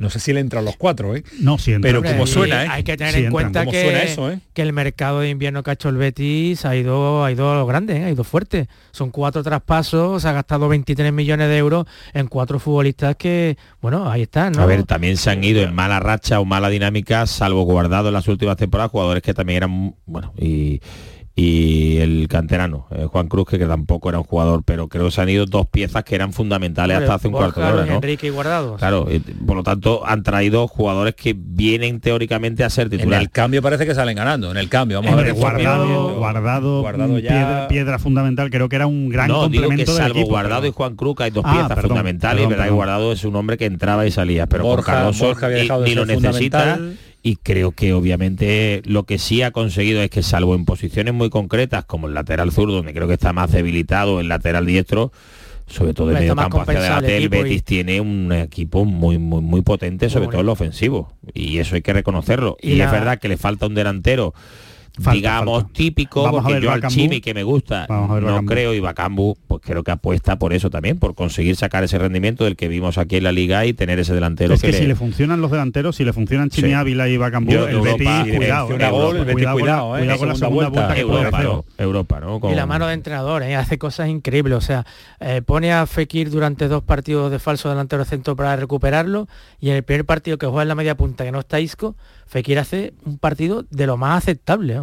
No sé si le entran los cuatro, ¿eh? no siempre Pero como suena, ¿eh? Hay que tener Sí, en cuenta ¿Cómo que, suena eso, eh? que el mercado de invierno que ha hecho el Betis ha ido, ha ido a lo grande, ¿eh? ha ido fuerte. Son cuatro traspasos, se ha gastado 23 millones de euros en cuatro futbolistas que, bueno, ahí están, ¿no? A ver, también se han ido en mala racha o mala dinámica, salvo guardado en las últimas temporadas, jugadores que también eran, bueno, y, y el canterano, eh, Juan Cruz, que, que tampoco era un jugador, pero creo que se han ido dos piezas que eran fundamentales hasta hace un Borja, cuarto de hora, ¿no? Enrique y Guardado. Claro, y, por lo tanto han traído jugadores que vienen teóricamente a ser En titulares. el cambio parece que salen ganando. En el cambio, vamos a ver. guardado, guardado, Guardado ya- piedra, piedra fundamental, creo que era un gran no, digo que complemento del salvo equipo. Guardado pero- y Juan Cruz, que hay dos Ah, piezas perdón, fundamentales, perdón, ¿verdad? Y perdón. Guardado es un hombre que entraba y salía, pero Borja- Borja había ni, dejado de ni lo necesita. Y creo que obviamente lo que sí ha conseguido es que salvo en posiciones muy concretas, como el lateral zurdo, donde creo que está más debilitado, el lateral diestro, sobre todo Hombre, medio campo hacia el adelante, el y- Betis tiene un equipo muy muy muy potente, sobre todo en lo ofensivo. Y eso hay que reconocerlo. Y Y, la- es verdad que le falta un delantero Falta, digamos falta. típico Vamos a porque ver yo al. Chimi que me gusta no Bacambú. creo y Bacambu pues creo que apuesta por eso también por conseguir sacar ese rendimiento del que vimos aquí en la liga y tener ese delantero Es que, si le funcionan los delanteros, si le funcionan Chimi Sí. Ávila y Bacambú, Yo, el Europa, Betis, cuidado, funciona gol, el Betis, cuidado, cuidado, eh, cuidado con la segunda segunda vuelta. vuelta que puede Europa. ¿no? Europa, ¿no? Y la mano de entrenador, ¿eh? hace cosas increíbles. O sea, eh, pone a Fekir durante dos partidos de falso delantero centro para recuperarlo y en el primer partido que juega en la media punta, que no está Isco, Fekir hace un partido de lo más aceptable.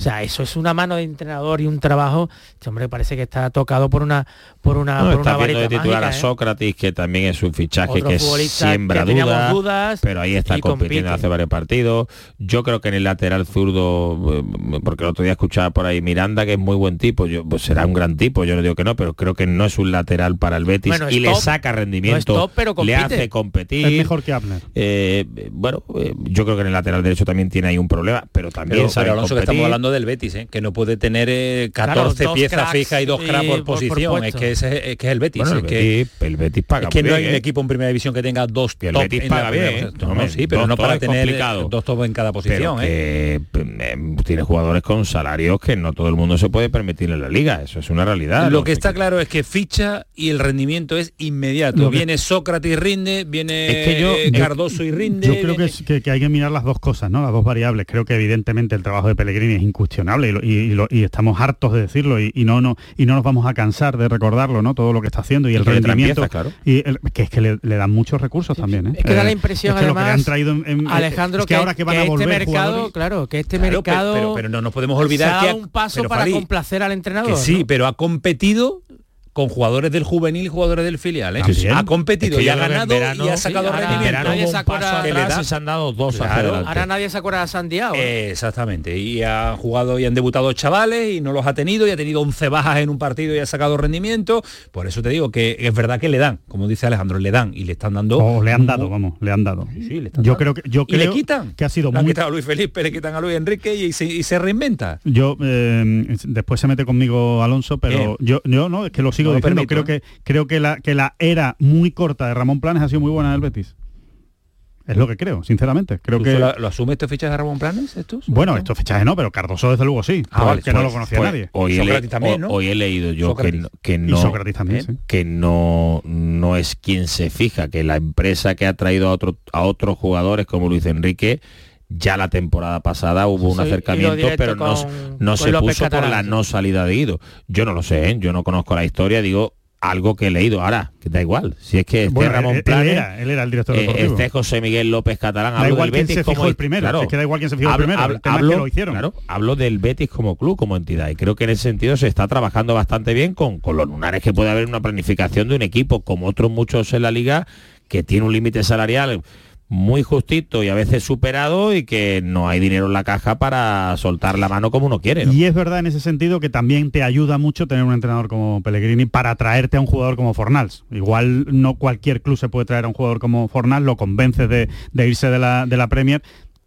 O sea, eso es una mano de entrenador y un trabajo. Este hombre parece que está tocado por una por una, No, por está una viendo de titular mágica, a ¿eh? Sócrates, que también es un fichaje Otro que siembra que dudas, dudas pero ahí está compitiendo compite. hace varios partidos. Yo creo que en el lateral zurdo, eh, porque el otro día escuchaba por ahí Miranda, que es muy buen tipo, yo, pues será un gran tipo, yo no digo que no, pero creo que no es un lateral para el Betis Bueno, y le saca no rendimiento, top, pero le hace competir. Es mejor que Abner. Eh, bueno, eh, yo creo que en el lateral derecho también tiene ahí un problema, pero también Pero, sabe pero, Alonso, que estamos hablando hablando del Betis, ¿eh? que no puede tener eh, 14 Claro, dos piezas fijas y dos cracks por por- por posición. es que ese es, que es el Betis. Bueno, es el, que, Betis el Betis paga es que no hay un ¿eh? equipo en primera división que tenga dos Que el top Betis paga primera bien, posición. No, sí, pero no top para es tener complicado. dos top en cada posición. Pero ¿eh? que eh, tiene jugadores con salarios que no todo el mundo se puede permitir en la liga. Eso es una realidad. Lo que está claro es que ficha y el rendimiento es inmediato. Viene Sócrates y rinde, viene Es que yo- eh, yo- Cardoso y rinde. Yo creo que, viene- es- que- que hay que mirar las dos cosas, ¿no? Las dos variables. Creo que evidentemente el trabajo de Pellegrini es incuestionable y, lo- y- y lo- y estamos hartos de decirlo y, y no, no, y no nos vamos a cansar de recordarlo, ¿no? Todo lo que está haciendo y, Y el rendimiento. piezas, claro. Y el- que es que le, le dan muchos recursos también, ¿eh? Es que da la Eh, impresión, es que lo que le además, han traído en- en- Alejandro, es que, ahora que van a este volver mercado, jugadores- claro, que este Claro, mercado pero, pero no nos podemos olvidar se ha que dado ha- un paso pero, para Fali, complacer al entrenador. Que sí, ¿no? pero ha competido con jugadores del juvenil y jugadores del filial. ¿eh? Ha competido Es que y ha creo ganado verano- y ha sacado sí, ahora- rendimiento. Nadie se acuerda- atrás se han dado dos Claro. Ahora nadie se acuerda de Sandiao. Eh, exactamente, y han jugado y han debutado chavales y no los ha tenido y ha tenido 11 bajas en un partido y ha sacado rendimiento. Por eso te digo que es verdad que le dan, como dice Alejandro, le dan y le están dando. Le han dado, vamos, le han dado. Sí, le están yo dando. creo que yo y le creo quitan. que ha sido Le han muy quitado a Luis Felipe, le quitan a Luis Enrique y se, y se reinventa. Yo eh, después se mete conmigo Alonso, pero Eh. yo, yo no, es que lo sigo No lo diciendo. permito, creo ¿eh? que creo que la que la era muy corta de Ramón Planes ha sido muy buena del Betis. Es lo que creo, sinceramente. Creo ¿Tú que lo, lo asume estos fichajes de Ramón Planes estos? bueno, estos fichajes no, pero Cardoso desde luego sí, Ah, vale, que no Pues- lo conocía pues nadie. Hoy, he, Sócrates le- también, ho- ¿no? hoy he leído yo que, Sócrates. no- que y no Sócrates también, ¿eh? sí. que no no es quien se fija, que la empresa que ha traído a otro, a otros jugadores como Luis Enrique ya la temporada pasada hubo un Sí, acercamiento, pero no, con- no con se López puso por la no salida de Guido. Yo no lo sé, ¿eh? yo no conozco la historia, digo algo que he leído ahora, que da igual. Si es que este Bueno, Ramón él, él era, él era el director eh, deportivo. este José Miguel López Catalán, Da hablo igual del quién Betis se fijó como el primero, claro, es que da igual quién se fijó el hablo- primero, el hablo- tema es que lo hablo- hicieron. claro, hablo del Betis como club, como entidad, y creo que en ese sentido se está trabajando bastante bien con, con los lunares que puede haber una planificación de un equipo, como otros muchos en la liga, que tiene un límite salarial muy justito y a veces superado y que no hay dinero en la caja para soltar la mano como uno quiere. Y es verdad en ese sentido que también te ayuda mucho tener un entrenador como Pellegrini para traerte a un jugador como Fornals. Igual no cualquier club se puede traer a un jugador como Fornals, lo convences de, de irse de la, de la Premier.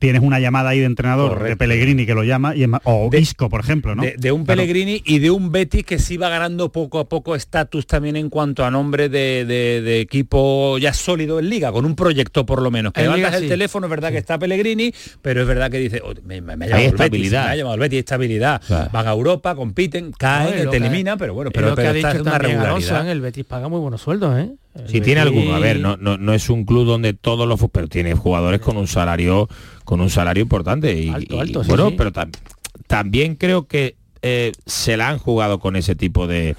Tienes una llamada ahí de entrenador de. Pellegrini que lo llama, y es más- o De- Isco, por ejemplo, ¿no? De, de un Claro. Pellegrini y de un Betis que sí va ganando poco a poco estatus también en cuanto a nombre de, de- de equipo ya sólido en liga, con un proyecto por lo menos. Que En levantas Liga el sí. teléfono, es verdad que está Pellegrini, pero es verdad que dice, "Oh, me, me- me ha llamado Hay el Betis, estabilidad. me ha llamado el Betis, estabilidad. Claro. Van a Europa, compiten, caen, No, te eliminan, pero bueno, pero, lo que pero ha esta dicho es una regularidad. ¿eh? el Betis paga muy buenos sueldos, ¿eh? Si tiene alguno, a ver, no, no, no es un club donde todos los pero tiene jugadores con un salario con un salario importante y, Alto, y- alto, sí, bueno, sí. pero tam- también creo que eh, se la han jugado con ese tipo de,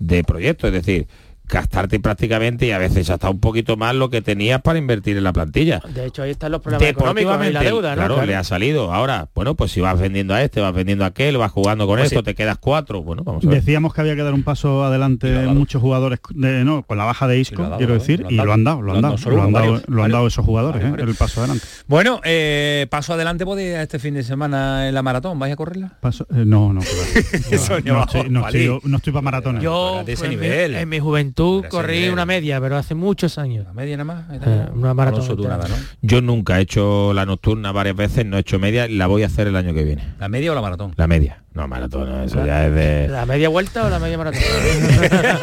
de proyectos, es decir, gastarte prácticamente y a veces hasta un poquito más lo que tenías para invertir en la plantilla. De hecho, ahí están los problemas económicos y la deuda, ¿no? claro, le ha salido. Ahora, bueno, pues si vas vendiendo a este, vas vendiendo a aquel, vas jugando con Pues esto, sí. te quedas cuatro, bueno, vamos a ver. Decíamos que había que dar un paso adelante muchos jugadores de, no, con la baja de Isco, dado, quiero decir, y lo han dado, lo han dado, lo han dado, varios, lo han varios. dado esos jugadores, ¿eh? el paso adelante. Bueno, eh, paso adelante podía este fin de semana en la maratón, ¿vais a correrla? Paso- eh, no, no, claro. [LAUGHS] No, no, estoy, no, estoy, no estoy para maratones. Yo Fuera de ese pues, en mi juventud Ese corrí una media, pero hace muchos años. La media nada más. Eh, una maratón tú nada, ¿no? Yo nunca he hecho la nocturna varias veces, no he hecho media, y la voy a hacer el año que viene. ¿La media o la maratón? La media. No, maratón, no, eso ya es de... ¿La media vuelta o la media maratón? [LAUGHS]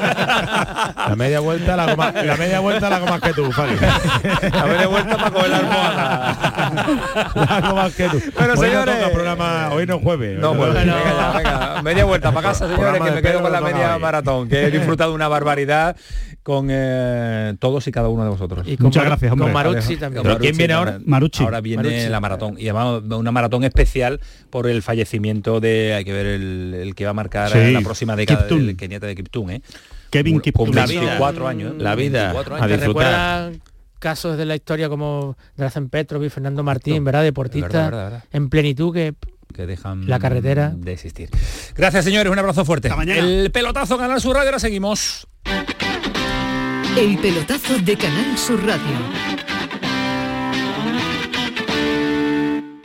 La media vuelta la la media vuelta la hago más que tú, Fali. La media vuelta para coger la almohada. La hago más que tú. Bueno, Hoy no señores. toca programa, hoy no es jueves. No, pues, no- venga, ya, venga. Media vuelta para casa, [LAUGHS] señores, Programa que me quedo con la media hoy. maratón, que he [LAUGHS] disfrutado una barbaridad con eh, todos y cada uno de vosotros. Y con Muchas gracias, hombre. Con Maruzzi también. Pero ¿quién viene ahora? Marucci. Ahora viene Marucci. la maratón. Y además una maratón especial por el fallecimiento de, hay que ver el, el que va a marcar Sí, la próxima década del keniata de Kiptum, ¿eh? Kevin Con Kiptum. La 24 vida. años. ¿eh? La vida. 24 A años. ¿Te disfrutar. recuerdan casos de la historia como Drazen Petrovic, Fernando Martín, ¿verdad? Deportista Verdad, verdad, verdad. en plenitud que que dejan La carretera. de existir. Gracias, señores, un abrazo fuerte. Hasta mañana. El pelotazo Canal Sur Radio, ahora seguimos. El pelotazo de Canal Sur Radio.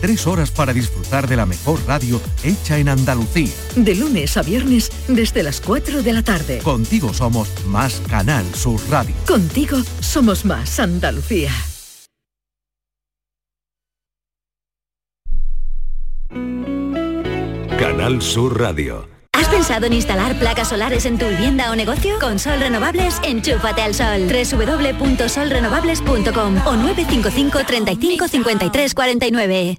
Tres horas para disfrutar de la mejor radio hecha en Andalucía. De lunes a viernes desde las 4 de la tarde. Contigo somos más Canal Sur Radio. Contigo somos más Andalucía. Canal Sur Radio. ¿Has pensado en instalar placas solares en tu vivienda o negocio? Con Sol Renovables, enchúfate al sol. www.solrenovables.com o 955 35 53 49.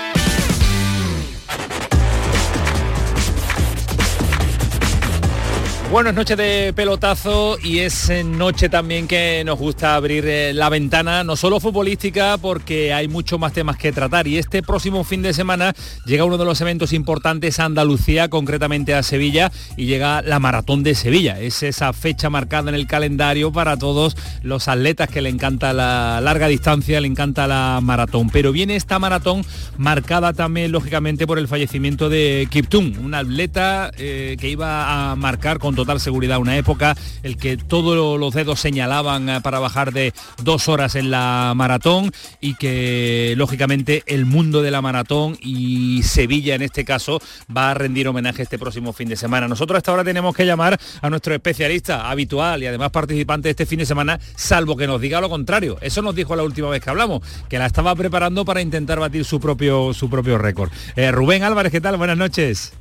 Buenas noches de pelotazo y es eh, noche también que nos gusta abrir eh, la ventana, no solo futbolística, porque hay muchos más temas que tratar. Y este próximo fin de semana llega uno de los eventos importantes a Andalucía, concretamente a Sevilla, y llega la Maratón de Sevilla. Es esa fecha marcada en el calendario para todos los atletas que le encanta la larga distancia, le encanta la maratón. Pero viene esta maratón marcada también, lógicamente, por el fallecimiento de Kiptum, un atleta eh, que iba a marcar con total seguridad una época, el que todos los dedos señalaban eh, para bajar de dos horas en la maratón y que lógicamente el mundo de la maratón y Sevilla en este caso va a rendir homenaje este próximo fin de semana. Nosotros a esta hora tenemos que llamar a nuestro especialista habitual y además participante de este fin de semana, salvo que nos diga lo contrario. Eso nos dijo la última vez que hablamos, que la estaba preparando para intentar batir su propio, su propio récord. Eh, Rubén Álvarez, ¿qué tal? Buenas noches.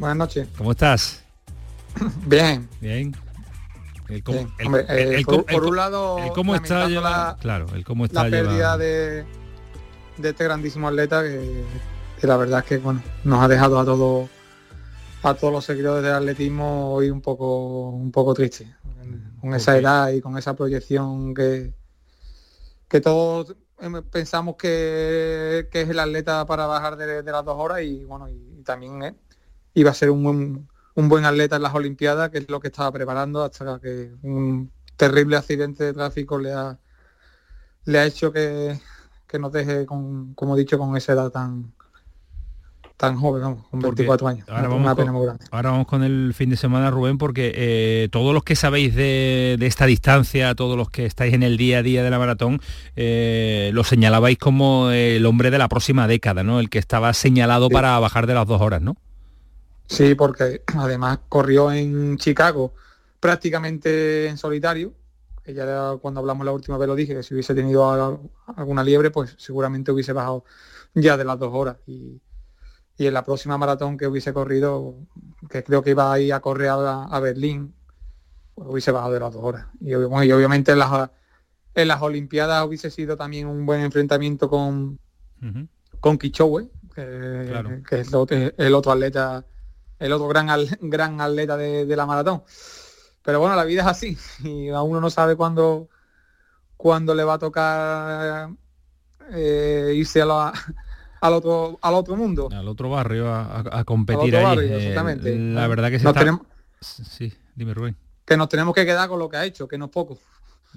Buenas noches. ¿Cómo estás? [COUGHS] Bien. Bien. El cómo, Bien. el- Hombre, el- eh, el por, un lado, el cómo está la- claro, el cómo está la pérdida de, de este grandísimo atleta que, que la verdad es que bueno nos ha dejado a todos a todos los seguidores del atletismo hoy un poco un poco triste con esa edad y con esa proyección que que todos em, pensamos que, que es el atleta para bajar de, de las dos horas y bueno y, también eh, iba a ser un buen, un buen atleta en las Olimpiadas que es lo que estaba preparando hasta que un terrible accidente de tráfico le ha le ha hecho que, que nos deje con, como he dicho, con esa edad tan tan joven, vamos, con Porque 24 años. Ahora Una- vamos, una con, pena muy grande. ahora vamos con el fin de semana, Rubén, porque eh, todos los que sabéis de, de esta distancia, todos los que estáis en el día a día de la maratón, eh, lo señalabais como el hombre de la próxima década, ¿no? El que estaba señalado para bajar de las dos horas, ¿no? Sí, porque además corrió en Chicago prácticamente en solitario. ya cuando hablamos la última vez lo dije, que si hubiese tenido alguna liebre, pues seguramente hubiese bajado ya de las dos horas. Y, y en la próxima maratón que hubiese corrido, que creo que iba a ir a correr a, a Berlín, pues hubiese bajado de las dos horas. Y, ob- bueno, y obviamente en las, en las Olimpiadas hubiese sido también un buen enfrentamiento con, con Kichowe, que, Claro. que es el otro atleta, el otro gran, al- [LAUGHS] gran atleta de, de la maratón. Pero bueno, la vida es así [LAUGHS] y a uno no sabe cuándo, cuándo le va a tocar eh, irse a la- [LAUGHS] al otro al otro mundo. Al otro barrio a, competir Al otro ahí. barrio, Eh, exactamente. la verdad que se Nos está... tenemos- Sí, dime Rubén. Que nos tenemos que quedar con lo que ha hecho, que no es poco.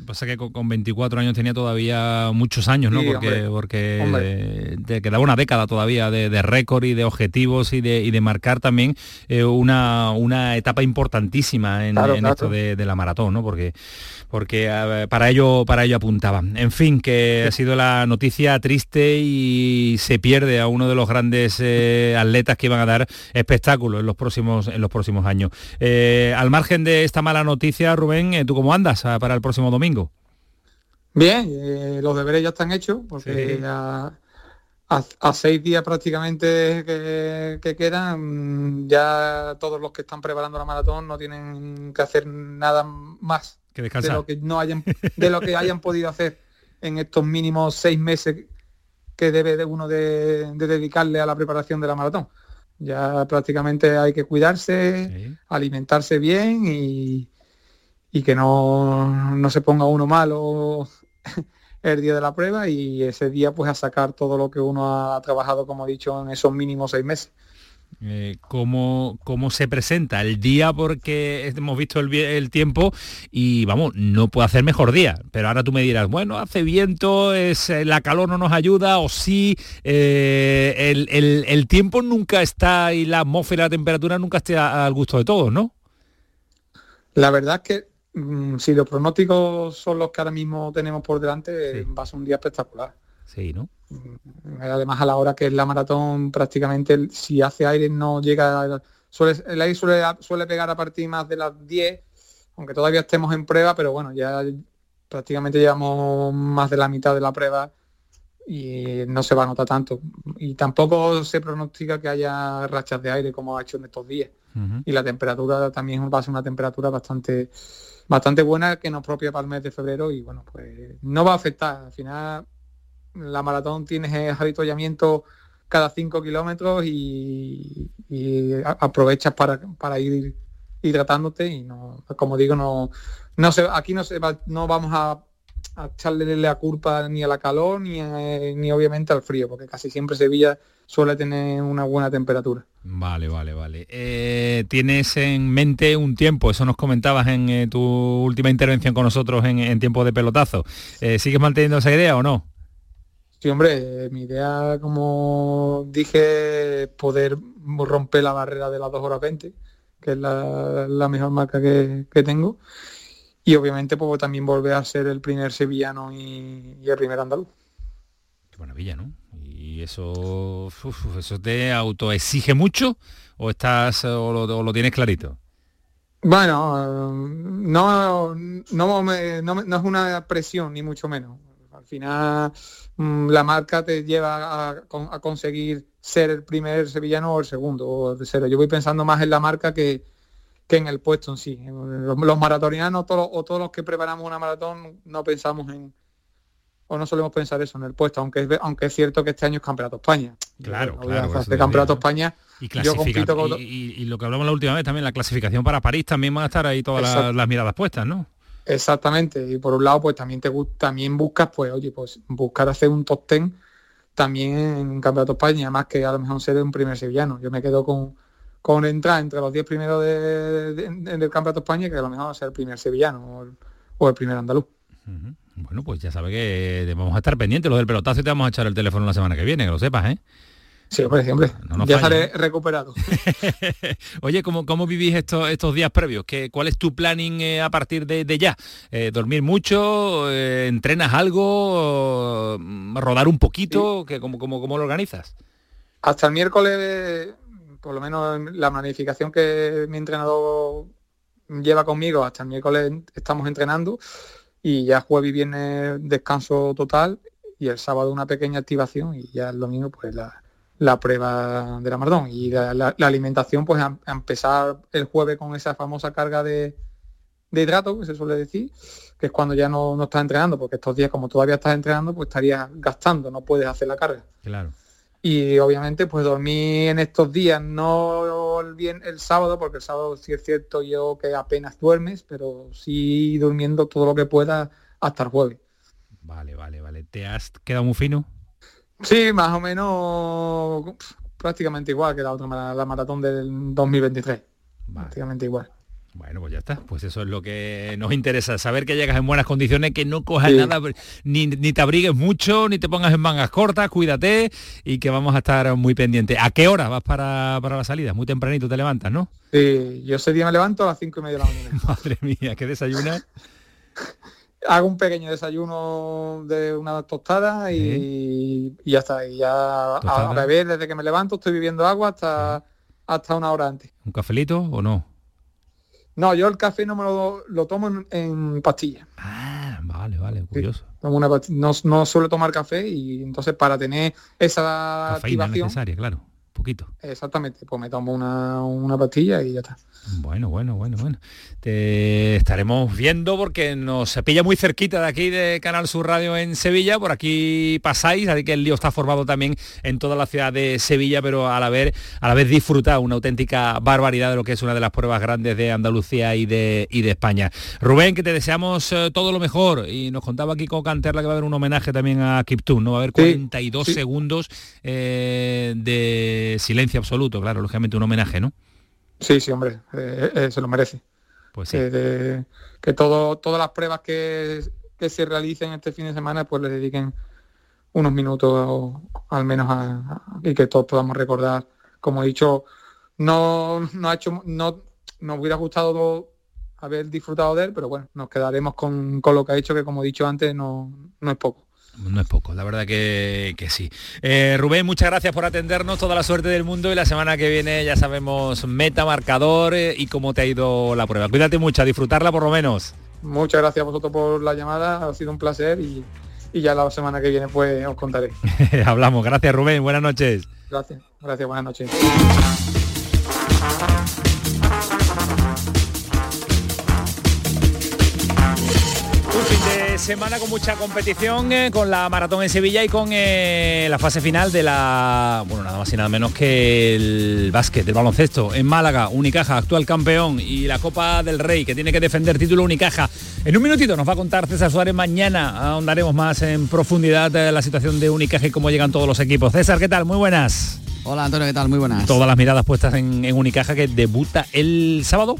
Pasa que con, con 24 años tenía todavía muchos años, ¿no? Sí, porque hombre. porque Hombre. te quedaba una década todavía de, de récord y de objetivos y de, y de marcar también eh, una, una etapa importantísima en, Claro, en claro. esto de, de la maratón, ¿no? Porque porque para ello para ello apuntaba. En fin, que ha sido la noticia triste y se pierde a uno de los grandes eh, atletas que iban a dar espectáculo en los próximos en los próximos años. Eh, al margen de esta mala noticia, Rubén, ¿tú cómo andas ah, para el próximo domingo? Bien, eh, los deberes ya están hechos, porque Sí. a, a- a seis días prácticamente que, que quedan, ya todos los que están preparando la maratón no tienen que hacer nada más Que de lo que no hayan, de lo que hayan podido hacer en estos mínimos seis meses que debe de uno de, de dedicarle a la preparación de la maratón. Ya prácticamente hay que cuidarse, alimentarse bien y, y que no, no se ponga uno malo [LAUGHS] el día de la prueba y ese día pues a sacar todo lo que uno ha trabajado, como he dicho, en esos mínimos seis meses. Eh, cómo, cómo se presenta el día porque hemos visto el, tiempo y vamos, no puede hacer mejor día. Pero ahora tú me dirás, bueno, hace viento, es, eh, la calor no nos ayuda o sí, eh, el, el- el tiempo nunca está y la atmósfera, la temperatura nunca está al gusto de todos, ¿no? La verdad es que si los pronósticos son los que ahora mismo tenemos por delante, eh, va a ser un día espectacular. Sí, ¿no? Además a la hora que es la maratón prácticamente si hace aire no llega, suele, el aire suele, suele pegar a partir más de las 10, aunque todavía estemos en prueba, pero bueno, ya prácticamente llevamos más de la mitad de la prueba y no se va a notar tanto. Y tampoco se pronostica que haya rachas de aire como ha hecho en estos días. Y la temperatura también va a ser una temperatura bastante bastante buena que nos propia para el mes de febrero y bueno, pues no va a afectar. Al final la maratón tiene avituallamiento cada 5 kilómetros y, aprovechas para, para ir hidratándote y no, como digo, no, no se, aquí no se va- no vamos a, a echarle la culpa ni a la calor ni, a- ni obviamente al frío, porque casi siempre Sevilla suele tener una buena temperatura. Vale, vale, vale. Eh, ¿Tienes en mente un tiempo? Eso nos comentabas en eh, tu última intervención con nosotros en, en tiempo de pelotazo. Eh, ¿Sigues manteniendo esa idea o no? Sí, hombre, mi idea, como dije, es poder romper la barrera de las 2 horas 20, que es la, la mejor marca que, que tengo. Y obviamente pues, también volver a ser el primer sevillano y, y el primer andaluz. Qué maravilla, ¿no? Y eso, uf, eso te autoexige mucho o estás o lo, o lo tienes clarito. Bueno, no, no, me- no, no es una presión, ni mucho menos. Al final mm, la marca te lleva a, a conseguir ser el primer sevillano o el segundo. O de cero. Yo voy pensando más en la marca que, que en el puesto en sí. Los, los maratonianos todos, o todos los que preparamos una maratón no pensamos en, o no solemos pensar eso en el puesto, aunque es, aunque es cierto que este año es Campeonato España. Claro, a claro. por eso hacer te Campeonato. España. Y, yo clasifica- compito con- y, y- y lo que hablamos la última vez también, la clasificación para París también van a estar ahí todas las, miradas puestas, ¿no? Exactamente, y por un lado pues también te también buscas pues oye pues buscar hacer un top ten también en Campeonato España, más que a lo mejor ser un primer sevillano. Yo me quedo con, con entrar entre los 10 primeros de, de- de- del Campeonato España que a lo mejor ser el primer sevillano o el, o el primer andaluz. Bueno, pues ya sabes que vamos a estar pendientes los del pelotazo y te vamos a echar el teléfono la semana que viene, que lo sepas, ¿eh? Sí, hombre, siempre. No ya falle, estaré recuperado. [LAUGHS] Oye, ¿cómo, cómo vivís estos, estos días previos? ¿Qué, ¿Cuál es tu planning eh, a partir de, de ya? Eh, ¿Dormir mucho? Eh, ¿Entrenas algo? ¿Rodar un poquito? ¿Qué, cómo, cómo, ¿Cómo lo organizas? Hasta el miércoles, por lo menos la planificación que mi entrenador lleva conmigo, hasta el miércoles estamos entrenando y ya jueves y viernes descanso total y el sábado una pequeña activación y ya el domingo pues la, la prueba de la maratón y la, alimentación pues a, a empezar el jueves con esa famosa carga de, de hidrato que se suele decir que es cuando ya no, no estás entrenando porque estos días como todavía estás entrenando pues estarías gastando no puedes hacer la carga Claro. Y obviamente pues dormí en estos días, no el, bien, el sábado, porque el sábado sí es cierto yo que apenas duermes, pero sí durmiendo todo lo que pueda hasta el jueves. Vale, vale, vale. ¿Te has quedado muy fino? Sí, más o menos prácticamente igual que la otra la maratón del 2023. Prácticamente igual. Bueno, pues ya está. Pues eso es lo que nos interesa, saber que llegas en buenas condiciones, que no cojas Sí. nada, ni, ni te abrigues mucho, ni te pongas en mangas cortas, cuídate y que vamos a estar muy pendientes. ¿A qué hora vas para, para la salida? Muy tempranito te levantas, ¿no? Sí, yo ese día me levanto a las cinco y media de la mañana. [LAUGHS] Madre mía, ¿qué desayunas? [LAUGHS] Hago un pequeño desayuno de una tostada y, y ya está. Y ya Tostada. a beber desde que me levanto, estoy bebiendo agua hasta, hasta una hora antes. ¿Un cafelito o no? No, yo el café no me lo, lo tomo en, en pastillas. Ah, vale, vale, curioso. Tomo una no, no suelo tomar café y entonces para tener esa Cafeína activación, necesaria, claro. Poquito. Exactamente, pues me tomo una, una pastilla y ya está. Bueno, bueno, bueno, bueno. Te estaremos viendo porque nos pilla muy cerquita de aquí de Canal Sur Radio en Sevilla. Por aquí pasáis, así que el lío está formado también en toda la ciudad de Sevilla, pero a la vez, a la vez disfruta una auténtica barbaridad de lo que es una de las pruebas grandes de Andalucía y de, y de España. Rubén, que te deseamos eh, todo lo mejor. Y nos contaba aquí con Canterla que va a haber un homenaje también a Kiptun, ¿no? Va a haber 42 segundos eh, de silencio absoluto, claro, lógicamente un homenaje, ¿no? Sí, sí, hombre, eh, eh, se lo merece. Pues sí. De- que todo, todas las pruebas que, que se realicen este fin de semana, pues le dediquen unos minutos o- al menos a, a- y que todos podamos recordar. Como he dicho, no, no ha hecho, no nos hubiera gustado haber disfrutado de él, pero bueno, nos quedaremos con, con lo que ha hecho, que como he dicho antes, no, no es poco. No es poco, la verdad que, que sí. Eh, Rubén, muchas gracias por atendernos, toda la suerte del mundo y la semana que viene ya sabemos meta, marcador eh, y cómo te ha ido la prueba. Cuídate mucho, a disfrutarla por lo menos. Muchas gracias a vosotros por la llamada, ha sido un placer y, y ya la semana que viene pues os contaré. [LAUGHS] Hablamos, gracias Rubén, buenas noches. Gracias, gracias, buenas noches. Semana con mucha competición, eh, con la maratón en Sevilla y con eh, la fase final de la, bueno, nada más y nada menos que el básquet, el baloncesto en Málaga, Unicaja, actual campeón y la Copa del Rey que tiene que defender título Unicaja. En un minutito nos va a contar César Suárez, mañana ahondaremos más en profundidad de la situación de Unicaja y cómo llegan todos los equipos. César, ¿qué tal? Muy buenas. Hola Antonio, ¿qué tal? Muy buenas. Todas las miradas puestas en, en Unicaja que debuta el sábado.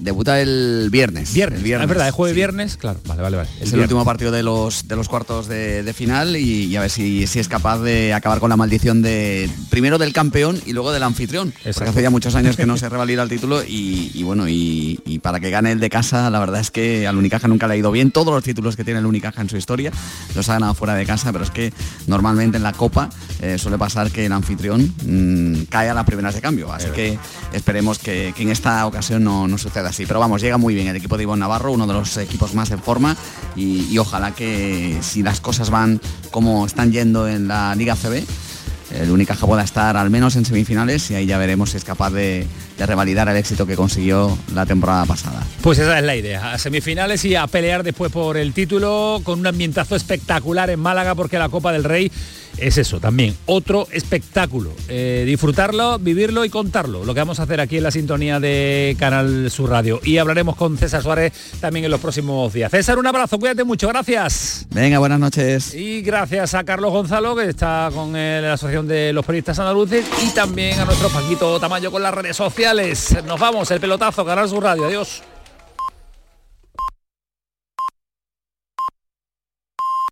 Debuta el viernes. Viernes, El viernes. es verdad, es jueves viernes, claro, vale, vale, vale. Es el viernes. último partido de los, de los cuartos de, de final y, y a ver si, si es capaz de acabar con la maldición de primero del campeón y luego del anfitrión. Porque hace ya muchos años que no [LAUGHS] se revalida el título y, y bueno, y, y para que gane el de casa, la verdad es que al Unicaja nunca le ha ido bien. Todos los títulos que tiene el Unicaja en su historia los ha ganado fuera de casa, pero es que normalmente en la Copa eh, suele pasar que el anfitrión mm, cae a las primeras de cambio. Así que esperemos que, que en esta ocasión no, no suceda así. Pero vamos, llega muy bien el equipo de Ivonne Navarro, uno de los equipos más en forma y, ojalá que si las cosas van como están yendo en la Liga CB, el Unicaja pueda estar al menos en semifinales y ahí ya veremos si es capaz de, de revalidar el éxito que consiguió la temporada pasada. Pues esa es la idea, a semifinales y a pelear después por el título con un ambientazo espectacular en Málaga porque la Copa del Rey es eso también, otro espectáculo. Eh, disfrutarlo, vivirlo y contarlo, lo que vamos a hacer aquí en la sintonía de Canal Sur Radio. Y hablaremos con César Suárez también en los próximos días. César, un abrazo, cuídate mucho, gracias. Venga, buenas noches. Y gracias a Carlos Gonzalo, que está con eh, la Asociación de los Periodistas Andaluces, y también a nuestro Paquito Tamayo con las redes sociales. Nos vamos, el pelotazo, Canal Sur Radio, adiós.